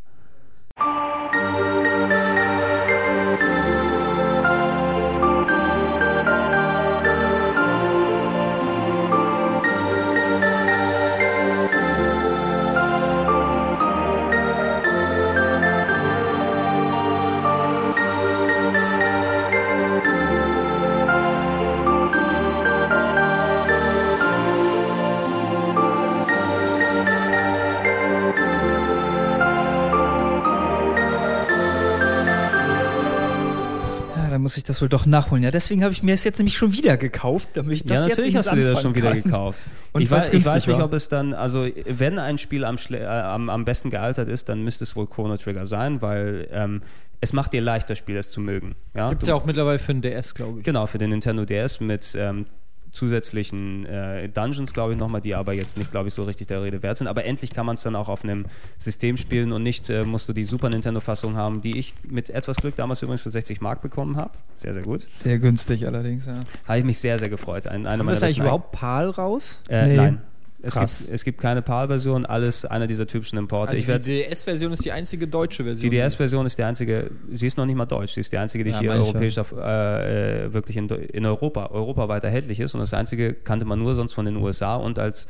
Muss ich das wohl doch nachholen. Ja, deswegen habe ich mir es jetzt nämlich schon wieder gekauft, damit ich das ja, jetzt natürlich hast du dir das schon wieder kann. gekauft. Und ich, weiß, ich weiß nicht, war. ob es dann, also wenn ein Spiel am, schle- äh, am, am besten gealtert ist, dann müsste es wohl Chrono Trigger sein, weil ähm, es macht dir leicht, das Spiel es zu mögen. Ja? Gibt es ja auch mittlerweile für den DS, glaube ich. Genau, für den Nintendo DS mit ähm, zusätzlichen äh, Dungeons, glaube ich, nochmal, die aber jetzt nicht, glaube ich, so richtig der Rede wert sind. Aber endlich kann man es dann auch auf einem System spielen und nicht äh, musst du die Super Nintendo-Fassung haben, die ich mit etwas Glück damals übrigens für 60 Mark bekommen habe. Sehr, sehr gut. Sehr günstig allerdings, ja. Habe ich mich sehr, sehr gefreut. Ein, einer Kommt das eigentlich überhaupt PAL raus? Äh, Nee. Nein. Es Krass. gibt, es gibt keine PAL-Version, alles einer dieser typischen Importe. Also die DS-Version ist die einzige deutsche die Version. DS-Version ist die einzige, sie ist noch nicht mal deutsch, sie ist die einzige, die Ja, hier europäisch auf, äh, äh, wirklich in, in Europa, europaweit erhältlich ist und das einzige kannte man nur sonst von den USA und als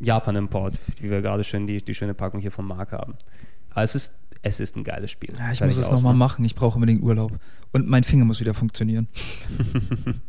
Japan-Import, wie wir gerade schön die, die schöne Packung hier vom Markt haben. Aber es ist, es ist ein geiles Spiel. ja ich muss es nochmal ne? machen. Ich brauche unbedingt Urlaub. Und mein Finger muss wieder funktionieren.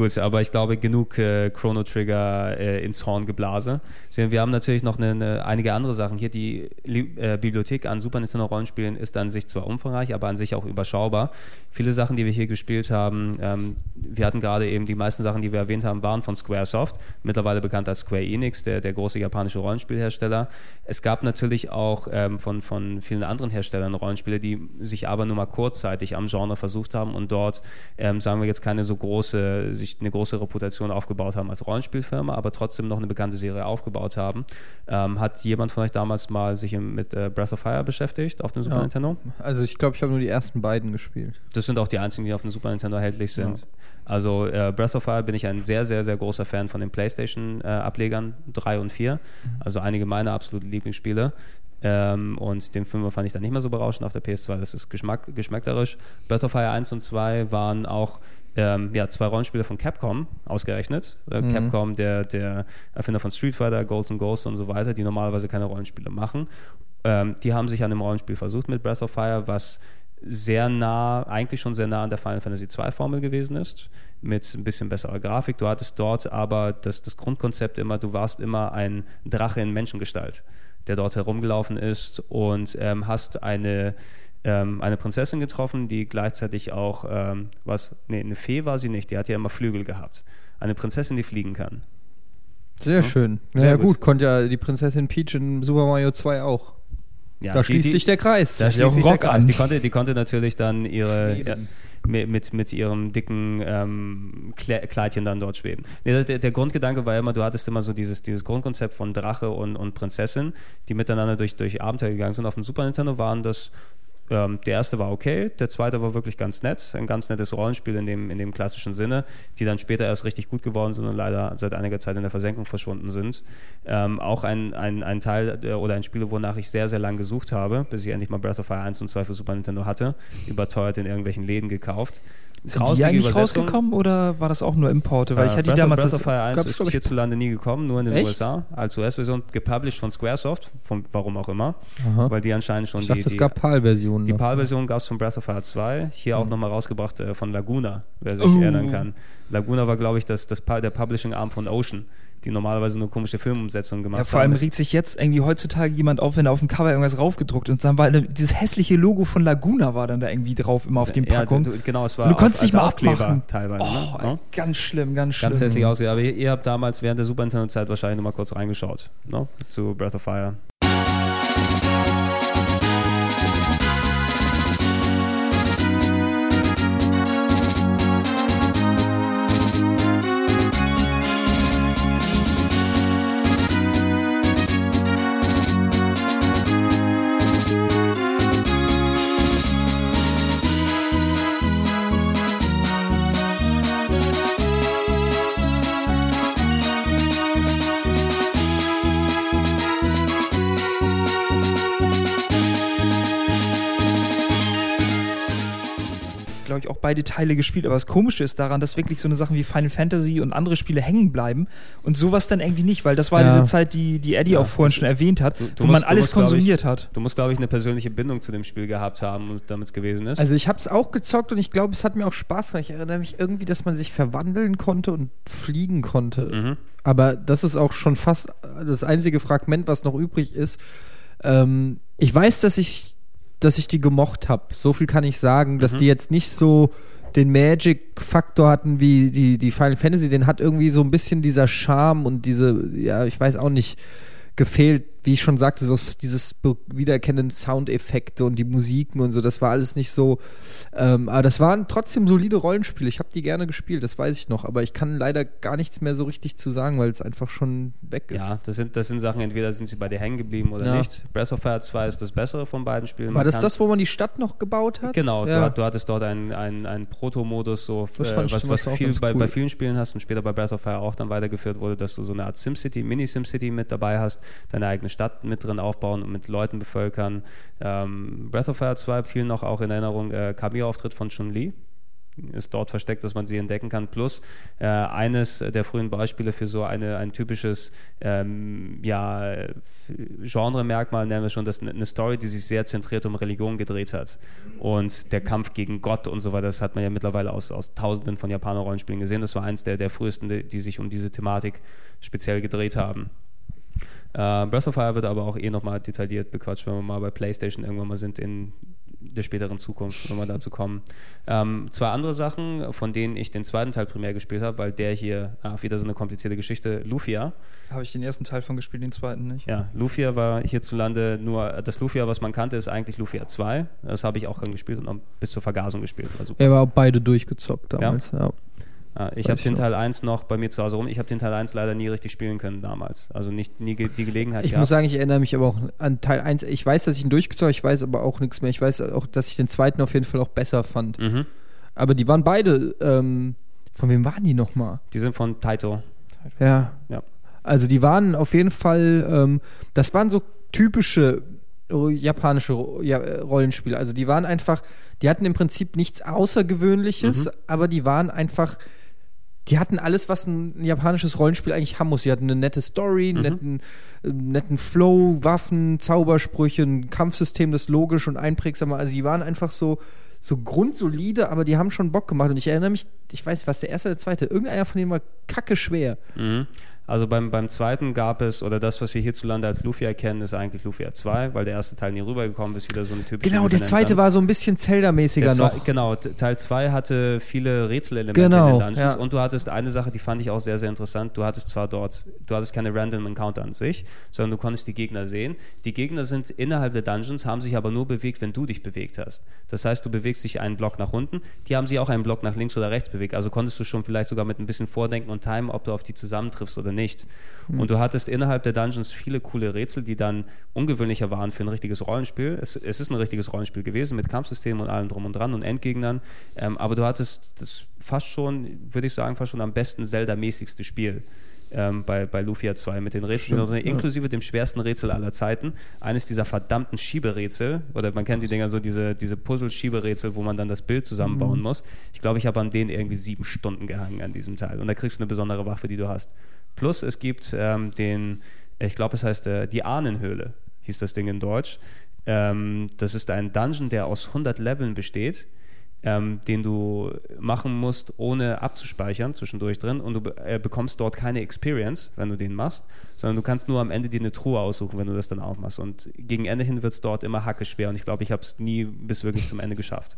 Gut, aber ich glaube, genug äh, Chrono Trigger äh, ins Horn geblase. Wir haben natürlich noch eine, eine, einige andere Sachen. Hier die äh, Bibliothek an Super Nintendo Rollenspielen ist an sich zwar umfangreich, aber an sich auch überschaubar. Viele Sachen, die wir hier gespielt haben, ähm, wir hatten gerade eben die meisten Sachen, die wir erwähnt haben, waren von Squaresoft, mittlerweile bekannt als Square Enix, der, der große japanische Rollenspielhersteller. Es gab natürlich auch ähm, von, von vielen anderen Herstellern Rollenspiele, die sich aber nur mal kurzzeitig am Genre versucht haben und dort, ähm, sagen wir jetzt, keine so große, sich eine große Reputation aufgebaut haben als Rollenspielfirma, aber trotzdem noch eine bekannte Serie aufgebaut haben. Ähm, hat jemand von euch damals mal sich mit äh, Breath of Fire beschäftigt auf dem Super Ja. Nintendo? Also ich glaube, ich habe nur die ersten beiden gespielt. Das sind auch die einzigen, die auf dem Super Nintendo erhältlich sind. Ja. Also äh, Breath of Fire bin ich ein sehr, sehr, sehr großer Fan von den PlayStation-Ablegern 3 und 4. Also einige meiner absoluten Lieblingsspiele. Ähm, und den Fünfer fand ich dann nicht mehr so berauschend auf der PS2. Das ist geschmack, geschmäckerisch. Breath of Fire 1 und 2 waren auch ähm, ja, zwei Rollenspiele von Capcom ausgerechnet. Äh, Mhm. Capcom, der, der Erfinder von Street Fighter, Ghosts and Ghosts und so weiter, die normalerweise keine Rollenspiele machen. Ähm, die haben sich an einem Rollenspiel versucht mit Breath of Fire, was sehr nah, eigentlich schon sehr nah an der Final Fantasy 2 Formel gewesen ist, mit ein bisschen besserer Grafik. Du hattest dort aber das, das Grundkonzept immer, du warst immer ein Drache in Menschengestalt, der dort herumgelaufen ist und ähm, hast eine, ähm, eine Prinzessin getroffen, die gleichzeitig auch, ähm, was, nee, eine Fee war sie nicht, die hat ja immer Flügel gehabt. Eine Prinzessin, die fliegen kann. Sehr schön. Sehr ja, gut. gut. konnte ja die Prinzessin Peach in Super Mario 2 auch. Ja, da die- schließt die- sich der Kreis. Da ja schließt auch sich der Rock Kreis. an. Die konnte, die konnte natürlich dann ihre ja, mit, mit, ihrem dicken ähm, Kle- Kleidchen dann dort schweben. Nee, der, der Grundgedanke war immer, du hattest immer so dieses, dieses Grundkonzept von Drache und, und Prinzessin, die miteinander durch, durch Abenteuer gegangen sind. Auf dem Super Nintendo waren das ähm, der erste war okay, der zweite war wirklich ganz nett, ein ganz nettes Rollenspiel in dem, in dem klassischen Sinne, die dann später erst richtig gut geworden sind und leider seit einiger Zeit in der Versenkung verschwunden sind. Ähm, auch ein, ein, ein Teil äh, oder ein Spiel, wonach ich sehr, sehr lange gesucht habe, bis ich endlich mal Breath of Fire 1 und 2 für Super Nintendo hatte, überteuert in irgendwelchen Läden gekauft. Sind die eigentlich rausgekommen oder war das auch nur Importe? Weil ich Äh, hatte die Breath of- damals Breath als, of Fire 1 gab's, ist ich, hierzulande nie gekommen, nur in den Echt? USA, als US-Version, gepublished von Squaresoft, von, warum auch immer, Aha. weil die anscheinend schon Ich dachte, die, es die, gab PAL-Versionen. die. PAL-Version gab es von Breath of Fire 2, hier auch nochmal rausgebracht äh, von Laguna, wer sich Oh. erinnern kann. Laguna war, glaube ich, das, das, der Publishing-Arm von Ocean, die normalerweise nur komische Filmumsetzungen gemacht ja, vor allem haben. regt sich jetzt irgendwie heutzutage jemand auf, wenn da auf dem Cover irgendwas raufgedruckt ist. Und dann war dieses hässliche Logo von Laguna war dann da irgendwie drauf, immer auf dem ja, Packung. du, genau, es war Und du konntest nicht mal Aufkleber abmachen. teilweise. oh, ne? ganz schlimm, ganz schlimm. Ganz hässlich ausgesehen. Aber ihr, ihr habt damals während der Super Nintendo-Zeit wahrscheinlich nochmal kurz reingeschaut, ne? zu Breath of Fire. Beide Teile gespielt. Aber das Komische ist daran, dass wirklich so eine Sachen wie Final Fantasy und andere Spiele hängen bleiben und sowas dann irgendwie nicht, weil das war Ja. diese Zeit, die, die Eddie Ja, auch vorhin schon erwähnt hat, du- du wo musst- man alles musst, glaub ich, konsumiert hat. Du musst, glaube ich, eine persönliche Bindung zu dem Spiel gehabt haben, damit es gewesen ist. Also ich habe es auch gezockt und ich glaube, es hat mir auch Spaß gemacht. Ich erinnere mich irgendwie, dass man sich verwandeln konnte und fliegen konnte. mhm. Aber das ist auch schon fast das einzige Fragment, was noch übrig ist. Ähm, ich weiß, dass ich, dass ich die gemocht habe. So viel kann ich sagen, dass Mhm. die jetzt nicht so den Magic-Faktor hatten wie die, die Final Fantasy. Den hat irgendwie so ein bisschen dieser Charme und diese, ja, ich weiß auch nicht, gefehlt. Wie ich schon sagte, so dieses wiedererkennende Soundeffekte und die Musiken und so, das war alles nicht so. Ähm, aber das waren trotzdem solide Rollenspiele. Ich habe die gerne gespielt, das weiß ich noch. Aber ich kann leider gar nichts mehr so richtig zu sagen, weil es einfach schon weg ist. Ja, das sind, das sind Sachen, entweder sind sie bei dir hängen geblieben oder Ja. nicht. Breath of Fire 2 ist das bessere von beiden Spielen. War das das, wo man die Stadt noch gebaut hat? Genau, ja. du, du hattest dort einen, einen, einen Proto-Modus, so, Das äh, was, was auch viel bei, cool. bei vielen Spielen hast und später bei Breath of Fire auch dann weitergeführt wurde, dass du so eine Art SimCity, Mini-SimCity mit dabei hast, deine eigene Stadt mit drin aufbauen und mit Leuten bevölkern. Ähm, Breath of Fire 2 fiel noch auch in Erinnerung äh, Cameo-Auftritt von Chun-Li. Ist dort versteckt, dass man sie entdecken kann. Plus äh, eines der frühen Beispiele für so eine, ein typisches ähm, ja, Genre-Merkmal, nennen wir schon, dass eine Story, die sich sehr zentriert um Religion gedreht hat. Und der Kampf gegen Gott und so weiter, das hat man ja mittlerweile aus, aus tausenden von Japaner-Rollenspielen gesehen. Das war eins der, der frühesten, die sich um diese Thematik speziell gedreht haben. Äh, Breath of Fire wird aber auch eh nochmal detailliert bequatscht, wenn wir mal bei PlayStation irgendwann mal sind in der späteren Zukunft, wenn wir dazu kommen. Ähm, zwei andere Sachen, von denen ich den zweiten Teil primär gespielt habe, weil der hier ah, wieder so eine komplizierte Geschichte, Lufia. Habe ich den ersten Teil von gespielt, den zweiten nicht. Ja, Lufia war hierzulande nur, das Lufia, was man kannte, ist eigentlich Lufia 2. Das habe ich auch dann gespielt und auch bis zur Vergasung gespielt. War super. Er war auch beide durchgezockt damals. Ja. Ah, ich habe den. Teil 1 noch bei mir zu Hause rum. Ich habe den Teil 1 leider nie richtig spielen können damals. Also nicht nie ge die Gelegenheit Ich gehabt. muss sagen, ich erinnere mich aber auch an Teil 1. Ich weiß, dass ich ihn durchgezockt habe, ich weiß aber auch nichts mehr. Ich weiß auch, dass ich den zweiten auf jeden Fall auch besser fand. mhm. Aber die waren beide, ähm, von wem waren die nochmal? Die sind von Taito. Ja. Ja. Also die waren auf jeden Fall, ähm, das waren so typische japanische äh, Rollenspiele. Also die waren einfach, die hatten im Prinzip nichts Außergewöhnliches, aber die waren einfach, die hatten alles, was ein japanisches Rollenspiel eigentlich haben muss. Die hatten eine nette Story, einen netten, äh, netten Flow, Waffen, Zaubersprüche, ein Kampfsystem, das logisch und einprägsam war. Also die waren einfach so, so grundsolide, aber die haben schon Bock gemacht. Und ich erinnere mich, ich weiß nicht, was der erste oder der zweite, irgendeiner von denen war kacke schwer. Mhm. Also beim, beim zweiten gab es, oder das, was wir hierzulande als Lufia kennen, ist eigentlich Lufia 2, weil der erste Teil nie rübergekommen ist, wieder so eine typische Genau, der zweite war so ein bisschen Zelda-mäßiger zwei, noch. Genau, Teil 2 hatte viele Rätselelemente Genau, in den Dungeons ja. und du hattest eine Sache, die fand ich auch sehr, sehr interessant. Du hattest zwar dort, du hattest keine Random Encounter an sich, sondern du konntest die Gegner sehen. Die Gegner sind innerhalb der Dungeons, haben sich aber nur bewegt, wenn du dich bewegt hast. Das heißt, du bewegst dich einen Block nach unten, die haben sich auch einen Block nach links oder rechts bewegt. Also konntest du schon vielleicht sogar mit ein bisschen Vordenken und Time, ob du auf die zusammentriffst oder nicht. Und du hattest innerhalb der Dungeons viele coole Rätsel, die dann ungewöhnlicher waren für ein richtiges Rollenspiel. Es, es ist ein richtiges Rollenspiel gewesen mit Kampfsystemen und allem drum und dran und Endgegnern. Ähm, aber du hattest das fast schon, würde ich sagen, fast schon am besten Zelda-mäßigste Spiel. Ähm, bei, bei Lufia 2 mit den Rätseln, also inklusive dem schwersten Rätsel aller Zeiten. Eines dieser verdammten Schieberätsel, oder man kennt die Dinger so, diese, diese Puzzle-Schieberätsel, wo man dann das Bild zusammenbauen muss. Ich glaube, ich habe an denen irgendwie sieben Stunden gehangen an diesem Teil. Und da kriegst du eine besondere Waffe, die du hast. Plus es gibt ähm, den, ich glaube, es heißt äh, die Ahnenhöhle, hieß das Ding in Deutsch. Ähm, das ist ein Dungeon, der aus 100 Leveln besteht, ähm, den du machen musst, ohne abzuspeichern zwischendurch drin. Und du be äh, bekommst dort keine Experience, wenn du den machst, sondern du kannst nur am Ende dir eine Truhe aussuchen, wenn du das dann aufmachst. Und gegen Ende hin wird es dort immer hacke schwer. Und ich glaube, ich habe es nie bis wirklich zum Ende geschafft.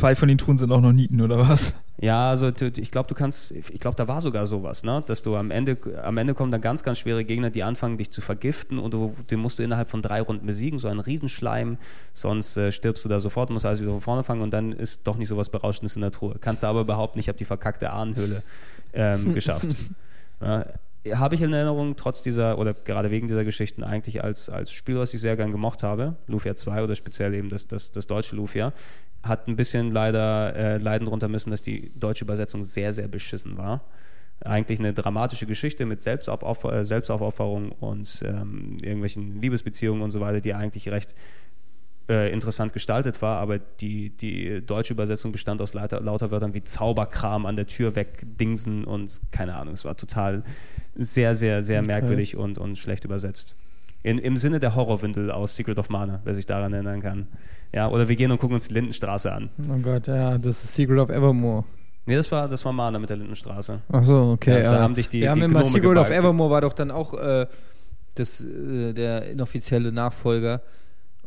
Zwei von den Truhen sind auch noch Nieten, oder was? Ja, also ich glaube, du kannst, ich glaube, da war sogar sowas, ne? dass du am Ende, am Ende kommen dann ganz, ganz schwere Gegner, die anfangen, dich zu vergiften und du, den musst du innerhalb von drei Runden besiegen, so ein Riesenschleim, sonst äh, stirbst du da sofort, musst alles wieder von vorne fangen und dann ist doch nicht so was Berauschendes in der Truhe. Kannst du aber behaupten, ich habe die verkackte Ahnenhöhle ähm, geschafft. Ja, habe ich in Erinnerung, trotz dieser, oder gerade wegen dieser Geschichten, eigentlich als, als Spiel, was ich sehr gern gemocht habe, Lufia 2 oder speziell eben das, das, das deutsche Lufia, hat ein bisschen leider äh, leiden drunter müssen, dass die deutsche Übersetzung sehr, sehr beschissen war. Eigentlich eine dramatische Geschichte mit Selbstaufopfer äh, Selbstaufopferung und ähm, irgendwelchen Liebesbeziehungen und so weiter, die eigentlich recht äh, interessant gestaltet war, aber die, die deutsche Übersetzung bestand aus lauter, lauter Wörtern wie Zauberkram an der Tür wegdingsen und keine Ahnung, es war total sehr, sehr, sehr merkwürdig und, und schlecht übersetzt. In, Im Sinne der Horrorwindel aus Secret of Mana, wer sich daran erinnern kann. Ja, oder wir gehen und gucken uns die Lindenstraße an. Oh Gott, ja, das ist Secret of Evermore. Nee, das war, das war Mana mit der Lindenstraße. Ach so, okay. Ja, da haben dich die- wir haben die immer Gnome Secret of gebalgt. Evermore war doch dann auch äh, das, äh, der inoffizielle Nachfolger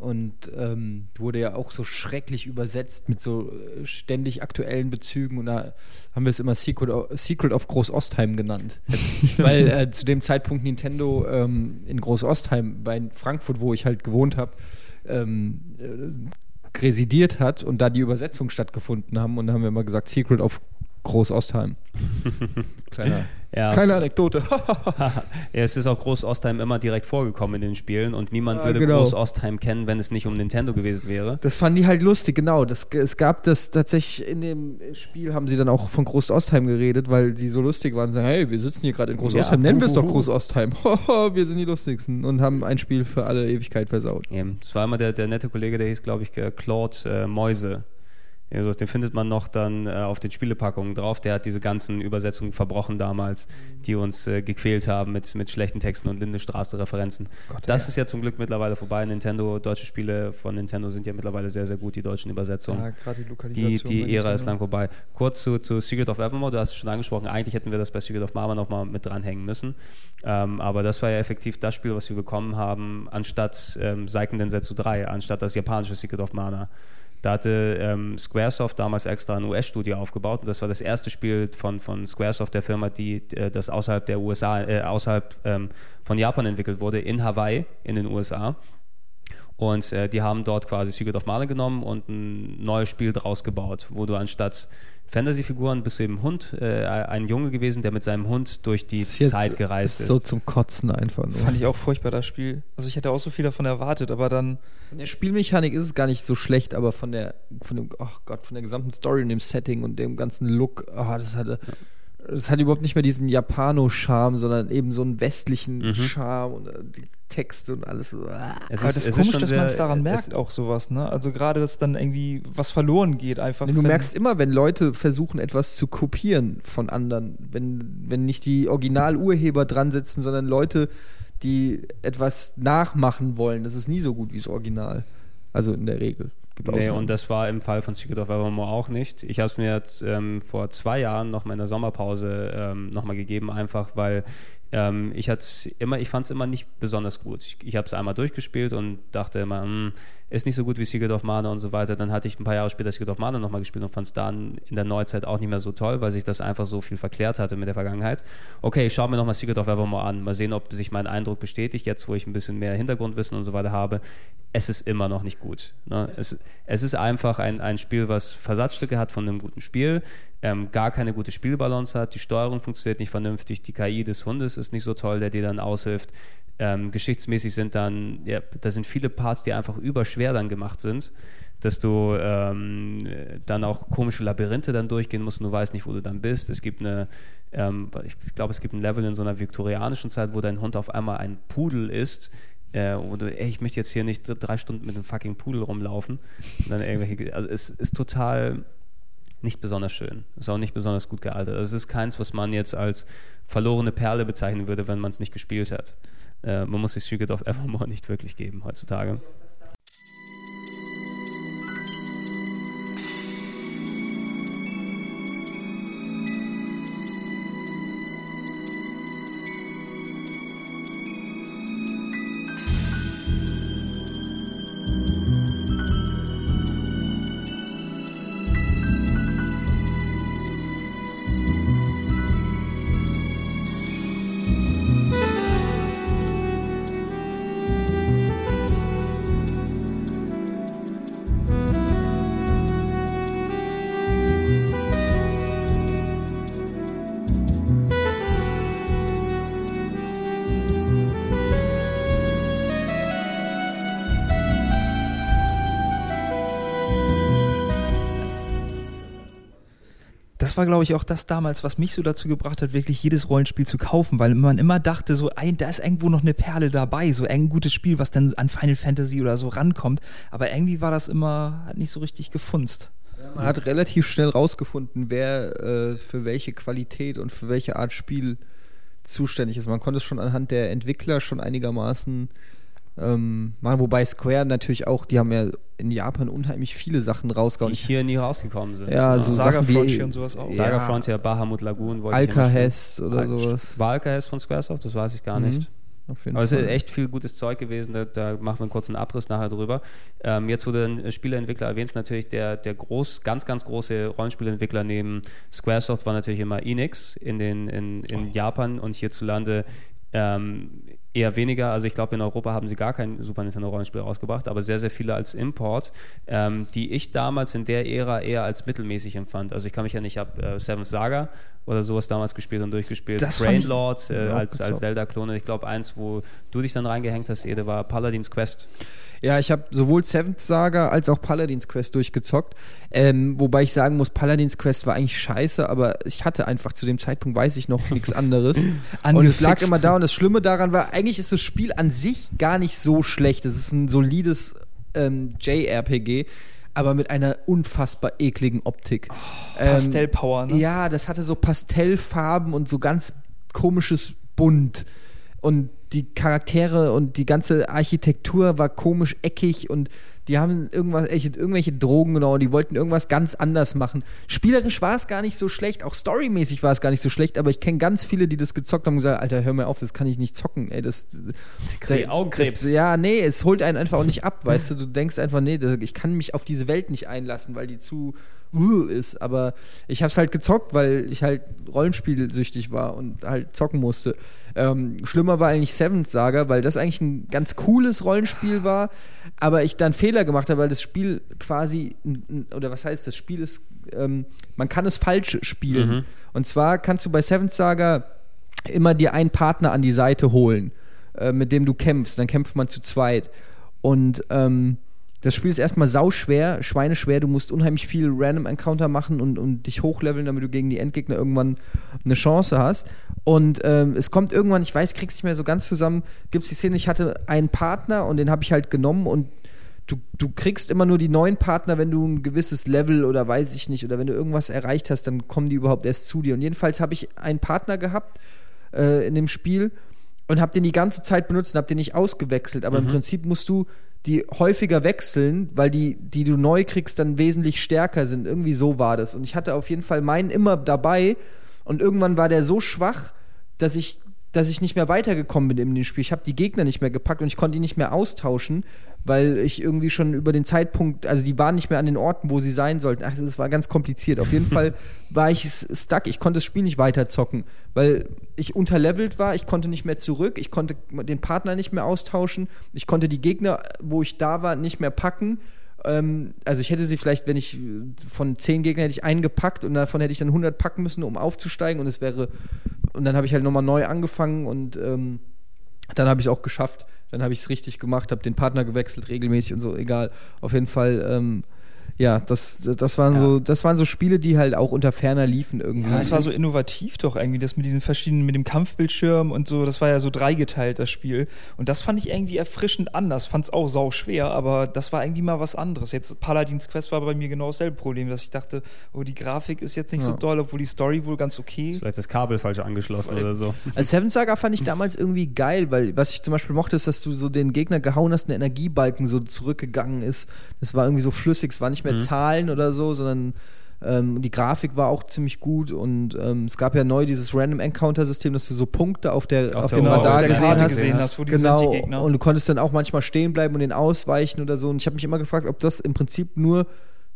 und ähm, wurde ja auch so schrecklich übersetzt mit so äh, ständig aktuellen Bezügen und da haben wir es immer Secret of, Secret of Groß-Ostheim genannt. Weil äh, zu dem Zeitpunkt Nintendo ähm, in Groß-Ostheim bei Frankfurt, wo ich halt gewohnt habe, ähm, äh, residiert hat und da die Übersetzung stattgefunden haben und da haben wir immer gesagt Secret of Groß-Ostheim. Kleiner, Ja. kleine Anekdote. ja, es ist auch Groß-Ostheim immer direkt vorgekommen in den Spielen und niemand Ja, würde genau. Groß-Ostheim kennen, wenn es nicht um Nintendo gewesen wäre. Das fanden die halt lustig, genau. Das, es gab das tatsächlich in dem Spiel, haben sie dann auch von Groß-Ostheim geredet, weil sie so lustig waren und sagen, hey, wir sitzen hier gerade in Groß-Ostheim, Ja. nennen wir es doch. Groß-Ostheim. Wir sind die lustigsten und haben ein Spiel für alle Ewigkeit versaut. Eben. Es war immer der, der nette Kollege, der hieß, glaube ich, äh, Claude äh, Mäuse. Also den findet man noch dann äh, auf den Spielepackungen drauf. Der hat diese ganzen Übersetzungen verbrochen damals, die uns äh, gequält haben mit, mit schlechten Texten und Linde Straße-Referenzen. Das ist ja zum Glück mittlerweile vorbei. Nintendo, deutsche Spiele von Nintendo sind ja mittlerweile sehr, sehr gut, die deutschen Übersetzungen. Ja, gerade die Die, Lokalisation. die bei Ära ist lang vorbei. Kurz zu, zu Secret of Evermore, du hast es schon angesprochen, eigentlich hätten wir das bei Secret of Mana nochmal mit dranhängen müssen. Ähm, aber das war ja effektiv das Spiel, was wir bekommen haben, anstatt ähm, Seiken Densetsu 3, anstatt das japanische Secret of Mana. Da hatte ähm, Squaresoft damals extra ein US-Studio aufgebaut und das war das erste Spiel von, von Squaresoft, der Firma, die äh, das außerhalb der USA, äh, außerhalb ähm, von Japan entwickelt wurde, in Hawaii, in den USA. Und äh, die haben dort quasi Secret of Mana genommen und ein neues Spiel draus gebaut, wo du anstatt Fantasy-Figuren bist du eben Hund, äh, ein Junge gewesen, der mit seinem Hund durch die Ist jetzt- Zeit gereist ist. So zum Kotzen einfach nur. Fand ich auch furchtbar, das Spiel. Also ich hätte auch so viel davon erwartet, aber dann. Von der Spielmechanik ist es gar nicht so schlecht, aber von der, von dem, ach Gott, von der gesamten Story und dem Setting und dem ganzen Look, ah, das hatte, das hat überhaupt nicht mehr diesen Japano-Charme, sondern eben so einen westlichen Mhm. Charme und äh, die Texte und alles. Es aber ist- das es ist ist komisch, dass man es daran es- merkt, auch sowas, ne? Also gerade, dass dann irgendwie was verloren geht, einfach. Du merkst immer, wenn Leute versuchen, etwas zu kopieren von anderen, wenn, wenn nicht die Originalurheber dran sitzen, sondern Leute, die etwas nachmachen wollen. Das ist nie so gut wie das Original. Also in der Regel. Gibt Nee, Ausnahmen. und das war im Fall von Secret of Evermore auch nicht. Ich habe es mir jetzt ähm, vor zwei Jahren noch mal in der Sommerpause ähm, nochmal gegeben, einfach weil ähm, ich immer, ich fand es immer nicht besonders gut. Ich, ich habe es einmal durchgespielt und dachte immer, hm, ist nicht so gut wie Secret of Mana und so weiter. Dann hatte ich ein paar Jahre später Secret of Mana nochmal gespielt und fand es dann in der Neuzeit auch nicht mehr so toll, weil sich das einfach so viel verklärt hatte mit der Vergangenheit. Okay, ich schaue mir nochmal Secret of Evermore an. Mal sehen, ob sich mein Eindruck bestätigt, jetzt wo ich ein bisschen mehr Hintergrundwissen und so weiter habe. Es ist immer noch nicht gut. Ne? Es, es ist einfach ein, ein Spiel, was Versatzstücke hat von einem guten Spiel, ähm, gar keine gute Spielbalance hat, die Steuerung funktioniert nicht vernünftig, die KI des Hundes ist nicht so toll, der dir dann aushilft. Ähm, geschichtsmäßig sind dann, ja, da sind viele Parts, die einfach überschwer dann gemacht sind, dass du ähm, dann auch komische Labyrinthe dann durchgehen musst und du weißt nicht, wo du dann bist. Es gibt eine, ähm, ich glaube, es gibt ein Level in so einer viktorianischen Zeit, wo dein Hund auf einmal ein Pudel ist, äh, wo du, ey, ich möchte jetzt hier nicht drei Stunden mit einem fucking Pudel rumlaufen. Und dann irgendwelche, also es ist total nicht besonders schön. Ist auch nicht besonders gut gealtert. Also Es ist keins, was man jetzt als verlorene Perle bezeichnen würde, wenn man es nicht gespielt hat. Äh, man muss sich of Evermore nicht wirklich geben heutzutage. Das war, glaube ich, auch das damals, was mich so dazu gebracht hat, wirklich jedes Rollenspiel zu kaufen, weil man immer dachte, so, ein, da ist irgendwo noch eine Perle dabei, so ein gutes Spiel, was dann an Final Fantasy oder so rankommt. Aber irgendwie war das immer, hat nicht so richtig gefunzt. Man hat relativ schnell rausgefunden, wer äh, für welche Qualität und für welche Art Spiel zuständig ist. Man konnte es schon anhand der Entwickler schon einigermaßen ähm, machen, wobei Square natürlich auch, die haben ja in Japan unheimlich viele Sachen Die rausgehauen. hier nie rausgekommen sind. Ja, Ne? so Saga Sachen wie Frontier und sowas auch. Saga Ja. Frontier, Bahamut Lagoon. wollte ich immer Alcahest oder Al- sowas. War Alcahest von Squaresoft? Das weiß ich gar Mhm. nicht. Aber es ist echt viel gutes Zeug gewesen, da, da machen wir einen kurzen Abriss nachher drüber. Ähm, jetzt wurde ein Spieleentwickler erwähnt, natürlich der, der groß, ganz, ganz große Rollenspielentwickler neben Squaresoft war natürlich immer Enix in, den, in, in Japan und hierzulande ähm, eher weniger. Also ich glaube, in Europa haben sie gar kein Super Nintendo Rollenspiel rausgebracht, aber sehr, sehr viele als Import, ähm, die ich damals in der Ära eher als mittelmäßig empfand. Also ich kann mich ja nicht, ich habe äh, Seventh Saga oder sowas damals gespielt und durchgespielt. Das Brainlord äh, als, als. Zelda-Klone. Ich glaube, eins, wo du dich dann reingehängt hast, Ede, war Paladins Quest. Ja, ich habe sowohl Seventh Saga als auch Paladins Quest durchgezockt. Ähm, wobei ich sagen muss, Paladins Quest war eigentlich scheiße, aber ich hatte einfach zu dem Zeitpunkt, weiß ich noch, nichts anderes. und es lag immer da und das Schlimme daran war, eigentlich ist das Spiel an sich gar nicht so schlecht. Es ist ein solides ähm, JRPG. aber mit einer unfassbar ekligen Optik. Ähm, Pastellpower, ne? Ja, das hatte so Pastellfarben und so ganz komisches Bunt. Und die Charaktere und die ganze Architektur war komisch eckig und die haben irgendwas, echt- irgendwelche Drogen genommen, die wollten irgendwas ganz anders machen. Spielerisch war es gar nicht so schlecht, auch storymäßig war es gar nicht so schlecht, aber ich kenne ganz viele, die das gezockt haben und gesagt, Alter, hör mir auf, das kann ich nicht zocken, ey, das kriegen Augenkrebs. Das, ja, nee, es holt einen einfach auch nicht ab, weißt du, du denkst einfach, nee, ich kann mich auf diese Welt nicht einlassen, weil die zu uh, ist, aber ich hab's halt gezockt, weil ich halt Rollenspielsüchtig war und halt zocken musste. Ähm, schlimmer war eigentlich Seventh Saga, weil das eigentlich ein ganz cooles Rollenspiel war, aber ich dann Fehler gemacht habe, weil das Spiel quasi, oder was heißt, das Spiel ist, ähm, man kann es falsch spielen. Und zwar kannst du bei Seventh Saga immer dir einen Partner an die Seite holen, äh, mit dem du kämpfst. Dann kämpft man zu zweit. Und ähm, das Spiel ist erstmal sauschwer, schweineschwer. Du musst unheimlich viel Random Encounter machen und, und dich hochleveln, damit du gegen die Endgegner irgendwann eine Chance hast. Und ähm, es kommt irgendwann, ich weiß, krieg's nicht mehr so ganz zusammen, gibt es die Szene, ich hatte einen Partner und den habe ich halt genommen und du, du kriegst immer nur die neuen Partner, wenn du ein gewisses Level oder weiß ich nicht, oder wenn du irgendwas erreicht hast, dann kommen die überhaupt erst zu dir. Und jedenfalls habe ich einen Partner gehabt äh, in dem Spiel und habe den die ganze Zeit benutzt und habe den nicht ausgewechselt. Aber im Prinzip musst du die häufiger wechseln, weil die, die du neu kriegst, dann wesentlich stärker sind. Irgendwie so war das. Und ich hatte auf jeden Fall meinen immer dabei und irgendwann war der so schwach, dass ich dass ich nicht mehr weitergekommen bin in dem Spiel. Ich habe die Gegner nicht mehr gepackt und ich konnte die nicht mehr austauschen, weil ich irgendwie schon über den Zeitpunkt, also die waren nicht mehr an den Orten, wo sie sein sollten. Ach, das war ganz kompliziert. Auf jeden Fall war ich stuck. Ich konnte das Spiel nicht weiter zocken, weil ich unterlevelt war. Ich konnte nicht mehr zurück. Ich konnte den Partner nicht mehr austauschen. Ich konnte die Gegner, wo ich da war, nicht mehr packen. Ähm, also ich hätte sie vielleicht, wenn ich äh, von zehn Gegnern hätte ich einen gepackt und davon hätte ich dann 100 packen müssen, um aufzusteigen und es wäre und dann habe ich halt nochmal neu angefangen und ähm, dann habe ich auch geschafft. Dann habe ich es richtig gemacht, habe den Partner gewechselt regelmäßig und so. Egal. Auf jeden Fall. Ähm, ja, das, das waren Ja. so, das waren so Spiele, die halt auch unter ferner liefen irgendwie. Ja, das war so innovativ doch irgendwie, das mit diesen verschiedenen, mit dem Kampfbildschirm und so, das war ja so dreigeteilt, das Spiel. Und das fand ich irgendwie erfrischend anders. Fand es auch sau schwer, aber das war irgendwie mal was anderes. Jetzt Paladins Quest war bei mir genau dasselbe Problem, dass ich dachte, oh, die Grafik ist jetzt nicht so Ja. doll, obwohl die Story wohl ganz okay. Vielleicht das Kabel falsch angeschlossen oder so. Also Seven Saga fand ich damals irgendwie geil, weil was ich zum Beispiel mochte, ist, dass du so den Gegner gehauen hast, ein Energiebalken so zurückgegangen ist. Das war irgendwie so flüssig, es war nicht mehr Zahlen oder so, sondern ähm, die Grafik war auch ziemlich gut und ähm, es gab ja neu dieses Random Encounter System, dass du so Punkte auf, der, auf, der dem Genau, Radar auf der gesehen, Karte hast. gesehen hast, wo die genau, sind, die Gegner. Und du konntest dann auch manchmal stehen bleiben und den ausweichen oder so. Und ich habe mich immer gefragt, ob das im Prinzip nur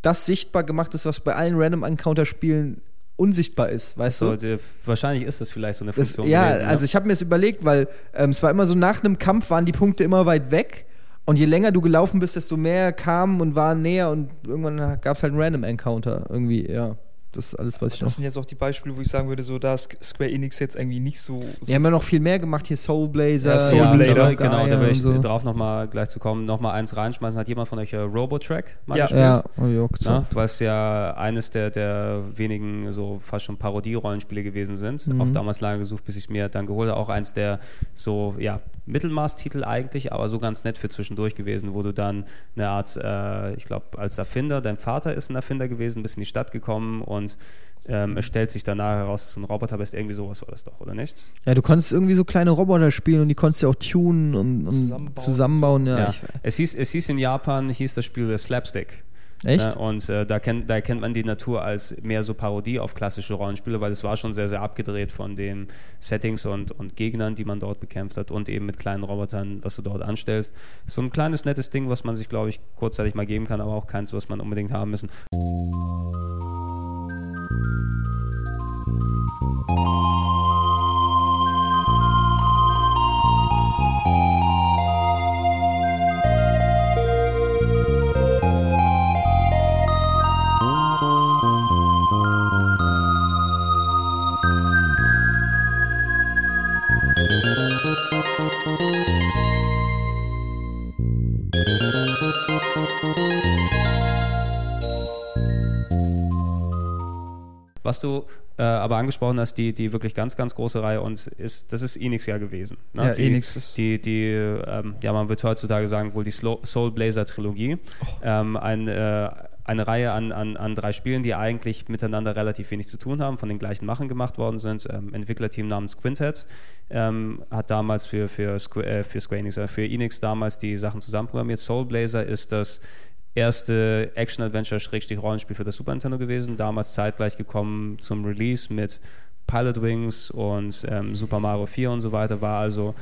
das sichtbar gemacht ist, was bei allen Random Encounter Spielen unsichtbar ist, weißt So, du? wahrscheinlich ist das vielleicht so eine Das, Funktion. ja, gewesen, ne? also ich habe mir das überlegt, weil ähm, es war immer so, nach einem Kampf waren die Punkte immer weit weg. Und je länger du gelaufen bist, desto mehr kamen und waren näher und irgendwann gab es halt einen Random Encounter. Irgendwie, ja. Das ist alles, was ich noch. Das sind jetzt auch die Beispiele, wo ich sagen würde, so da ist Square Enix jetzt irgendwie nicht so. so Die haben ja noch viel mehr gemacht, hier Soul Blazer. Ja, Soul ja, Gaia genau, da will ich so. drauf nochmal gleich zu kommen, nochmal eins reinschmeißen. Hat jemand von euch äh, Robotrack mal Ja. gespielt? Ja, oh, juckt so. Was ja eines der, der wenigen so fast schon Parodie-Rollenspiele gewesen sind. Mhm. Auch damals lange gesucht, bis ich es mir dann geholt habe. Auch eins der so, ja, Mittelmaß-Titel eigentlich, aber so ganz nett für zwischendurch gewesen, wo du dann eine Art, äh, ich glaube, als Erfinder, dein Vater ist ein Erfinder gewesen, bist in die Stadt gekommen und ähm, es stellt sich danach heraus, dass du ein Roboter bist. Irgendwie sowas war das doch, oder nicht? Ja, du konntest irgendwie so kleine Roboter spielen und die konntest du auch tunen und, und Zusammenbauen. zusammenbauen. Ja, Ja. Es, hieß, es hieß in Japan, hieß das Spiel Slapstick. Echt? Ne? Und äh, da, kennt, da erkennt man die Natur als mehr so Parodie auf klassische Rollenspiele, weil es war schon sehr, sehr abgedreht von den Settings und, und Gegnern, die man dort bekämpft hat und eben mit kleinen Robotern, was du dort anstellst. So ein kleines, nettes Ding, was man sich, glaube ich, kurzzeitig mal geben kann, aber auch keins, was man unbedingt haben müssen. Was du äh, aber angesprochen hast, die, die wirklich ganz, ganz große Reihe und ist, das ist Enix ja gewesen. Ne? Ja, die, Enix ist- Die, die ähm, ja, man wird heutzutage sagen, wohl die Slow, Soul Blazer Trilogie. Ähm, ein, äh, eine Reihe an, an, an drei Spielen, die eigentlich miteinander relativ wenig zu tun haben, von den gleichen Machen gemacht worden sind. Ähm, Entwicklerteam namens Quintet ähm, hat damals für, für, Squ äh, für Square Enix, äh, für Enix damals die Sachen zusammenprogrammiert. Soul Blazer ist das erste Action-Adventure-Rollenspiel für das Super Nintendo gewesen, damals zeitgleich gekommen zum Release mit Pilot Wings und ähm, Super Mario 4 und so weiter, war also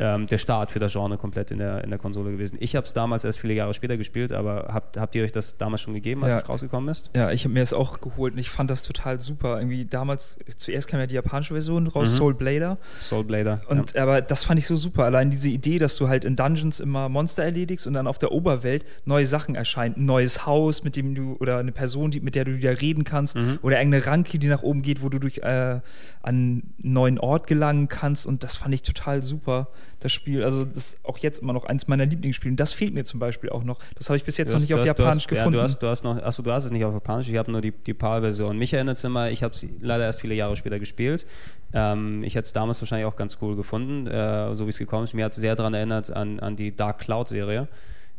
ähm, der Start für das Genre komplett in der, in der Konsole gewesen. Ich habe es damals erst viele Jahre später gespielt, aber habt, habt ihr euch das damals schon gegeben, als Ja. es rausgekommen ist? Ja, ich habe mir das auch geholt und ich fand das total super. Irgendwie damals, zuerst kam ja die japanische Version raus, Mhm. Soul Blader. Soul Blader. Und aber das fand ich so super. Allein diese Idee, dass du halt in Dungeons immer Monster erledigst und dann auf der Oberwelt neue Sachen erscheinen. Ein neues Haus, mit dem du, oder eine Person, die, mit der du wieder reden kannst, Mhm. oder irgendeine Ranke, die nach oben geht, wo du durch äh, an einen neuen Ort gelangen kannst. Und das fand ich total super, das Spiel. Also das ist auch jetzt immer noch eins meiner Lieblingsspiele. Und das fehlt mir zum Beispiel auch noch. Das habe ich bis jetzt noch hast- nicht auf hast- Japanisch hast, gefunden. Ja, du hast, du hast noch, achso, du hast es nicht auf Japanisch, ich habe nur die, die PAL-Version. Mich erinnert es immer, ich habe es leider erst viele Jahre später gespielt. Ähm, ich hätte es damals wahrscheinlich auch ganz cool gefunden, äh, so wie es gekommen ist. Mir hat es sehr daran erinnert an, an die Dark Cloud-Serie.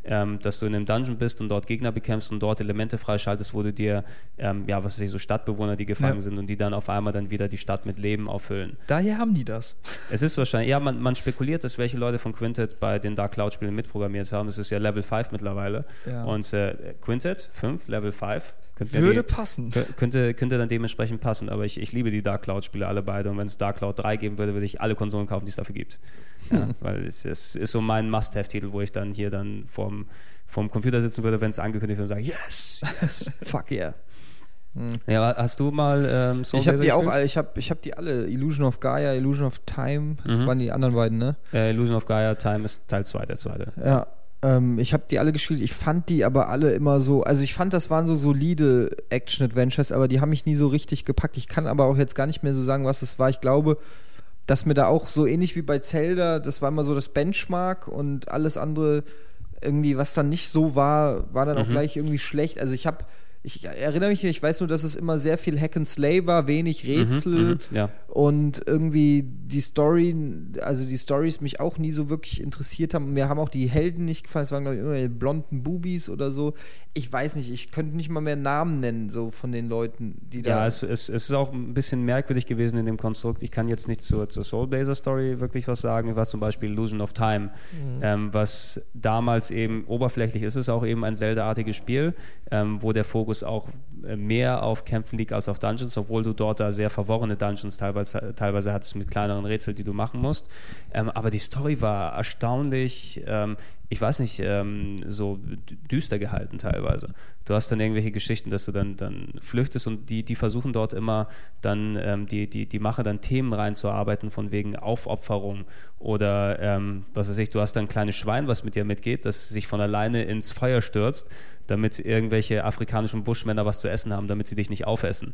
Ähm, dass du in einem Dungeon bist und dort Gegner bekämpfst und dort Elemente freischaltest, wo du dir, ähm, ja, was weiß ich, so Stadtbewohner, die gefangen Ja. sind und die dann auf einmal dann wieder die Stadt mit Leben auffüllen. Daher haben die das. Es ist wahrscheinlich, ja, man, man spekuliert, dass welche Leute von Quintet bei den Dark Cloud-Spielen mitprogrammiert haben. Es ist ja Level 5 mittlerweile. Ja. Und äh, Quintet, 5, Level 5. Würde die, passen. kö- könnte, könnte dann dementsprechend passen, aber ich, ich liebe die Dark Cloud-Spiele alle beide und wenn es Dark Cloud 3 geben würde, würde ich alle Konsolen kaufen, die es dafür gibt. Ja, weil es, es ist so mein Must-Have-Titel, wo ich dann hier dann vorm, vorm Computer sitzen würde, wenn es angekündigt wird und sage, yes, yes, fuck yeah. Ja, hast du mal ähm, Soul ich habe die auch, gespielt? ich habe ich hab die alle. Illusion of Gaia, Illusion of Time, Mhm. waren die anderen beiden, ne? Äh, Illusion of Gaia Time ist Teil 2, der zweite. Ja. Ähm, ich habe die alle gespielt. Ich fand die aber alle immer so. Also ich fand, das waren so solide Action-Adventures, aber die haben mich nie so richtig gepackt. Ich kann aber auch jetzt gar nicht mehr so sagen, was es war. Ich glaube, dass mir da auch so ähnlich wie bei Zelda, das war immer so das Benchmark und alles andere irgendwie, was dann nicht so war, war dann auch Mhm. gleich irgendwie schlecht. Also ich habe, ich erinnere mich, ich weiß nur, dass es immer sehr viel Hack and Slay war, wenig Rätsel Mhm, ja. und irgendwie die Story, also die Stories mich auch nie so wirklich interessiert haben. Mir haben auch die Helden nicht gefallen. Es waren, glaube ich, irgendwelche blonden Bubis oder so. Ich weiß nicht, ich könnte nicht mal mehr Namen nennen, so von den Leuten, die da. Ja, es, es, es ist auch ein bisschen merkwürdig gewesen in dem Konstrukt. Ich kann jetzt nicht zur, zur Soul Blazer Story wirklich was sagen, was zum Beispiel Illusion of Time, ähm, was damals eben oberflächlich ist, es auch eben ein Zelda-artiges Spiel, ähm, wo der Fokus auch äh, mehr auf Kämpfen liegt als auf Dungeons, obwohl du dort da sehr verworrene Dungeons teilweise, teilweise hattest mit kleineren Rätseln, die du machen musst. Ähm, aber die Story war erstaunlich, ähm, ich weiß nicht, ähm, so düster gehalten teilweise. Du hast dann irgendwelche Geschichten, dass du dann, dann flüchtest und die, die versuchen dort immer dann, ähm, die, die, die Macher dann Themen reinzuarbeiten von wegen Aufopferung oder ähm, was weiß ich, du hast dann ein kleines Schwein, was mit dir mitgeht, das sich von alleine ins Feuer stürzt, damit irgendwelche afrikanischen Buschmänner was zu essen haben, damit sie dich nicht aufessen.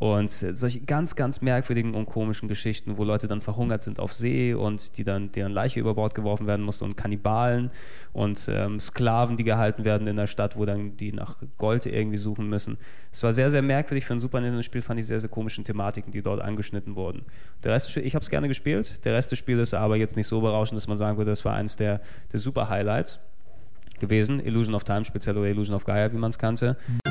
Und solche ganz, ganz merkwürdigen und komischen Geschichten, wo Leute dann verhungert sind auf See und die dann deren Leiche über Bord geworfen werden musste und Kannibalen und ähm, Sklaven, die gehalten werden in der Stadt, wo dann die nach Gold irgendwie suchen müssen. Es war sehr, sehr merkwürdig für ein Super Nintendo-Spiel, fand ich sehr, sehr komischen Thematiken, die dort angeschnitten wurden. Der Rest, ich habe es gerne gespielt, der Rest des Spiels ist aber jetzt nicht so berauschend, dass man sagen würde, das war eines der, der Super-Highlights gewesen. Illusion of Time speziell oder Illusion of Gaia, wie man es kannte. Viel,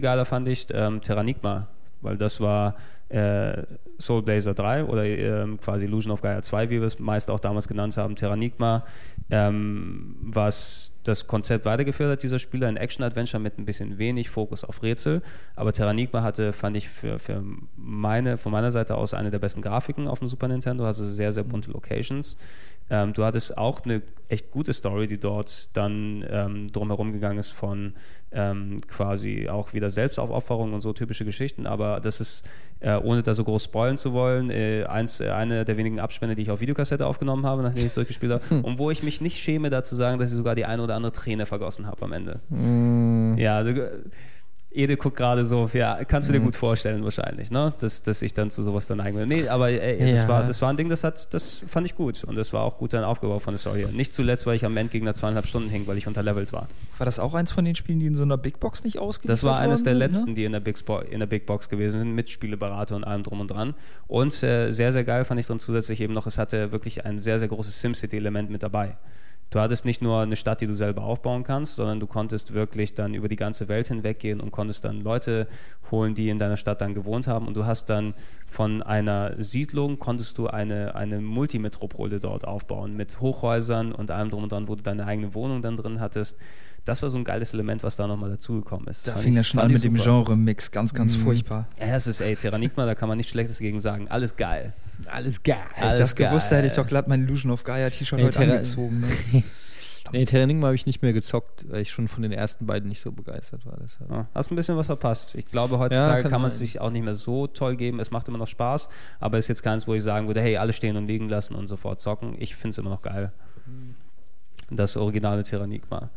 viel geiler fand ich ähm, Terranigma. weil das war äh, Soul Blazer 3 oder ähm, quasi Illusion of Gaia 2, wie wir es meist auch damals genannt haben, Terranigma, ähm, was das Konzept weitergeführt hat, dieser Spieler, ein Action-Adventure mit ein bisschen wenig Fokus auf Rätsel. Aber Terranigma hatte, fand ich, für, für meine, von meiner Seite aus eine der besten Grafiken auf dem Super Nintendo, also sehr, sehr bunte Locations. Ähm, du hattest auch eine echt gute Story, die dort dann ähm, drumherum gegangen ist von ähm, quasi auch wieder Selbstaufopferung und so typische Geschichten. Aber das ist, äh, ohne da so groß spoilen zu wollen, äh, eins, äh, eine der wenigen Abspende, die ich auf Videokassette aufgenommen habe, nachdem ich es durchgespielt habe. Und wo ich mich nicht schäme, dazu sagen, dass ich sogar die eine oder andere Träne vergossen habe am Ende. Ja, also, Ede guckt gerade so, ja, kannst du dir gut vorstellen wahrscheinlich, ne? Dass, dass ich dann zu sowas dann neigen will. Nee, aber ey, das, Ja. war, das war ein Ding, das hat, das fand ich gut. Und das war auch gut dann aufgebaut von der Story. her. Nicht zuletzt, weil ich am Endgegner zweieinhalb Stunden hing, weil ich unterlevelt war. War das auch eins von den Spielen, die in so einer Big Box nicht ausgeliefert Das war eines der sind, letzten, Ne? die in der, Big Spo in der Big Box gewesen sind, mit Spieleberater und allem drum und dran. Und äh, sehr, sehr geil fand ich drin zusätzlich eben noch, es hatte wirklich ein sehr, sehr großes SimCity-Element mit dabei. Du hattest nicht nur eine Stadt, die du selber aufbauen kannst, sondern du konntest wirklich dann über die ganze Welt hinweggehen und konntest dann Leute holen, die in deiner Stadt dann gewohnt haben. Und du hast dann von einer Siedlung konntest du eine, eine Multimetropole dort aufbauen mit Hochhäusern und allem drum und dran, wo du deine eigene Wohnung dann drin hattest. Das war so ein geiles Element, was da nochmal dazugekommen ist. Da Fand fing ich- das schon an mit dem super. Genre-Mix. Ganz, ganz furchtbar. Ja, es ist, ey, Terranigma, da kann man nichts Schlechtes gegen sagen. Alles geil. Alles geil. Hätte ich das gewusst, geil. hätte ich doch glatt mein Illusion of Gaia T-Shirt Ey, heute Terra- angezogen. Ne? Nee, Terranigma habe ich nicht mehr gezockt, weil ich schon von den ersten beiden nicht so begeistert war. Deshalb. Ja, hast ein bisschen was verpasst. Ich glaube, heutzutage Ja, kann kann man es sich auch nicht mehr so toll geben. Es macht immer noch Spaß, aber es ist jetzt keins, wo ich sagen würde, hey, alle stehen und liegen lassen und sofort zocken. Ich finde es immer noch geil. Das originale Terranigma.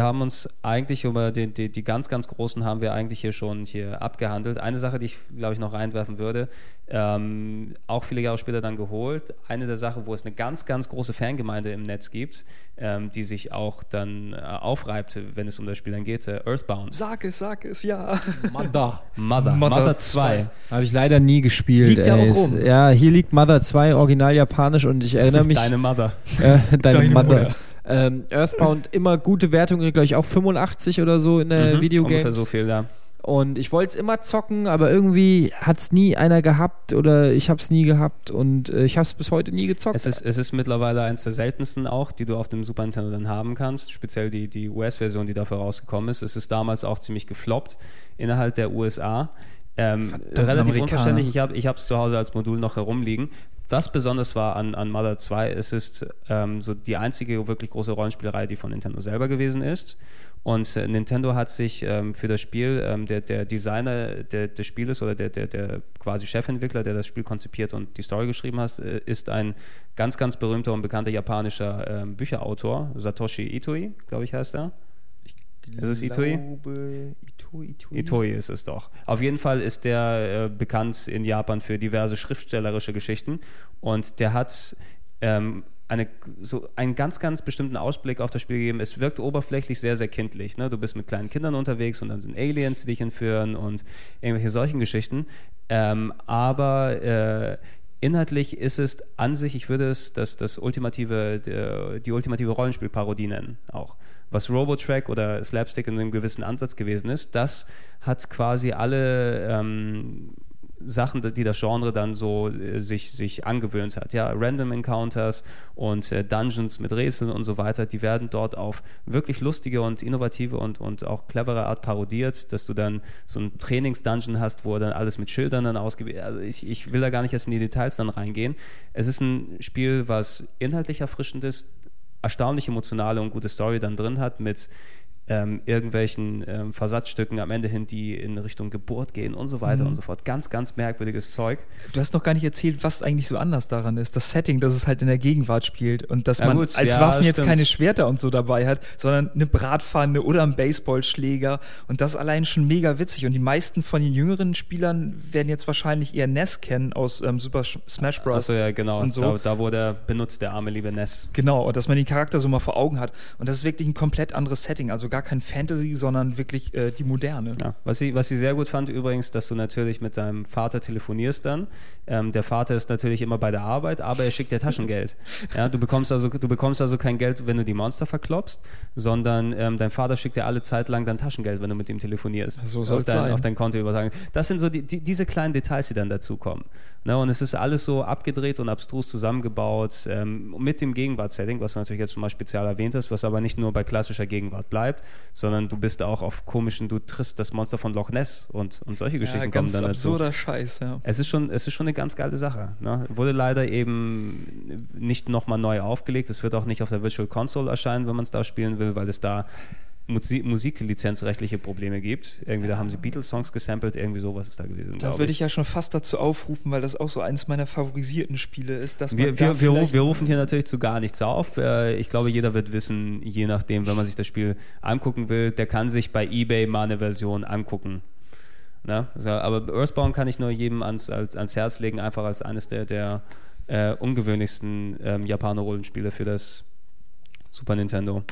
Wir haben uns eigentlich über die, die, die ganz, ganz Großen haben wir eigentlich hier schon hier abgehandelt. Eine Sache, die ich, glaube ich, noch reinwerfen würde, ähm, auch viele Jahre später dann geholt. Eine der Sachen, wo es eine ganz, ganz große Fangemeinde im Netz gibt, ähm, die sich auch dann äh, aufreibt, wenn es um das Spiel dann geht, äh, Earthbound. Sag es, sag es, ja. Mother. Mother, Mother Mother 2. Habe ich leider nie gespielt. Liegt ja auch rum. Ja, hier liegt Mother 2, original japanisch und ich erinnere mich. Deine Mother. äh, deine, Deine Mother. Mutter. Ähm, Earthbound immer gute Wertung, glaube ich auch 85 oder so in der Mhm, Videogames. Ungefähr so viel, ja. Und ich wollte es immer zocken, aber irgendwie hat es nie einer gehabt oder ich habe es nie gehabt und äh, ich habe es bis heute nie gezockt. Es ist, es ist mittlerweile eines der seltensten auch, die du auf dem Super Nintendo dann haben kannst. Speziell die, die US-Version, die dafür rausgekommen ist. Es ist damals auch ziemlich gefloppt innerhalb der USA. Ähm, relativ Amerikaner. unverständlich. Ich habe es zu Hause als Modul noch herumliegen. Was besonders war an, an Mother 2, es ist ähm, so die einzige wirklich große Rollenspielerei, die von Nintendo selber gewesen ist. Und äh, Nintendo hat sich ähm, für das Spiel, ähm, der, der Designer der, des Spieles oder der, der, der quasi Chefentwickler, der das Spiel konzipiert und die Story geschrieben hat, äh, ist ein ganz, ganz berühmter und bekannter japanischer ähm, Bücherautor, Satoshi Itoi, glaube ich heißt er. Ist es Itoi? Glaube, Itoi, Itoi. Ist es doch. Auf jeden Fall ist der äh, bekannt in Japan für diverse schriftstellerische Geschichten und der hat ähm, eine, so einen ganz, ganz bestimmten Ausblick auf das Spiel gegeben. Es wirkt oberflächlich sehr, sehr kindlich. Ne? Du bist mit kleinen Kindern unterwegs und dann sind Aliens, die dich entführen und irgendwelche solchen Geschichten. Ähm, aber äh, inhaltlich ist es an sich, ich würde es das, das ultimative, der, die ultimative Rollenspielparodie nennen auch. Was Robotrack oder Slapstick in einem gewissen Ansatz gewesen ist, das hat quasi alle ähm, Sachen, die das Genre dann so äh, sich, sich angewöhnt hat. Ja, Random Encounters und äh, Dungeons mit Rätseln und so weiter, die werden dort auf wirklich lustige und innovative und, und auch clevere Art parodiert, dass du dann so ein Trainingsdungeon hast, wo dann alles mit Schildern dann ausgewählt Also ich, ich will da gar nicht erst in die Details dann reingehen. Es ist ein Spiel, was inhaltlich erfrischend ist, erstaunlich emotionale und gute Story dann drin hat mit ähm, irgendwelchen ähm, Versatzstücken am Ende hin, die in Richtung Geburt gehen und so weiter und so fort. Ganz, ganz merkwürdiges Zeug. Du hast noch gar nicht erzählt, was eigentlich so anders daran ist. Das Setting, dass es halt in der Gegenwart spielt und dass Ja, man gut, als ja, Waffen jetzt stimmt. keine Schwerter und so dabei hat, sondern eine Bratpfanne oder einen Baseballschläger. Und das allein schon mega witzig. Und die meisten von den jüngeren Spielern werden jetzt wahrscheinlich eher Ness kennen aus ähm, Super Sh- Smash Bros. Achso, ja, genau. Und so. Da, da wurde er benutzt, der arme liebe Ness. Genau, und dass man den Charakter so mal vor Augen hat. Und das ist wirklich ein komplett anderes Setting. Also gar kein Fantasy, sondern wirklich äh, die Moderne. Ja. Was, ich, was ich sehr gut fand übrigens, dass du natürlich mit deinem Vater telefonierst dann. Ähm, der Vater ist natürlich immer bei der Arbeit, aber er schickt dir Taschengeld. ja, du, bekommst also, du bekommst also kein Geld, wenn du die Monster verklopst, sondern ähm, dein Vater schickt dir alle Zeit lang dann Taschengeld, wenn du mit ihm telefonierst. So auf, soll's dein, sein. auf dein Konto übertragen. Das sind so die, die, diese kleinen Details, die dann dazukommen. Ne, und es ist alles so abgedreht und abstrus zusammengebaut ähm, mit dem Gegenwartssetting, was du natürlich jetzt schon mal speziell erwähnt hast, was aber nicht nur bei klassischer Gegenwart bleibt, sondern du bist auch auf komischen, du triffst das Monster von Loch Ness und, und solche Geschichten Ja, kommen ganz dann dazu. absurder Scheiß, ja. Es ist schon, es ist schon eine ganz geile Sache. Ne? Wurde leider eben nicht nochmal neu aufgelegt. Es wird auch nicht auf der Virtual Console erscheinen, wenn man es da spielen will, weil es da Musi musiklizenzrechtliche Probleme gibt. Irgendwie, da haben sie Beatles-Songs gesampelt, irgendwie sowas ist da gewesen. Da würde ich ja schon fast dazu aufrufen, weil das auch so eines meiner favorisierten Spiele ist, dass Wir, wir, wir, wir rufen hier natürlich zu gar nichts auf. Äh, Ich glaube, jeder wird wissen, je nachdem, wenn man sich das Spiel angucken will, der kann sich bei eBay mal eine Version angucken. Ne? So, aber Earthbound kann ich nur jedem ans, als, ans Herz legen, einfach als eines der, der äh, ungewöhnlichsten ähm, Japaner-Rollenspiele für das Super Nintendo.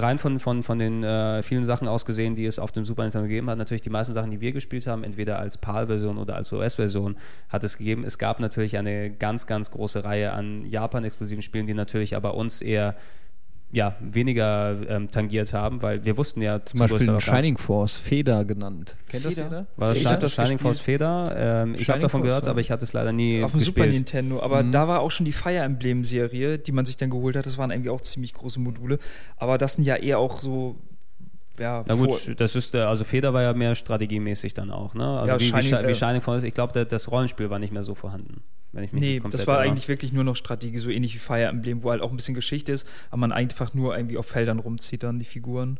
Rein von, von, von den äh, vielen Sachen aus gesehen, die es auf dem Super Nintendo gegeben hat, natürlich die meisten Sachen, die wir gespielt haben, entweder als PAL-Version oder als OS-Version, hat es gegeben. Es gab natürlich eine ganz, ganz große Reihe an Japan-exklusiven Spielen, die natürlich aber uns eher ja, weniger ähm, tangiert haben, weil wir wussten ja Zum Beispiel ein Teil- Shining Force, Feder genannt. Kennt das Feder? jeder? War das das Shining gespielt. Force Feder? Ähm, ich habe davon Force, gehört, ja. aber ich hatte es leider nie auf dem. Super Nintendo, aber Mhm. da war auch schon die Fire Emblem Serie, die man sich dann geholt hat. Das waren irgendwie auch ziemlich große Module, aber das sind ja eher auch so ja, Na gut, das ist der, also Feder war ja mehr strategiemäßig dann auch, ne? Also Ja, wie, Shining, wie, Shi- wie äh, Shining Force, ich glaube, das Rollenspiel war nicht mehr so vorhanden. Wenn ich mich Nee, das war eigentlich wirklich nur noch Strategie, so ähnlich wie Fire Emblem, wo halt auch ein bisschen Geschichte ist, aber man einfach nur irgendwie auf Feldern rumzieht dann die Figuren.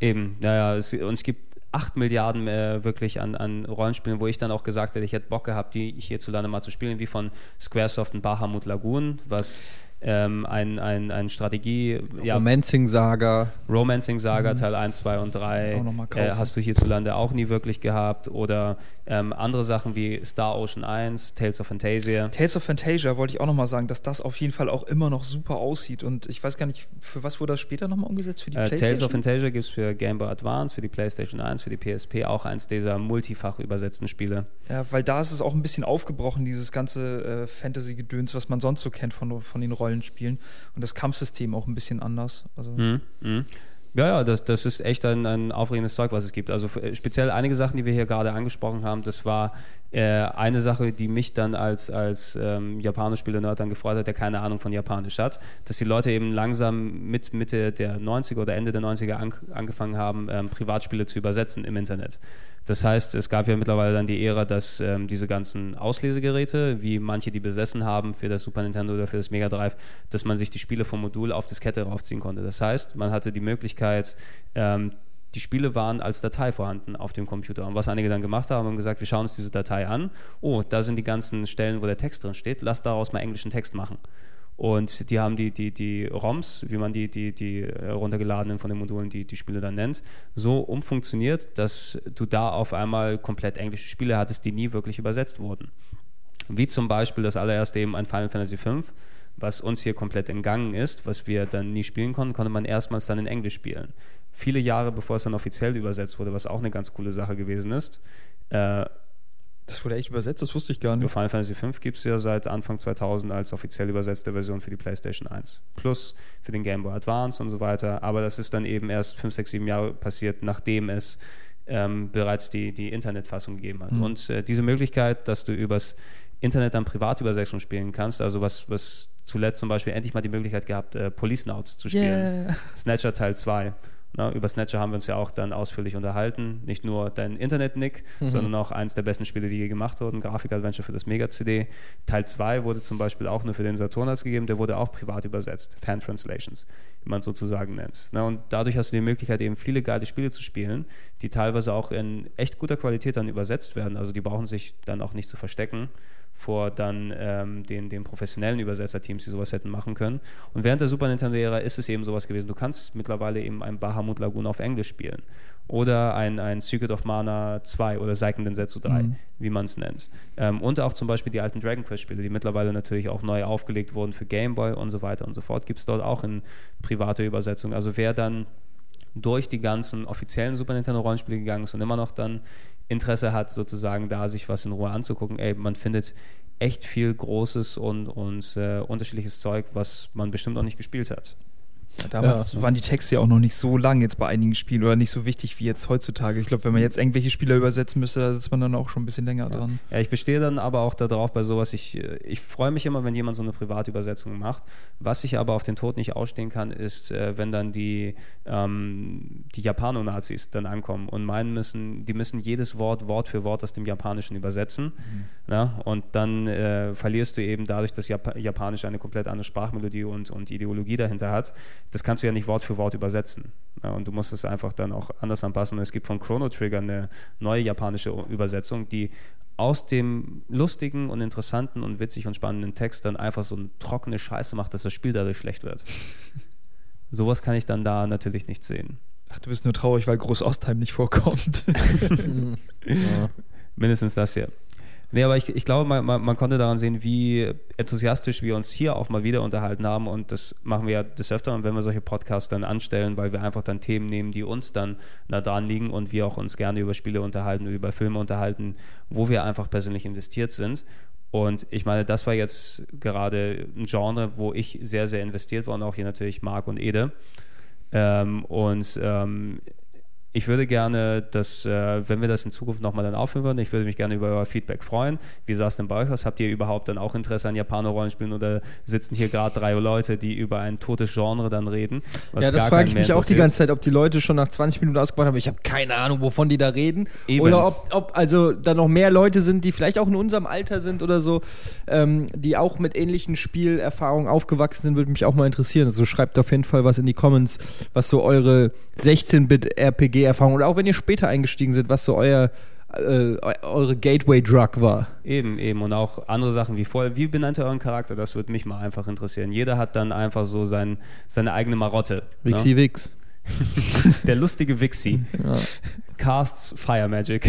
Eben, ja, ja. Es, und es gibt acht Milliarden äh, wirklich an, an Rollenspielen, wo ich dann auch gesagt hätte, ich hätte Bock gehabt, die hierzulande mal zu spielen, wie von Squaresoft und Bahamut Lagoon, was ähm, ein, ein, ein Strategie, ja, Romancing Saga. Romancing Saga Teil 1, 2 und 3 Auch noch mal äh, hast du hierzulande auch nie wirklich gehabt. Oder ähm, andere Sachen wie Star Ocean 1, Tales of Fantasia. Tales of Fantasia wollte ich auch nochmal sagen, dass das auf jeden Fall auch immer noch super aussieht und ich weiß gar nicht, für was wurde das später nochmal umgesetzt? Für die Äh, Playstation? Tales of Fantasia gibt es für Game Boy Advance, für die PlayStation 1, für die PSP, auch eins dieser multifach übersetzten Spiele. Ja, weil da ist es auch ein bisschen aufgebrochen, dieses ganze äh, Fantasy-Gedöns, was man sonst so kennt von, von den Rollenspielen. Und das Kampfsystem auch ein bisschen anders. Also, Mhm. Mhm. Ja, ja, das, das ist echt ein, ein aufregendes Zeug, was es gibt. Also äh, speziell einige Sachen, die wir hier gerade angesprochen haben, das war äh, eine Sache, die mich dann als, als ähm, Japanisch-Spieler-Nerd dann gefreut hat, der keine Ahnung von Japanisch hat, dass die Leute eben langsam mit Mitte der 90er oder Ende der 90er an, angefangen haben, ähm, Privatspiele zu übersetzen im Internet. Das heißt, es gab ja mittlerweile dann die Ära, dass ähm, diese ganzen Auslesegeräte, wie manche die besessen haben für das Super Nintendo oder für das Mega Drive, dass man sich die Spiele vom Modul auf Diskette raufziehen konnte. Das heißt, man hatte die Möglichkeit, ähm, die Spiele waren als Datei vorhanden auf dem Computer. Und was einige dann gemacht haben, haben gesagt, wir schauen uns diese Datei an. Oh, da sind die ganzen Stellen, wo der Text drin steht. Lass daraus mal englischen Text machen. Und die haben die, die, die ROMs, wie man die, die, die äh, runtergeladenen von den Modulen, die, die Spiele dann nennt, so umfunktioniert, dass du da auf einmal komplett englische Spiele hattest, die nie wirklich übersetzt wurden. Wie zum Beispiel das allererste eben ein Final Fantasy V, was uns hier komplett entgangen ist, was wir dann nie spielen konnten, konnte man erstmals dann in Englisch spielen. Viele Jahre bevor es dann offiziell übersetzt wurde, was auch eine ganz coole Sache gewesen ist, äh, Das wurde echt übersetzt, das wusste ich gar nicht. Final Fantasy V gibt es ja seit Anfang 2000 als offiziell übersetzte Version für die PlayStation 1. Plus für den Game Boy Advance und so weiter. Aber das ist dann eben erst 5, 6, 7 Jahre passiert, nachdem es ähm, bereits die, die Internetfassung gegeben hat. Mhm. Und äh, diese Möglichkeit, dass du übers Internet dann Privatübersetzung spielen kannst, also was, was zuletzt zum Beispiel endlich mal die Möglichkeit gehabt, äh, Police Nauts zu spielen. Yeah. Snatcher Teil 2. Na, über Snatcher haben wir uns ja auch dann ausführlich unterhalten. Nicht nur dein Internet-Nick, sondern auch eins der besten Spiele, die je gemacht wurden. Grafik-Adventure für das Mega-CD. Teil 2 wurde zum Beispiel auch nur für den Saturn ausgegeben. Der wurde auch privat übersetzt. Fan-Translations, wie man es sozusagen nennt. Na, und dadurch hast du die Möglichkeit, eben viele geile Spiele zu spielen, die teilweise auch in echt guter Qualität dann übersetzt werden. Also die brauchen sich dann auch nicht zu verstecken vor dann ähm, den, den professionellen Übersetzerteams, die sowas hätten machen können. Und während der Super Nintendo-Ära ist es eben sowas gewesen. Du kannst mittlerweile eben ein Bahamut Lagoon auf Englisch spielen. Oder ein, ein Secret of Mana 2 oder Seiken Densetsu 3, Mhm. wie man es nennt. Ähm, und auch zum Beispiel die alten Dragon Quest-Spiele, die mittlerweile natürlich auch neu aufgelegt wurden für Game Boy und so weiter und so fort, gibt es dort auch in privater Übersetzung. Also wer dann durch die ganzen offiziellen Super Nintendo Rollenspiele gegangen ist und immer noch dann Interesse hat, sozusagen da sich was in Ruhe anzugucken, ey, man findet echt viel großes und, und äh, unterschiedliches Zeug, was man bestimmt noch nicht gespielt hat. Damals Ja. waren die Texte ja auch noch nicht so lang jetzt bei einigen Spielen oder nicht so wichtig wie jetzt heutzutage. Ich glaube, wenn man jetzt irgendwelche Spieler übersetzen müsste, da sitzt man dann auch schon ein bisschen länger dran. Ja, ich bestehe dann aber auch darauf bei sowas, ich, äh, ich freue mich immer, wenn jemand so eine Privatübersetzung macht. Was ich aber auf den Tod nicht ausstehen kann, ist, äh, wenn dann die, ähm, die Japano-Nazis dann ankommen und meinen müssen, die müssen jedes Wort Wort für Wort aus dem Japanischen übersetzen. Ja, und dann äh, verlierst du eben dadurch, dass Jap Japanisch eine komplett andere Sprachmelodie und, und Ideologie dahinter hat. Das kannst du ja nicht Wort für Wort übersetzen. Ja, und du musst es einfach dann auch anders anpassen. Und es gibt von Chrono Trigger eine neue japanische Übersetzung, die aus dem lustigen und interessanten und witzig und spannenden Text dann einfach so eine trockene Scheiße macht, dass das Spiel dadurch schlecht wird. Sowas kann ich dann da natürlich nicht sehen. Ach, du bist nur traurig, weil Groß-Ostheim nicht vorkommt. Ja. Mindestens das hier. Nee, aber ich, ich glaube, man, man, man konnte daran sehen, wie enthusiastisch wir uns hier auch mal wieder unterhalten haben. Und das machen wir ja des Öfteren, wenn wir solche Podcasts dann anstellen, weil wir einfach dann Themen nehmen, die uns dann da dran liegen und wir auch uns gerne über Spiele unterhalten, über Filme unterhalten, wo wir einfach persönlich investiert sind. Und ich meine, das war jetzt gerade ein Genre, wo ich sehr, sehr investiert war und auch hier natürlich Marc und Ede. Ähm, und ähm, ich würde gerne, dass, äh, wenn wir das in Zukunft nochmal dann aufhören würden, ich würde mich gerne über euer Feedback freuen. Wie sah es denn bei euch aus? Habt ihr überhaupt dann auch Interesse an Japano-Rollenspielen oder sitzen hier gerade drei Leute, die über ein totes Genre dann reden? Ja, das frage ich mich auch die ganze Zeit, ob die Leute schon nach 20 Minuten ausgebracht haben. Ich habe keine Ahnung, wovon die da reden. Eben. Oder ob, ob also da noch mehr Leute sind, die vielleicht auch in unserem Alter sind oder so, ähm, die auch mit ähnlichen Spielerfahrungen aufgewachsen sind, würde mich auch mal interessieren. Also schreibt auf jeden Fall was in die Comments, was so eure 16-Bit-RPG-Erfahrung oder auch wenn ihr später eingestiegen seid, was so euer äh, eu- eure Gateway-Drug war. Eben, eben. Und auch andere Sachen wie vorher. Wie benannt ihr euren Charakter? Das würde mich mal einfach interessieren. Jeder hat dann einfach so sein, seine eigene Marotte. Wixi Ne? Wix. Der lustige Wixi. Ja. Casts Fire Magic.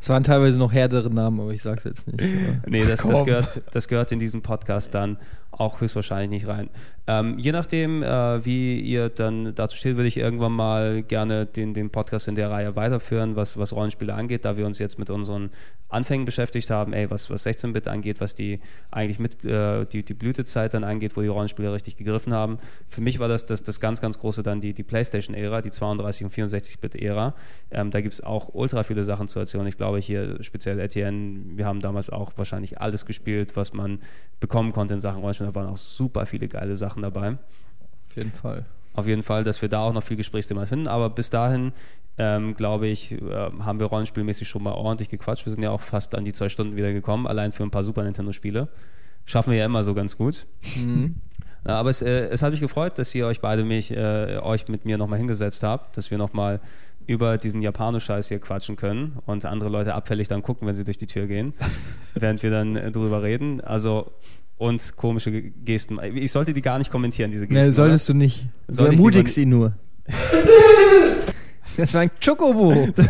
Es waren teilweise noch härtere Namen, aber ich sag's jetzt nicht. Aber Nee, das, das, gehört, das gehört in diesen Podcast dann auch höchstwahrscheinlich nicht rein. Ähm, je nachdem, äh, wie ihr dann dazu steht, würde ich irgendwann mal gerne den, den Podcast in der Reihe weiterführen, was, was Rollenspiele angeht, da wir uns jetzt mit unseren Anfängen beschäftigt haben, ey, was, was 16-Bit angeht, was die eigentlich mit äh, die, die Blütezeit dann angeht, wo die Rollenspiele richtig gegriffen haben. Für mich war das das, das ganz, ganz große dann die, die Playstation-Ära, die 32- und 64-Bit-Ära. Ähm, da gibt es auch ultra viele Sachen zu erzählen. Ich glaube hier speziell Etienne, wir haben damals auch wahrscheinlich alles gespielt, was man bekommen konnte in Sachen Rollenspiel. Da waren auch super viele geile Sachen dabei. auf jeden Fall. Auf jeden Fall, dass wir da auch noch viel Gesprächsthema finden. Aber bis dahin, ähm, glaube ich, äh, haben wir rollenspielmäßig schon mal ordentlich gequatscht. Wir sind ja auch fast an die zwei Stunden wieder gekommen, allein für ein paar Super Nintendo-Spiele. Schaffen wir ja immer so ganz gut. Ja, aber es, äh, es hat mich gefreut, dass ihr euch beide mich, äh, euch mit mir nochmal hingesetzt habt, dass wir nochmal über diesen Japano-Scheiß hier quatschen können und andere Leute abfällig dann gucken, wenn sie durch die Tür gehen, während wir dann äh, drüber reden. Also und komische Ge- Gesten. Ich sollte die gar nicht kommentieren, diese Gesten. Nee, solltest du nicht. Soll du ich ermutigst ihn nur. das war ein Chocobo. oder?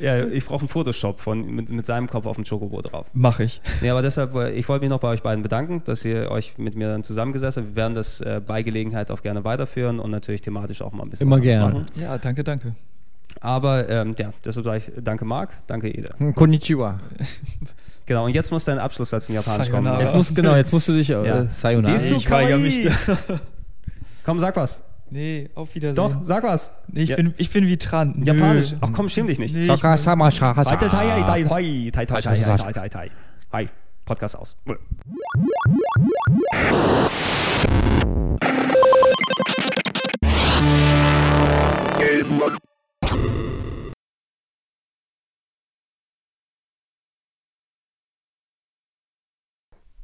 Ja, ich brauche einen Photoshop von, mit, mit seinem Kopf auf dem Chocobo drauf. Mach ich. Nee, aber deshalb, äh, ich wollte mich noch bei euch beiden bedanken, dass ihr euch mit mir dann zusammengesetzt habt. Wir werden das äh, bei Gelegenheit auch gerne weiterführen und natürlich thematisch auch mal ein bisschen Immer gerne. machen. Ja, danke, danke. Aber ähm, ja, deshalb sage ich danke Marc, danke Ede. Konnichiwa. Genau, und jetzt muss dein Abschlusssatz in Japanisch kommen. Sayonara. Jetzt musst, genau, jetzt musst du dich äh, Ja. Sayonara. Desu ich weigere mich. Komm, sag was. Nee, auf Wiedersehen. Doch, sag was. Nee, ich, Ja. bin, ich bin wie Tran. Nö. Japanisch. Ach komm, schäm dich nicht. Nee, Saka sama shaka Weiter, sa.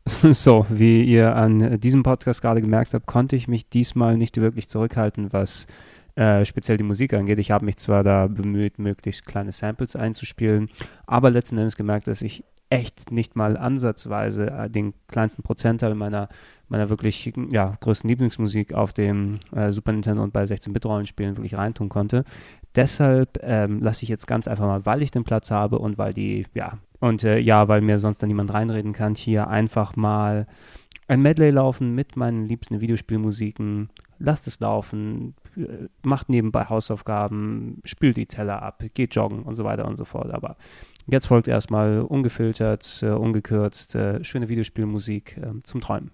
So, wie ihr an diesem Podcast gerade gemerkt habt, konnte ich mich diesmal nicht wirklich zurückhalten, was äh, speziell die Musik angeht. Ich habe mich zwar da bemüht, möglichst kleine Samples einzuspielen, aber letzten Endes gemerkt, dass ich echt nicht mal ansatzweise äh, den kleinsten Prozentteil meiner, meiner wirklich ja, größten Lieblingsmusik auf dem äh, Super Nintendo und bei 16-Bit-Rollenspielen wirklich reintun konnte. Deshalb ähm, lasse ich jetzt ganz einfach mal, weil ich den Platz habe und weil die, ja, und äh, ja, weil mir sonst dann niemand reinreden kann, hier einfach mal ein Medley laufen mit meinen liebsten Videospielmusiken. Lasst es laufen, äh, macht nebenbei Hausaufgaben, spült die Teller ab, geht joggen und so weiter und so fort. Aber jetzt folgt erstmal ungefiltert, äh, ungekürzt, äh, schöne Videospielmusik zum Träumen.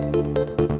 Música